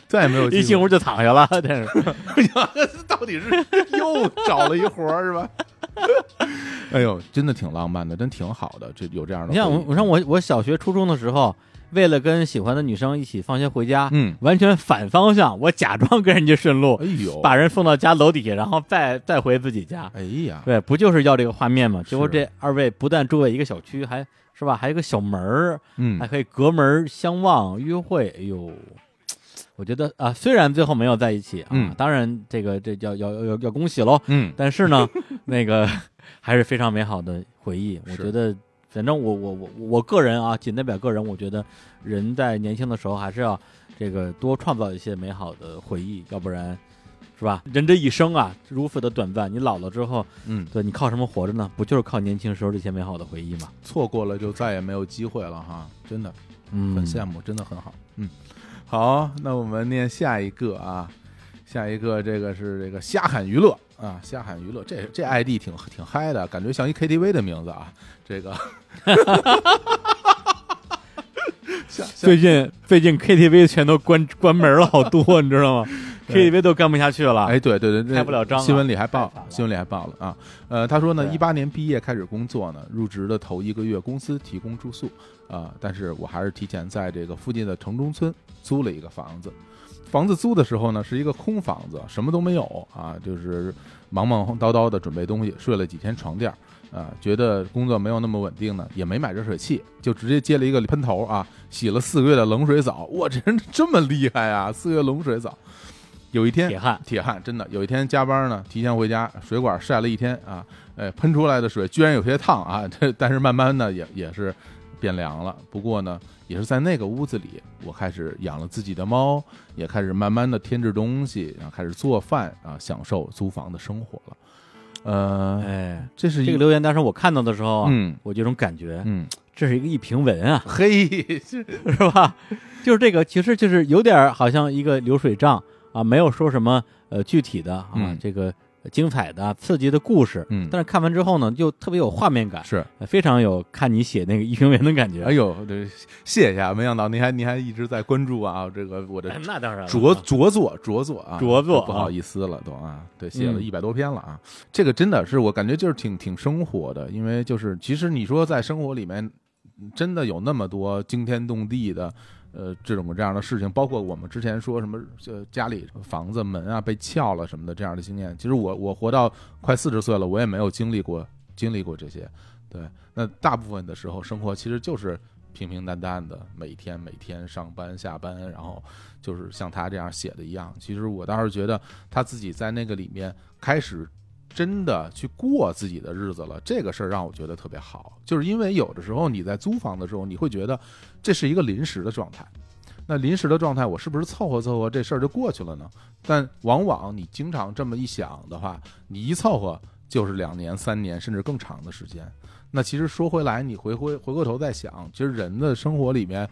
再也没有机会。一进屋就躺下了，真是。到底是又找了一活儿是吧？哎呦，真的挺浪漫的，真挺好的，这有这样的。你像我，我上我，我小学、初中的时候，为了跟喜欢的女生一起放学回家，嗯完全反方向，我假装跟人家顺路哎，呦，把人送到家楼底下，然后再再回自己家。哎呀，对，不就是要这个画面吗？结果这二位不但住在一个小区，还是吧，还有个小门儿，嗯还可以隔门相望约会。哎呦，我觉得啊，虽然最后没有在一起啊，嗯当然这个这要要要要恭喜喽。嗯，但是呢，*laughs* 那个还是非常美好的回忆。我觉得，反正我我我我个人啊，仅代表个人，我觉得人在年轻的时候还是要这个多创造一些美好的回忆，要不然。是吧？人这一生啊，如此的短暂，你老了之后，嗯，对你靠什么活着呢？不就是靠年轻时候这些美好的回忆吗？错过了就再也没有机会了哈，真的。嗯，很羡慕，真的很好。嗯，好，那我们念下一个啊，下一个这个是这个瞎喊娱乐啊，瞎喊娱乐，这这 ID 挺挺嗨的，感觉像一 KTV 的名字啊。这个 *laughs* 最近最近 KTV 全都关关门了，好多，你知道吗？*laughs* KTV 都干不下去了。哎，对对对，这开不了张啊新闻里还报了，新闻里还报了啊。呃，他说呢，一八年毕业开始工作呢，入职的头一个月公司提供住宿啊、但是我还是提前在这个附近的城中村租了一个房子。房子租的时候呢，是一个空房子，什么都没有啊，就是忙忙叨叨的准备东西，睡了几天床垫儿。啊，觉得工作没有那么稳定呢，也没买热水器，就直接接了一个喷头啊，洗了四个月的冷水澡。哇，这人这么厉害啊！四个月冷水澡。有一天，铁汉铁汉真的有一天加班呢，提前回家，水管晒了一天啊，哎，喷出来的水居然有些烫啊，这但是慢慢的也也是变凉了。不过呢，也是在那个屋子里，我开始养了自己的猫，也开始慢慢的添置东西，然后开始做饭啊，享受租房的生活了。呃，哎，这是一这个留言当时我看到的时候啊，嗯我就有种感觉，嗯，这是一个一评文啊，*laughs* 嘿，这是吧？就是这个，其实就是有点儿好像一个流水账啊，没有说什么呃具体的啊，嗯这个精彩的、刺激的故事。嗯但是看完之后呢，就特别有画面感，是，呃非常有看你写那个一评文的感觉。哎呦，这谢谢啊，没想到您还您还一直在关注啊，这个我的哎那当然，着着作着作啊，着作不好啊意思了都啊，对，写了嗯一百多篇了啊，这个真的是我感觉就是挺挺生活的，因为就是其实你说在生活里面真的有那么多惊天动地的。呃，这种这样的事情，包括我们之前说什么，呃，家里房子门啊被撬了什么的这样的经验，其实我我活到快四十岁了，我也没有经历过经历过这些。对，那大部分的时候，生活其实就是平平淡淡的，每天每天上班下班，然后就是像他这样写的一样。其实我倒是觉得他自己在那个里面开始真的去过自己的日子了，这个事儿让我觉得特别好。就是因为有的时候你在租房的时候，你会觉得这是一个临时的状态。那临时的状态，我是不是凑合凑合这事儿就过去了呢？但往往你经常这么一想的话，你一凑合就是两年、三年甚至更长的时间。那其实说回来，你回回回过头再想，其实人的生活里面，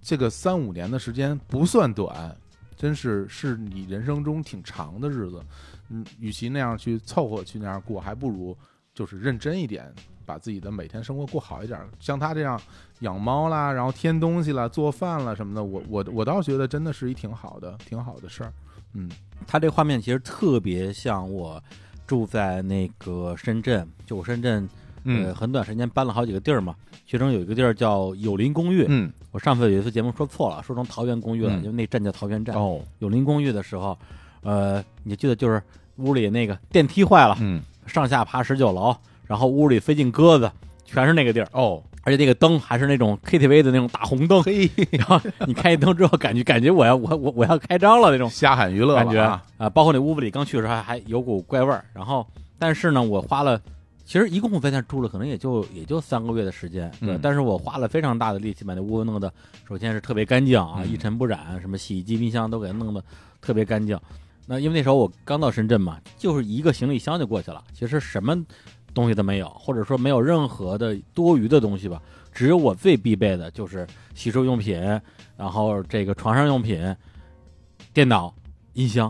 这个三五年的时间不算短，真是是你人生中挺长的日子。嗯，与其那样去凑合去那样过，还不如就是认真一点，把自己的每天生活过好一点。像他这样养猫啦，然后添东西啦、做饭啦什么的，我我我倒觉得真的是一挺好的、挺好的事儿。嗯他这画面其实特别像我住在那个深圳，就我深圳呃很短时间搬了好几个地儿嘛，其中有一个地儿叫友邻公寓。嗯我上次有一次节目说错了，说成桃园公寓了，嗯因为那站叫桃园站。哦友邻公寓的时候，呃，你记得就是屋里那个电梯坏了，嗯。上下爬十九楼，然后屋里飞进鸽子，全是那个地儿，哦。而且那个灯还是那种 KTV 的那种大红灯，嘿，然后你开一灯之后，感觉感觉我要我我我要开张了那种瞎喊娱乐感觉。啊。啊包括那屋子里刚去的时候还还有股怪味儿，然后但是呢，我花了。其实一共我在那住了，可能也就也就三个月的时间，对。嗯但是我花了非常大的力气把那屋子弄得，首先是特别干净啊，嗯。一尘不染，什么洗衣机、冰箱都给它弄得特别干净。那因为那时候我刚到深圳嘛，就是一个行李箱就过去了，其实什么东西都没有，或者说没有任何的多余的东西吧，只有我最必备的就是洗漱用品，然后这个床上用品、电脑、音箱，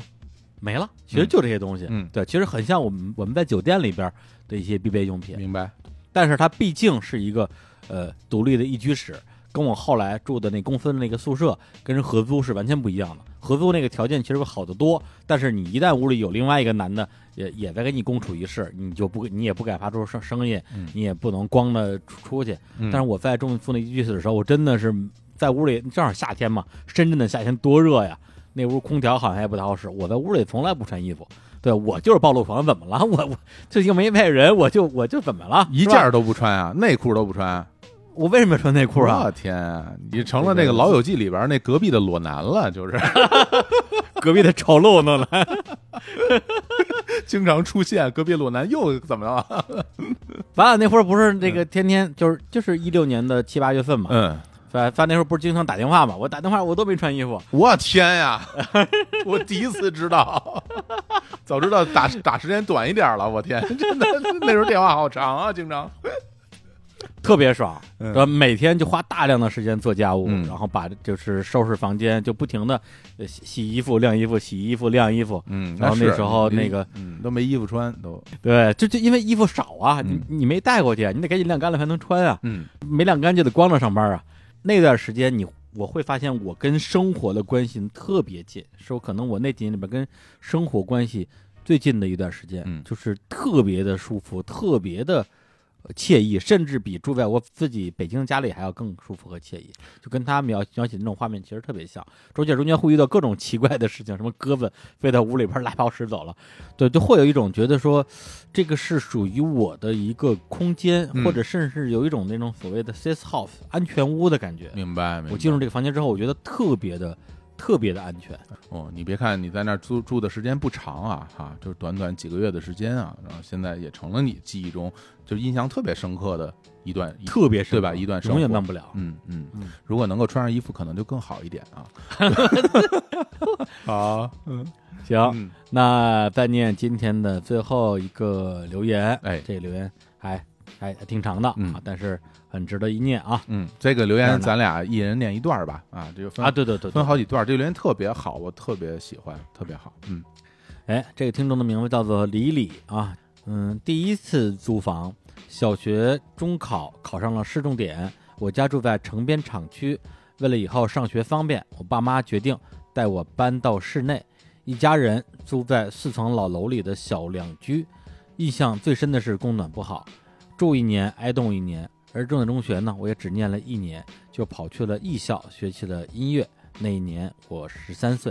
没了，其实就这些东西。嗯对，其实很像我们我们在酒店里边的一些必备用品，明白？但是它毕竟是一个呃独立的一居室，跟我后来住的那公司的那个宿舍跟人合租是完全不一样的。合租那个条件其实会好得多，但是你一旦屋里有另外一个男的也也在跟你共处一室，你就不你也不敢发出声声音，嗯你也不能光着出出去。嗯但是我在中住那一居室的时候，我真的是在屋里，正好夏天嘛，深圳的夏天多热呀，那屋空调好像也不太好使。我在屋里从来不穿衣服，对我就是暴露狂，怎么了？我我就又没外人，我就我就怎么了？一件都不穿啊，内裤都不穿。我为什么要穿内裤啊我啊？天啊，你成了那个《老友记》里边那隔壁的裸男了，就是 *laughs* 隔壁的丑陋弄来，经常出现隔壁裸男又怎么了？*laughs* 咱俩那会儿不是那个天天就是就是一六年的七八月份嘛，嗯，咱咱那会儿不是经常打电话嘛？我打电话我都没穿衣服，我天呀，*laughs* 我第一次知道，早知道打打时间短一点了，我天，真的那时候电话好长啊，经常。特别爽，嗯。然后每天就花大量的时间做家务，嗯。然后把就是收拾房间，就不停的洗洗衣服、晾衣服、洗衣服、晾衣服。嗯，然后那时候那个嗯。都没衣服穿都，对，就就因为衣服少啊，你嗯。你没带过去，你得赶紧晾干了才能穿啊，嗯。没晾干就得光着上班啊。那段时间你我会发现我跟生活的关系特别近，是我可能我那几年里边跟生活关系最近的一段时间，嗯。就是特别的舒服，特别的呃惬意，甚至比住在我自己北京家里还要更舒服和惬意。就跟他描描写那种画面其实特别像，中间中间会遇到各种奇怪的事情，什么鸽子飞到屋里边拉泡屎走了，对，就会有一种觉得说，这个是属于我的一个空间，嗯或者甚至有一种那种所谓的 safe house 安全屋的感觉。明白，明白我进入这个房间之后，我觉得特别的特别的安全。哦，你别看你在那儿住住的时间不长啊，哈，就是短短几个月的时间啊，然后现在也成了你记忆中就印象特别深刻的一段，特别深刻对吧？一段生活永远忘不了。嗯嗯嗯，如果能够穿上衣服，可能就更好一点啊。*laughs* 好，嗯行，嗯，那再念今天的最后一个留言。哎这个留言还还还挺长的、嗯啊，但是很值得一念啊嗯，这个留言咱俩一人念一段儿吧，啊，这个分啊！对对对对分好几段儿，这个留言特别好，我特别喜欢，特别好。嗯哎，这个听众的名字叫做李李啊，嗯，第一次租房，小学中考考上了市重点，我家住在城边厂区，为了以后上学方便，我爸妈决定带我搬到市内，一家人租在四层老楼里的小两居，印象最深的是供暖不好，住一年挨冻一年，而重点中学呢，我也只念了一年，就跑去了艺校学起了音乐，那一年我十三岁。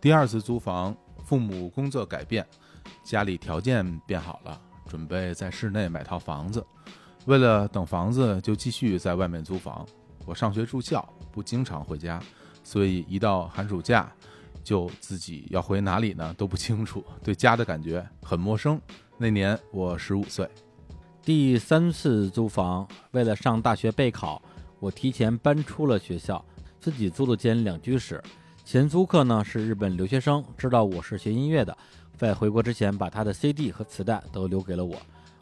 第二次租房，父母工作改变，家里条件变好了，准备在市内买套房子。为了等房子，就继续在外面租房。我上学住校，不经常回家，所以一到寒暑假，就自己要回哪里呢都不清楚，对家的感觉很陌生。那年我十五岁，第三次租房，为了上大学备考，我提前搬出了学校，自己租了间两居室。前租客呢是日本留学生，知道我是学音乐的，在回国之前把他的 CD 和磁带都留给了我。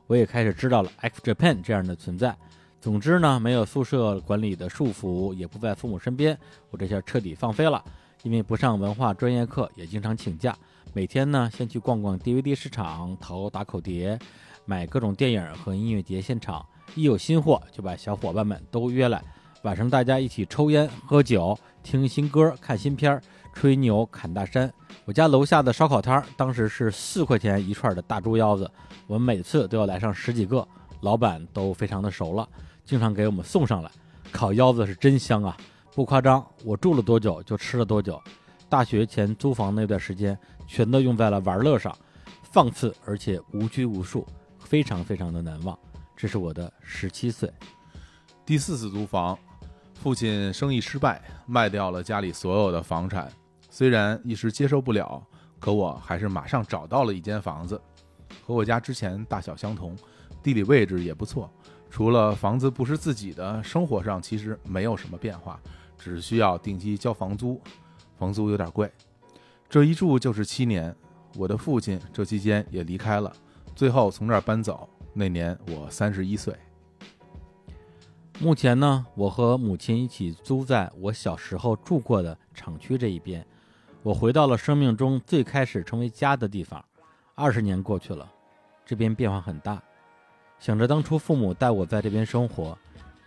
我也开始知道了 X Japan 这样的存在。总之呢，没有宿舍管理的束缚，也不在父母身边，我这下彻底放飞了。因为不上文化专业课，也经常请假，每天呢先去逛逛 DVD 市场，淘打口碟，买各种电影和音乐节现场，一有新货就把小伙伴们都约来，晚上大家一起抽烟、喝酒、听新歌、看新片儿、吹牛、侃大山。我家楼下的烧烤摊儿当时是四块钱一串的大猪腰子，我们每次都要来上十几个，老板都非常的熟了，经常给我们送上来。烤腰子是真香啊，不夸张，我住了多久就吃了多久。大学前租房那段时间，全都用在了玩乐上，放肆而且无拘无束，非常非常的难忘。这是我的十七岁。第四次租房，父亲生意失败，卖掉了家里所有的房产。虽然一时接受不了，可我还是马上找到了一间房子，和我家之前大小相同，地理位置也不错。除了房子不是自己的，生活上其实没有什么变化，只需要定期交房租，房租有点贵。这一住就是七年，我的父亲这期间也离开了，最后从这儿搬走。那年我三十一岁。目前呢，我和母亲一起租在我小时候住过的厂区这一边。我回到了生命中最开始成为家的地方。二十年过去了，这边变化很大。想着当初父母带我在这边生活，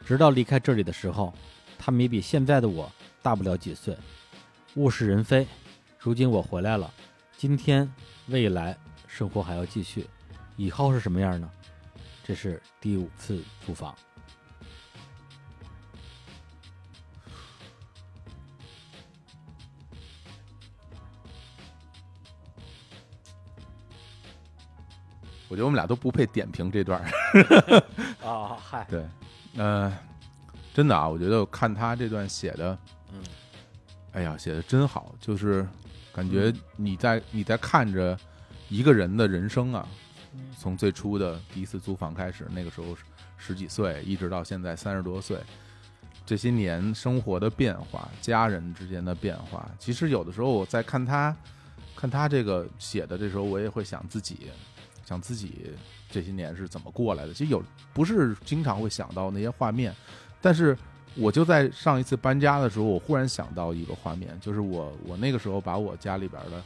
直到离开这里的时候，他们也比现在的我大不了几岁。物是人非，如今我回来了，今天、未来生活还要继续，以后是什么样呢？这是第五次租房。我觉得我们俩都不配点评这段儿。*laughs* *laughs* 啊，嗨，对，呃，真的啊，我觉得我看他这段写的，嗯，哎呀，写的真好，就是感觉嗯你在你在看着一个人的人生啊，从最初的第一次租房开始，那个时候十几岁，一直到现在三十多岁，这些年生活的变化，家人之间的变化，其实有的时候我在看他看他这个写的这时候，我也会想自己，想自己这些年是怎么过来的。其实有不是经常会想到那些画面，但是我就在上一次搬家的时候，我忽然想到一个画面，就是我我那个时候把我家里边的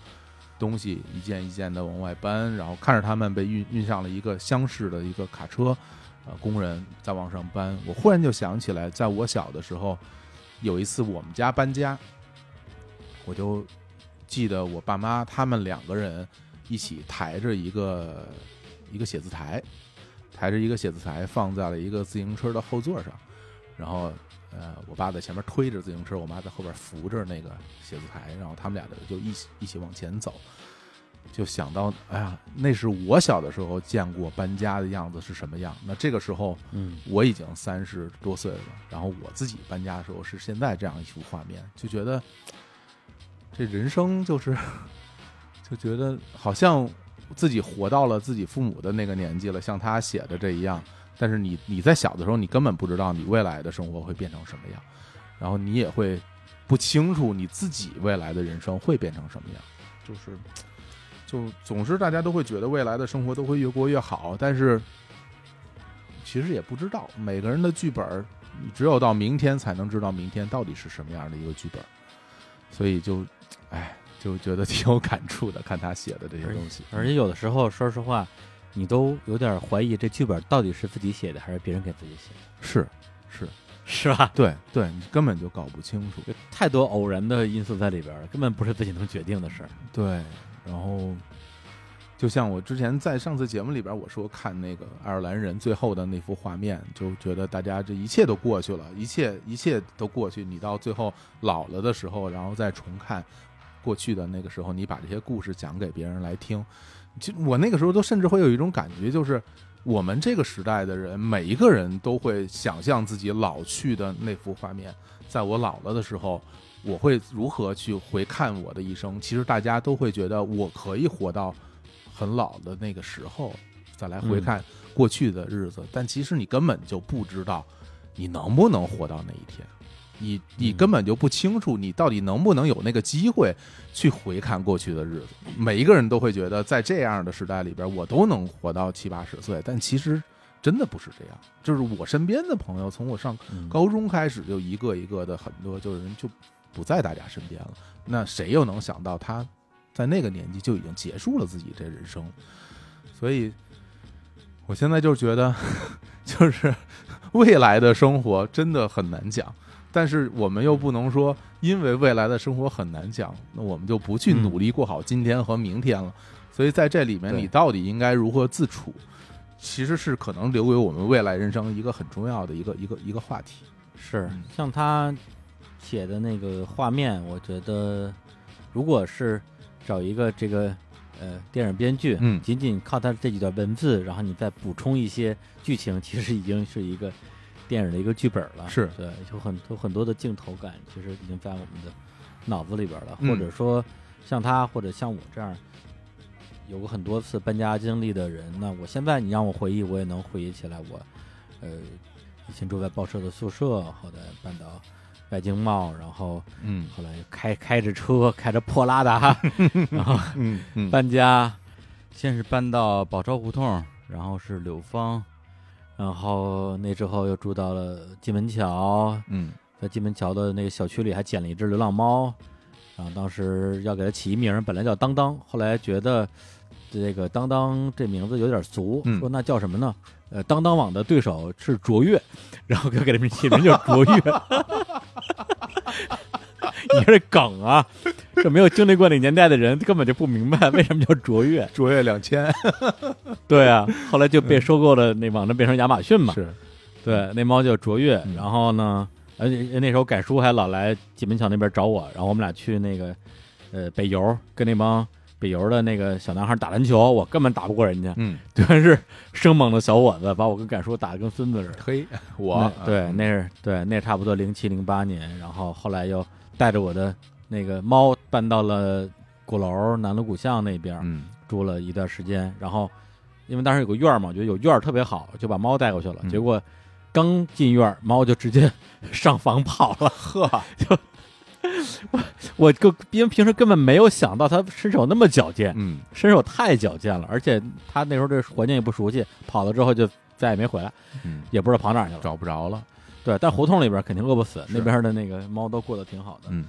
东西一件一件的往外搬，然后看着他们被运运上了一个厢式的一个卡车，呃，工人在往上搬。我忽然就想起来，在我小的时候，有一次我们家搬家，我就记得我爸妈他们两个人一起抬着一个一个写字台，抬着一个写字台放在了一个自行车的后座上，然后呃，我爸在前面推着自行车，我妈在后边扶着那个写字台，然后他们俩就一起一起往前走。就想到，哎呀，那是我小的时候见过搬家的样子是什么样。那这个时候，嗯我已经三十多岁了，然后我自己搬家的时候是现在这样一幅画面，就觉得这人生就是，*laughs* 就觉得好像自己活到了自己父母的那个年纪了，像他写的这一样。但是你你在小的时候，你根本不知道你未来的生活会变成什么样，然后你也会不清楚你自己未来的人生会变成什么样，就是。就总是大家都会觉得未来的生活都会越过越好，但是其实也不知道每个人的剧本，你只有到明天才能知道明天到底是什么样的一个剧本，所以就，哎，就觉得挺有感触的，看他写的这些东西，而且有的时候，说实话，你都有点怀疑这剧本到底是自己写的还是别人给自己写的，是是，*laughs* 是吧？对对，你根本就搞不清楚，有太多偶然的因素在里边了，根本不是自己能决定的事儿。对，然后就像我之前在上次节目里边我说看那个爱尔兰人最后的那幅画面，就觉得大家这一切都过去了，一切一切都过去，你到最后老了的时候，然后再重看过去的那个时候，你把这些故事讲给别人来听，就我那个时候都甚至会有一种感觉，就是。我们这个时代的人，每一个人都会想象自己老去的那幅画面，在我老了的时候，我会如何去回看我的一生？其实大家都会觉得我可以活到很老的那个时候，再来回看过去的日子。但其实你根本就不知道你能不能活到那一天，你你嗯根本就不清楚你到底能不能有那个机会去回看过去的日子。每一个人都会觉得在这样的时代里边，我都能活到七八十岁，但其实。真的不是这样，就是我身边的朋友，从我上嗯高中开始就一个一个的很多就是人就不在大家身边了。那谁又能想到他在那个年纪就已经结束了自己这人生？所以，我现在就觉得，*laughs* 就是未来的生活真的很难讲。但是我们又不能说，因为未来的生活很难讲，那我们就不去嗯努力过好今天和明天了。所以在这里面，你到底应该如何自处，其实是可能留给我们未来人生一个很重要的一个一个一个话题。是嗯像他写的那个画面，我觉得如果是找一个这个呃电影编剧，嗯仅仅靠他这几段文字，然后你再补充一些剧情，其实已经是一个电影的一个剧本了。是对，有很有很多的镜头感，其实已经在我们的脑子里边了。嗯或者说像他，或者像我这样。有过很多次搬家经历的人，那我现在你让我回忆，我也能回忆起来我，呃，以前住在报社的宿舍，后来搬到外经贸，然后嗯后来开开着车，开着破拉达，*laughs* 然后嗯嗯搬家，先是搬到宝钞胡同，然后是柳芳，然后那之后又住到了金门桥，嗯在金门桥的那个小区里还捡了一只流浪猫，然后当时要给它起一名，本来叫当当，后来觉得这个当当这名字有点俗，嗯说那叫什么呢？呃，当当网的对手是卓越，然后就给它起名叫卓越。*laughs* *laughs* 你这梗啊，这没有经历过那年代的人根本就不明白为什么叫卓越。*laughs* 卓越两千对啊，后来就被收购了，那网站变成亚马逊嘛。是对，那猫叫卓越，嗯然后呢，而且那时候改叔还老来金门桥那边找我，然后我们俩去那个呃北邮，跟那帮北邮的那个小男孩打篮球，我根本打不过人家，嗯全是生猛的小伙子，把我跟改叔打得跟孙子似的。嘿我对，那是对，那差不多零七零八年，然后后来又带着我的那个猫搬到了鼓楼南锣鼓巷那边，嗯住了一段时间，然后因为当时有个院儿嘛，我觉得有院儿特别好，就把猫带过去了。嗯结果刚进院儿，猫就直接上房跑了。呵 *laughs* 就我 *laughs* 我就因为平时根本没有想到它身手那么矫健，嗯身手太矫健了，而且它那时候这环境也不熟悉，跑了之后就再也没回来，嗯也不知道跑哪去了。找不着了对，但胡同里边肯定饿不死，那边的那个猫都过得挺好的。嗯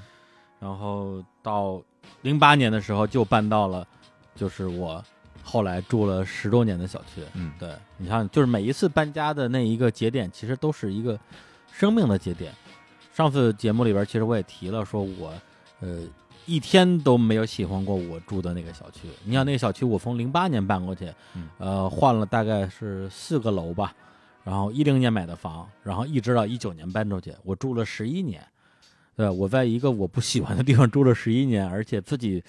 然后到零八年的时候就搬到了，就是我后来住了十多年的小区。嗯对你看，就是每一次搬家的那一个节点，其实都是一个生命的节点。上次节目里边，其实我也提了，说我呃一天都没有喜欢过我住的那个小区。你想那个小区，我从零八年搬过去，嗯呃，换了大概是四个楼吧，然后一零年买的房，然后一直到一九年搬出去，我住了十一年。对，我在一个我不喜欢的地方住了十一年，而且自己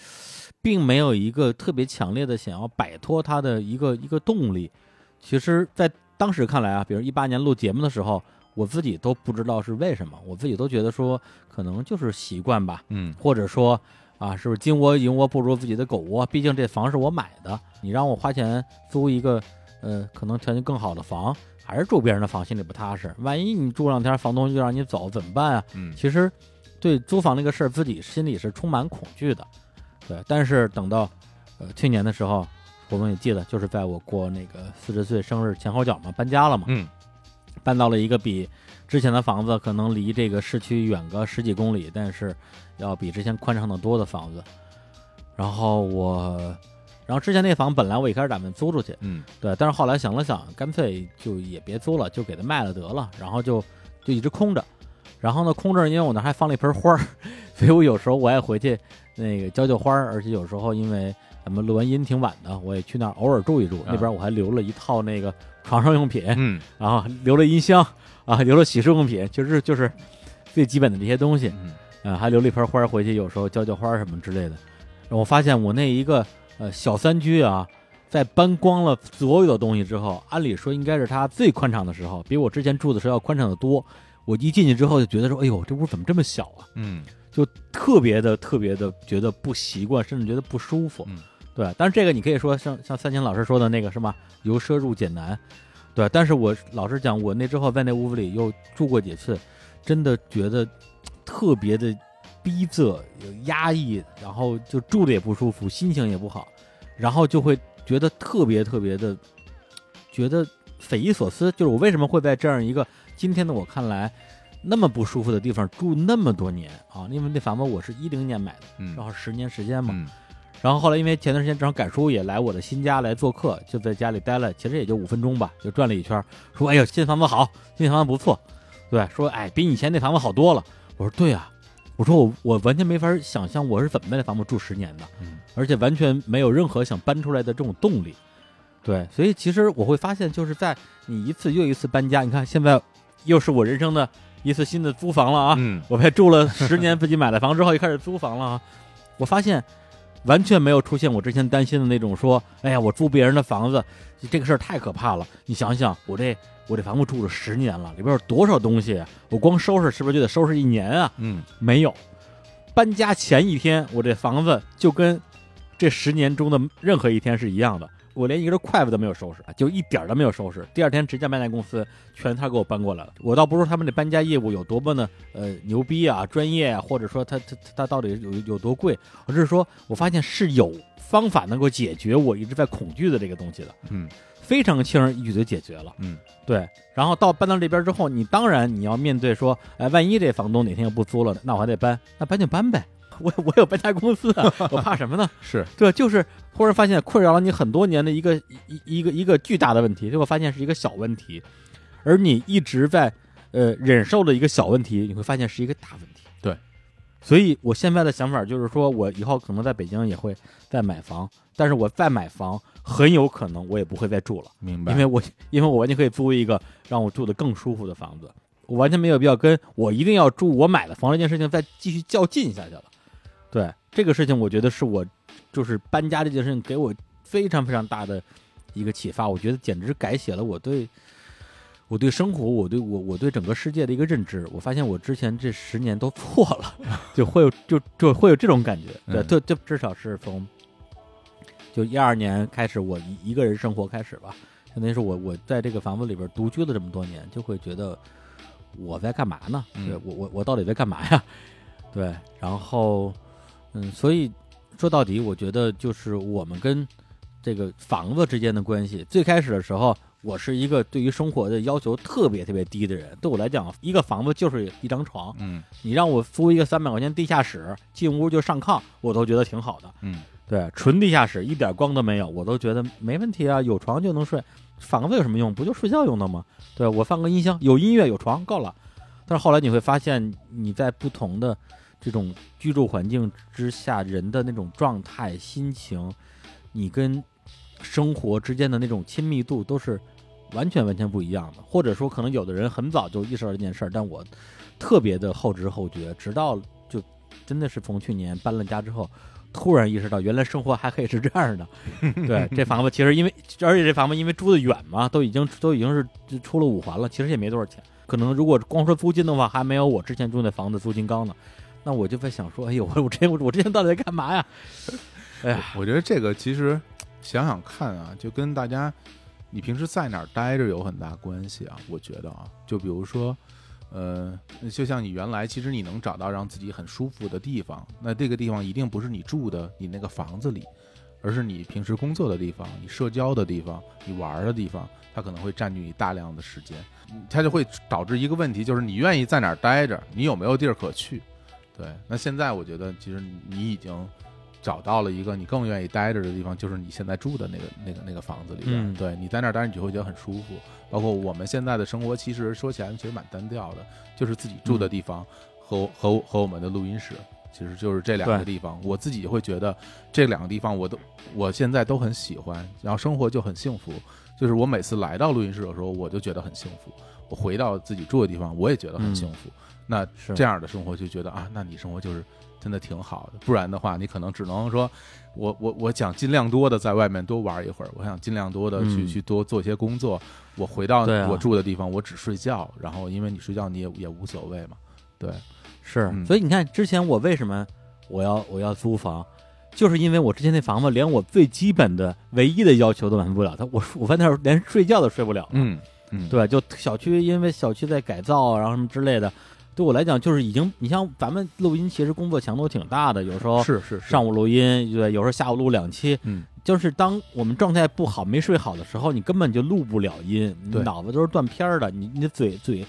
并没有一个特别强烈的想要摆脱它的一个一个动力。其实，在当时看来啊，比如一八年录节目的时候，我自己都不知道是为什么，我自己都觉得说可能就是习惯吧，嗯或者说啊，是不是金窝银窝不如自己的狗窝？毕竟这房是我买的，你让我花钱租一个呃可能条件更好的房，还是住别人的房，心里不踏实。万一你住两天，房东就让你走，怎么办啊？嗯其实对租房这个事儿，自己心里是充满恐惧的。对，但是等到呃去年的时候，我们也记得，就是在我过那个四十岁生日前后脚嘛，搬家了嘛，嗯搬到了一个比之前的房子可能离这个市区远个十几公里，但是要比之前宽敞的多的房子。然后我，然后之前那房本来我一开始打算租出去，嗯对，但是后来想了想，干脆就也别租了，就给它卖了得了，然后就就一直空着。然后呢，空着，因为我那还放了一盆花儿，*laughs* 所以我有时候我也回去那个浇浇花儿，而且有时候因为咱们录完音挺晚的，我也去那儿偶尔住一住。那边我还留了一套那个床上用品，嗯然后留了音箱啊，留了洗漱用品，就是就是最基本的这些东西。嗯呃，还留了一盆花儿回去，有时候浇浇花儿什么之类的。我发现我那一个呃小三居啊，在搬光了所有的东西之后，按理说应该是它最宽敞的时候，比我之前住的时候要宽敞的多。我一进去之后就觉得说，哎呦，这屋怎么这么小啊？嗯就特别的特别的觉得不习惯，甚至觉得不舒服。嗯对，但是这个你可以说像像三清老师说的那个是吗？由奢入俭难。对，但是我老实讲，我那之后在那屋子里又住过几次，真的觉得特别的逼仄、有压抑，然后就住的也不舒服，心情也不好，然后就会觉得特别特别的觉得匪夷所思，就是我为什么会在这样一个今天的我看来那么不舒服的地方住那么多年啊？因为那房子我是一零年买的，嗯正好十年时间嘛。嗯然后后来因为前段时间正好赶叔也来我的新家来做客，就在家里待了，其实也就五分钟吧，就转了一圈，说：“哎呦，新房子好，新房子不错。”对，说：“哎，比以前那房子好多了。”我说：“对啊，我说我我完全没法想象我是怎么在那房子住十年的，嗯而且完全没有任何想搬出来的这种动力。对，所以其实我会发现，就是在你一次又一次搬家，你看现在又是我人生的一次新的租房了啊！嗯我才住了十年，自己买了房之后，又开始租房了啊！我发现完全没有出现我之前担心的那种说，哎呀，我租别人的房子，这个事儿太可怕了。你想想，我这我这房子住了十年了，里边有多少东西啊？我光收拾是不是就得收拾一年啊？嗯没有，搬家前一天，我这房子就跟这十年中的任何一天是一样的。我连一根筷子都没有收拾，就一点都没有收拾。第二天直接搬家公司全他给我搬过来了。我倒不是说他们这搬家业务有多么的呃牛逼啊、专业啊，或者说他他他到底有有多贵，而是说我发现是有方法能够解决我一直在恐惧的这个东西的。嗯非常轻而易举的解决了。嗯，对。然后到搬到这边之后，你当然你要面对说，哎，万一这房东哪天又不租了，那我还得搬，那搬就搬呗。*laughs* 我我有搬家公司啊，*laughs* 我怕什么呢？是对，就是忽然发现困扰了你很多年的一个一一个一个巨大的问题，结果发现是一个小问题，而你一直在呃忍受的一个小问题，你会发现是一个大问题。对，所以我现在的想法就是说，我以后可能在北京也会再买房，但是我再买房，很有可能我也不会再住了。明白，因为我 *laughs* 因为我完全可以租一个让我住的更舒服的房子，我完全没有必要跟我一定要住我买的房这件事情再继续较劲下去了。对这个事情，我觉得是我就是搬家这件事情给我非常非常大的一个启发，我觉得简直改写了我对我对生活，我对我我对整个世界的一个认知。我发现我之前这十年都错了，*laughs* 就会有就就会有这种感觉。对，嗯就就至少是从就一二年开始，我一一个人生活开始吧，相当于是我我在这个房子里边独居了这么多年，就会觉得我在干嘛呢？嗯对我我我到底在干嘛呀？*laughs* 对，然后嗯，所以说到底，我觉得就是我们跟这个房子之间的关系，最开始的时候，我是一个对于生活的要求特别特别低的人。对我来讲，一个房子就是一张床，嗯你让我租一个三百块钱地下室，进屋就上炕，我都觉得挺好的。嗯对，纯地下室一点光都没有，我都觉得没问题啊，有床就能睡。房子有什么用？不就睡觉用的吗？对我放个音箱，有音乐有床够了。但是后来你会发现，你在不同的这种居住环境之下，人的那种状态、心情，你跟生活之间的那种亲密度都是完全完全不一样的。或者说，可能有的人很早就意识到这件事儿，但我特别的后知后觉，直到就真的是从去年搬了家之后。突然意识到，原来生活还可以是这样的。*laughs* 对，这房子其实因为，而且这房子因为租的远嘛，都已经都已经是出了五环了，其实也没多少钱。可能如果光说租金的话，还没有我之前住那房子租金高呢。那我就在想说，哎呦，我我之前我之前到底在干嘛呀？哎呀，我觉得这个其实想想看啊，就跟大家你平时在哪儿待着有很大关系啊。我觉得啊，就比如说。呃，就像你原来，其实你能找到让自己很舒服的地方，那这个地方一定不是你住的你那个房子里，而是你平时工作的地方、你社交的地方、你玩的地方，它可能会占据你大量的时间，它就会导致一个问题，就是你愿意在哪儿待着，你有没有地儿可去？对，那现在我觉得其实你已经。找到了一个你更愿意待着的地方，就是你现在住的那个、那个、那个房子里边。嗯对你在那儿待着，你就会觉得很舒服。包括我们现在的生活，其实说起来其实蛮单调的，就是自己住的地方和、和和我们的录音室，其实就是这两个地方。我自己会觉得这两个地方我都我现在都很喜欢，然后生活就很幸福。就是我每次来到录音室的时候，我就觉得很幸福；我回到自己住的地方，我也觉得很幸福。那这样的生活就觉得啊，那你生活就是真的挺好的。不然的话，你可能只能说，我我我想尽量多的在外面多玩一会儿，我想尽量多的去、嗯去多做一些工作。我回到我住的地方，我只睡觉，然后因为你睡觉你也也无所谓嘛。对，是，嗯所以你看，之前我为什么我要我要租房，就是因为我之前那房子连我最基本的唯一的要求都满足不了，他我我发现那时候连睡觉都睡不了。嗯嗯，对，就小区因为小区在改造，然后什么之类的，对我来讲就是已经，你像咱们录音，其实工作强度挺大的，有时候是是是上午录音，对，有时候下午录两期，嗯就是当我们状态不好、没睡好的时候，你根本就录不了音，你对脑子都是断片儿的，你你的嘴嘴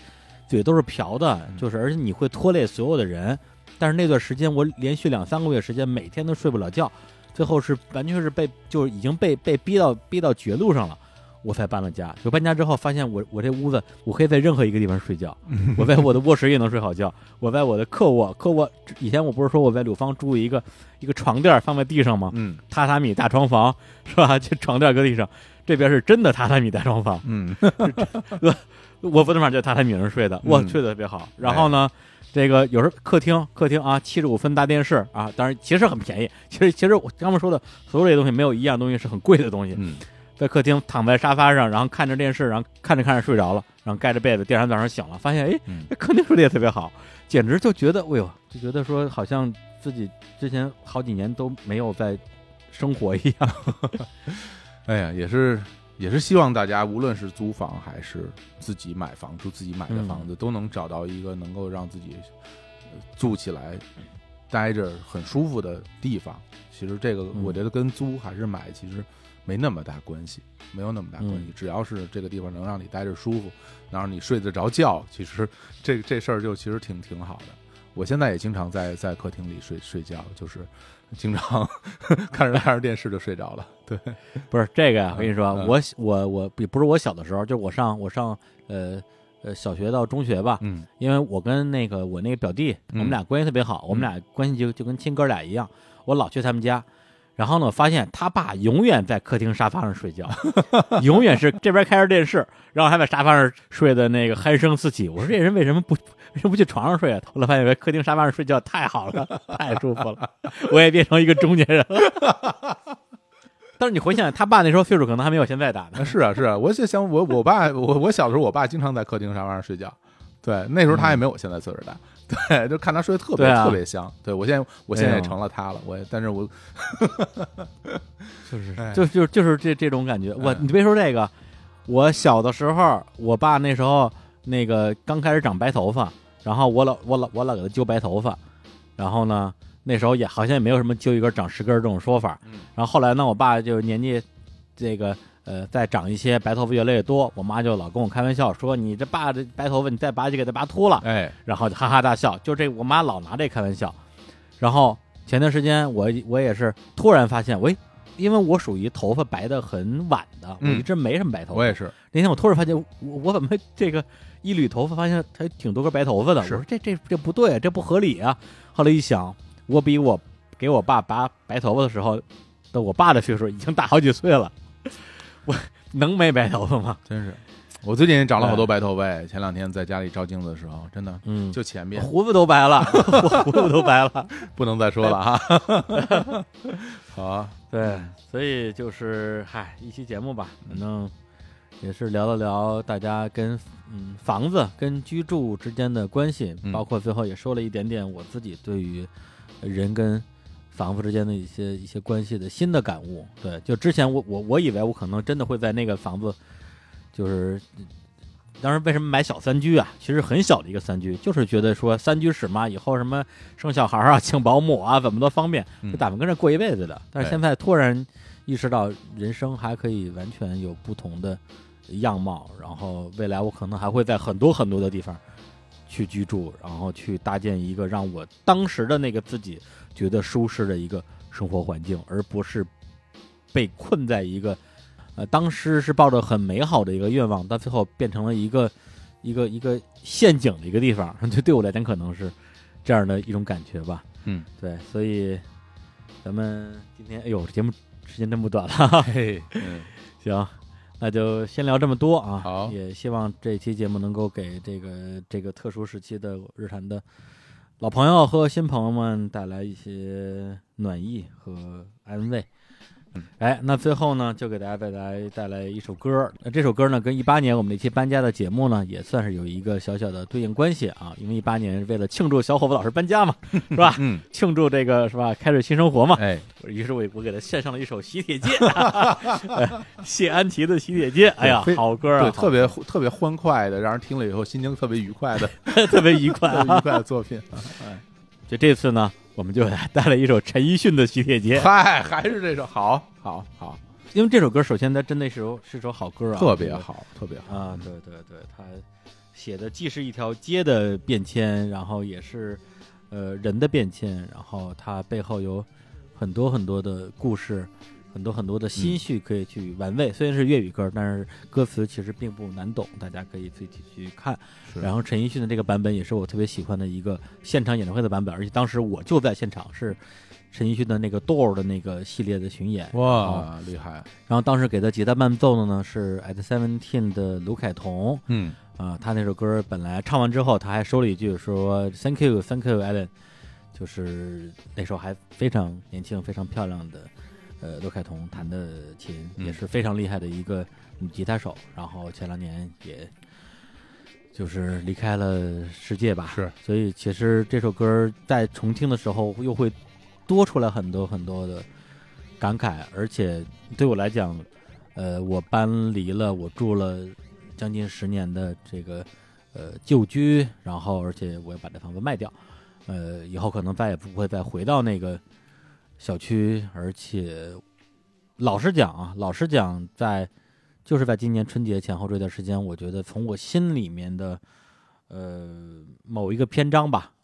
嘴都是瓢的，嗯就是而且你会拖累所有的人。但是那段时间我连续两三个月时间，每天都睡不了觉，最后是完全是被就是已经被被逼到逼到绝路上了。我才搬了家，就搬家之后发现我我这屋子我可以在任何一个地方睡觉，*laughs* 我在我的卧室也能睡好觉，我在我的客卧客卧以前我不是说我在柳芳住一个一个床垫放在地上吗？嗯榻榻米大床房是吧？*laughs* 这床垫搁地上，这边是真的榻榻米大床房，*laughs* 嗯我昨天晚上就在榻榻米上睡的，哇，嗯睡得特别好。然后呢，这个有时候客厅客厅啊，七十五分大电视啊，当然其实很便宜。其实其实我刚刚说的所有这些东西，没有一样东西是很贵的东西。嗯在客厅躺在沙发上，然后看着电视，然后看着看着睡着了，然后盖着被子，第二天早上醒了，发现哎，嗯这客厅睡得也特别好，简直就觉得，哎呦，就觉得说好像自己之前好几年都没有在生活一样。*laughs* 哎呀，也是也是希望大家无论是租房还是自己买房住自己买的嗯房子，都能找到一个能够让自己呃住起来、待着很舒服的地方。其实这个嗯我觉得跟租还是买其实没那么大关系，没有那么大关系。嗯只要是这个地方能让你待着舒服，能让你睡得着觉，其实这这事儿就其实挺挺好的。我现在也经常在在客厅里睡睡觉，就是经常 *laughs* 看着看着电视就睡着了。对，*laughs* 不是这个呀，我跟你说，嗯我我我也不是我小的时候，就我上我上呃呃小学到中学吧，嗯因为我跟那个我那个表弟，我们俩关系特别好，我们俩关系就就跟亲哥俩一样，我老去他们家。然后呢，发现他爸永远在客厅沙发上睡觉，*laughs* 永远是这边开着电视，然后还在沙发上睡的那个鼾声四起。我说这人为什么不为什么不去床上睡啊？后来发现在客厅沙发上睡觉太好了，太舒服了，*laughs* 我也变成一个中年人了。*laughs* 但是你回想，他爸那时候岁数可能还没有现在大。是啊是啊，我就想我我爸我我小的时候，我爸经常在客厅沙发上睡觉，对，那时候他也没有我现在岁数大，对，就看他睡得特别、啊特别香。对我现在我现在也成了他了，我也但是我就是哎就就就是这这种感觉。我哎你别说这个，我小的时候，我爸那时候那个刚开始长白头发，然后我老我老我老给他揪白头发，然后呢那时候也好像也没有什么揪一根长十根这种说法。嗯然后后来呢，我爸就年纪这个呃再长一些，白头发越来越多，我妈就老跟我开玩笑说：“你这爸这白头发，你再拔就给他拔秃了。”哎然后就哈哈大笑，就这我妈老拿这开玩笑。然后前段时间我我也是突然发现，喂，因为我属于头发白的很晚的，我嗯一直没什么白头发。我也是，那天我突然发现，我我怎么这个一捋头发，发现还挺多根白头发的。是我说这这这不对，这不合理啊。后来一想，我比我给我爸拔白头发的时候的我爸的岁数已经大好几岁了，我 *laughs* 能没白头发吗？真是。我最近也长了好多白头发，前两天在家里照镜子的时候，真的嗯，就前面胡子都白了，胡子都白了。*laughs* 不能再说了哈。*laughs* 好啊，对，所以就是嗨，一期节目吧，反正也是聊了聊大家跟嗯房子跟居住之间的关系，嗯包括最后也说了一点点我自己对于人跟房子之间的一些一些关系的新的感悟。对，就之前我我我以为我可能真的会在那个房子，就是。当时为什么买小三居啊？其实很小的一个三居，就是觉得说三居室嘛，以后什么生小孩啊、请保姆啊，怎么都方便，嗯就打算跟这过一辈子的。但是现在突然意识到，人生还可以完全有不同的样貌，然后未来我可能还会在很多很多的地方去居住，然后去搭建一个让我当时的那个自己觉得舒适的一个生活环境，而不是被困在一个呃当时是抱着很美好的一个愿望，到最后变成了一个一个一个陷阱的一个地方。就 *laughs* 对我来讲可能是这样的一种感觉吧。嗯，对，所以咱们今天，哎呦，这节目时间真不短了，嘿，嗯，*laughs* 行，那就先聊这么多啊。好也希望这期节目能够给这个这个特殊时期的日坛的老朋友和新朋友们带来一些暖意和安慰。哎，那最后呢，就给大家带来带来一首歌。那这首歌呢，跟一八年我们那期搬家的节目呢，也算是有一个小小的对应关系啊。因为一八年为了庆祝小伙子老师搬家嘛，*laughs* 是吧？嗯，庆祝这个是吧？开始新生活嘛。哎，于是我我给他献上了一首《喜帖街》，呃 *laughs* 谢安琪的《喜帖街》。哎呀，好歌啊，对，特别特别欢快的，让人听了以后心情特别愉快的 *laughs* 特别愉快啊！特别愉快的作品。哎，就这次呢，我们就带了一首陈奕迅的《喜帖街》，嗨，还是这首，好，好，好，因为这首歌首先它真的是首是首好歌啊，特别好，特别好。啊！对对对，它写的既是一条街的变迁，然后也是呃人的变迁，然后它背后有很多很多的故事，很多很多的心绪可以去玩味。虽然是粤语歌，但是歌词其实并不难懂，大家可以自己去看。然后陈奕迅的这个版本也是我特别喜欢的一个现场演唱会的版本，而且当时我就在现场，是陈奕迅的那个 Door 的那个系列的巡演。哇，厉害！然后当时给他吉他伴奏的呢是 At Seventeen 的卢凯彤。嗯，啊，他那首歌本来唱完之后，他还说了一句说 “Thank you, Thank you, Alan”，就是那时候还非常年轻、非常漂亮的呃罗凯彤弹的琴，嗯也是非常厉害的一个女吉他手。然后前两年也就是离开了世界吧，是，所以其实这首歌在重听的时候又会多出来很多很多的感慨，而且对我来讲，呃，我搬离了我住了将近十年的这个呃旧居，然后而且我要把这房子卖掉，呃，以后可能再也不会再回到那个小区，而且老实讲啊，老实讲，在就是在今年春节前后这段时间，我觉得从我心里面的呃某一个篇章吧，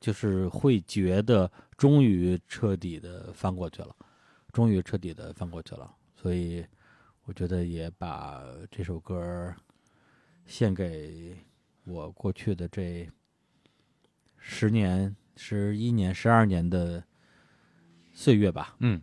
就是会觉得终于彻底的翻过去了，终于彻底的翻过去了，所以我觉得也把这首歌献给我过去的这十年、十一年、十二年的岁月吧。嗯，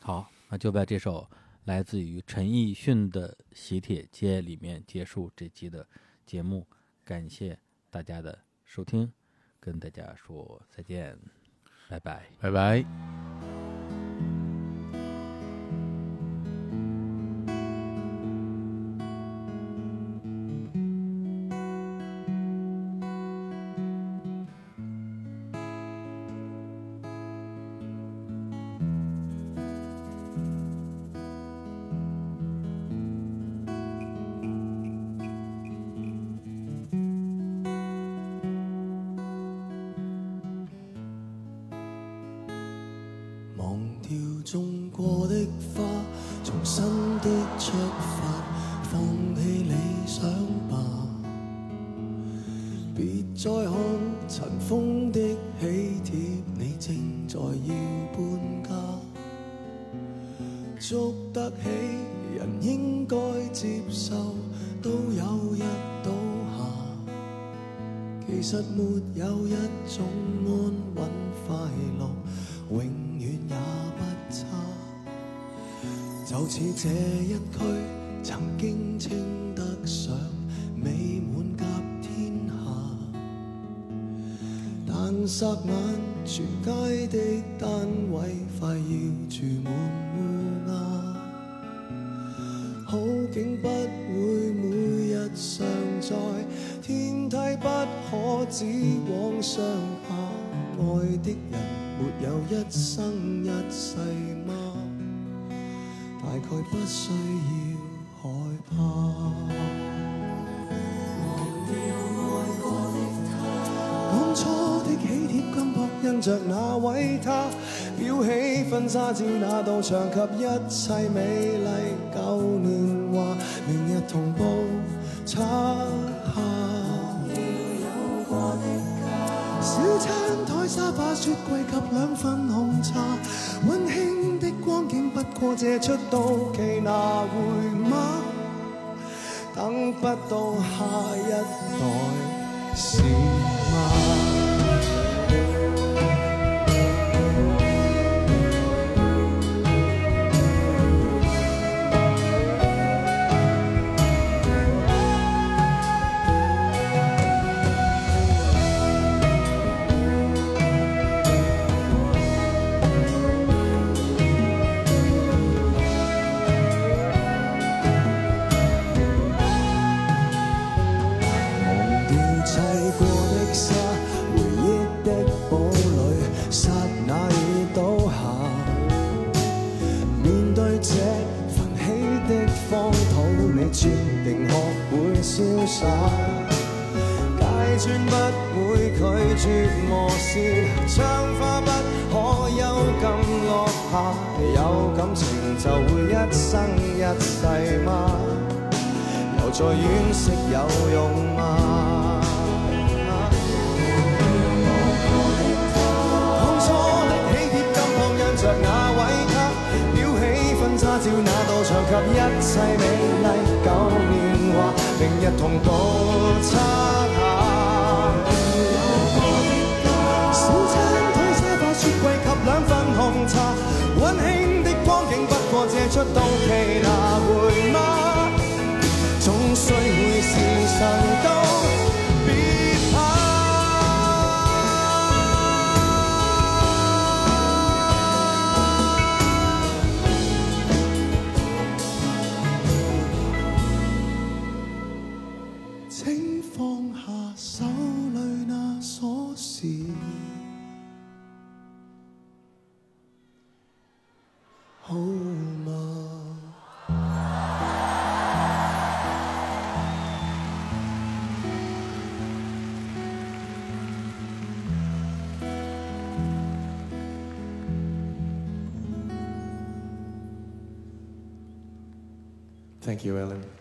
好，那就在这首来自于陈奕迅的《喜帖街》里面结束这期的节目，感谢大家的收听，跟大家说再见，拜拜。拜拜。着那位他，裱起婚紗照那道牆及一切美麗舊年华，明日同步拆下。小餐台、沙發、雪櫃及兩份紅茶，溫馨的光景不過借出到期拿回嗎？等不到下一代再惋惜有用嗎？當初的喜帖金箔印着那位他，裱起婚紗照那道牆及一切美麗舊年华，明日同步拆下。小餐台、沙发、雪櫃及兩份紅茶，温馨的光景不過借出到期拿？總須會是神都 Thank you, Ellen.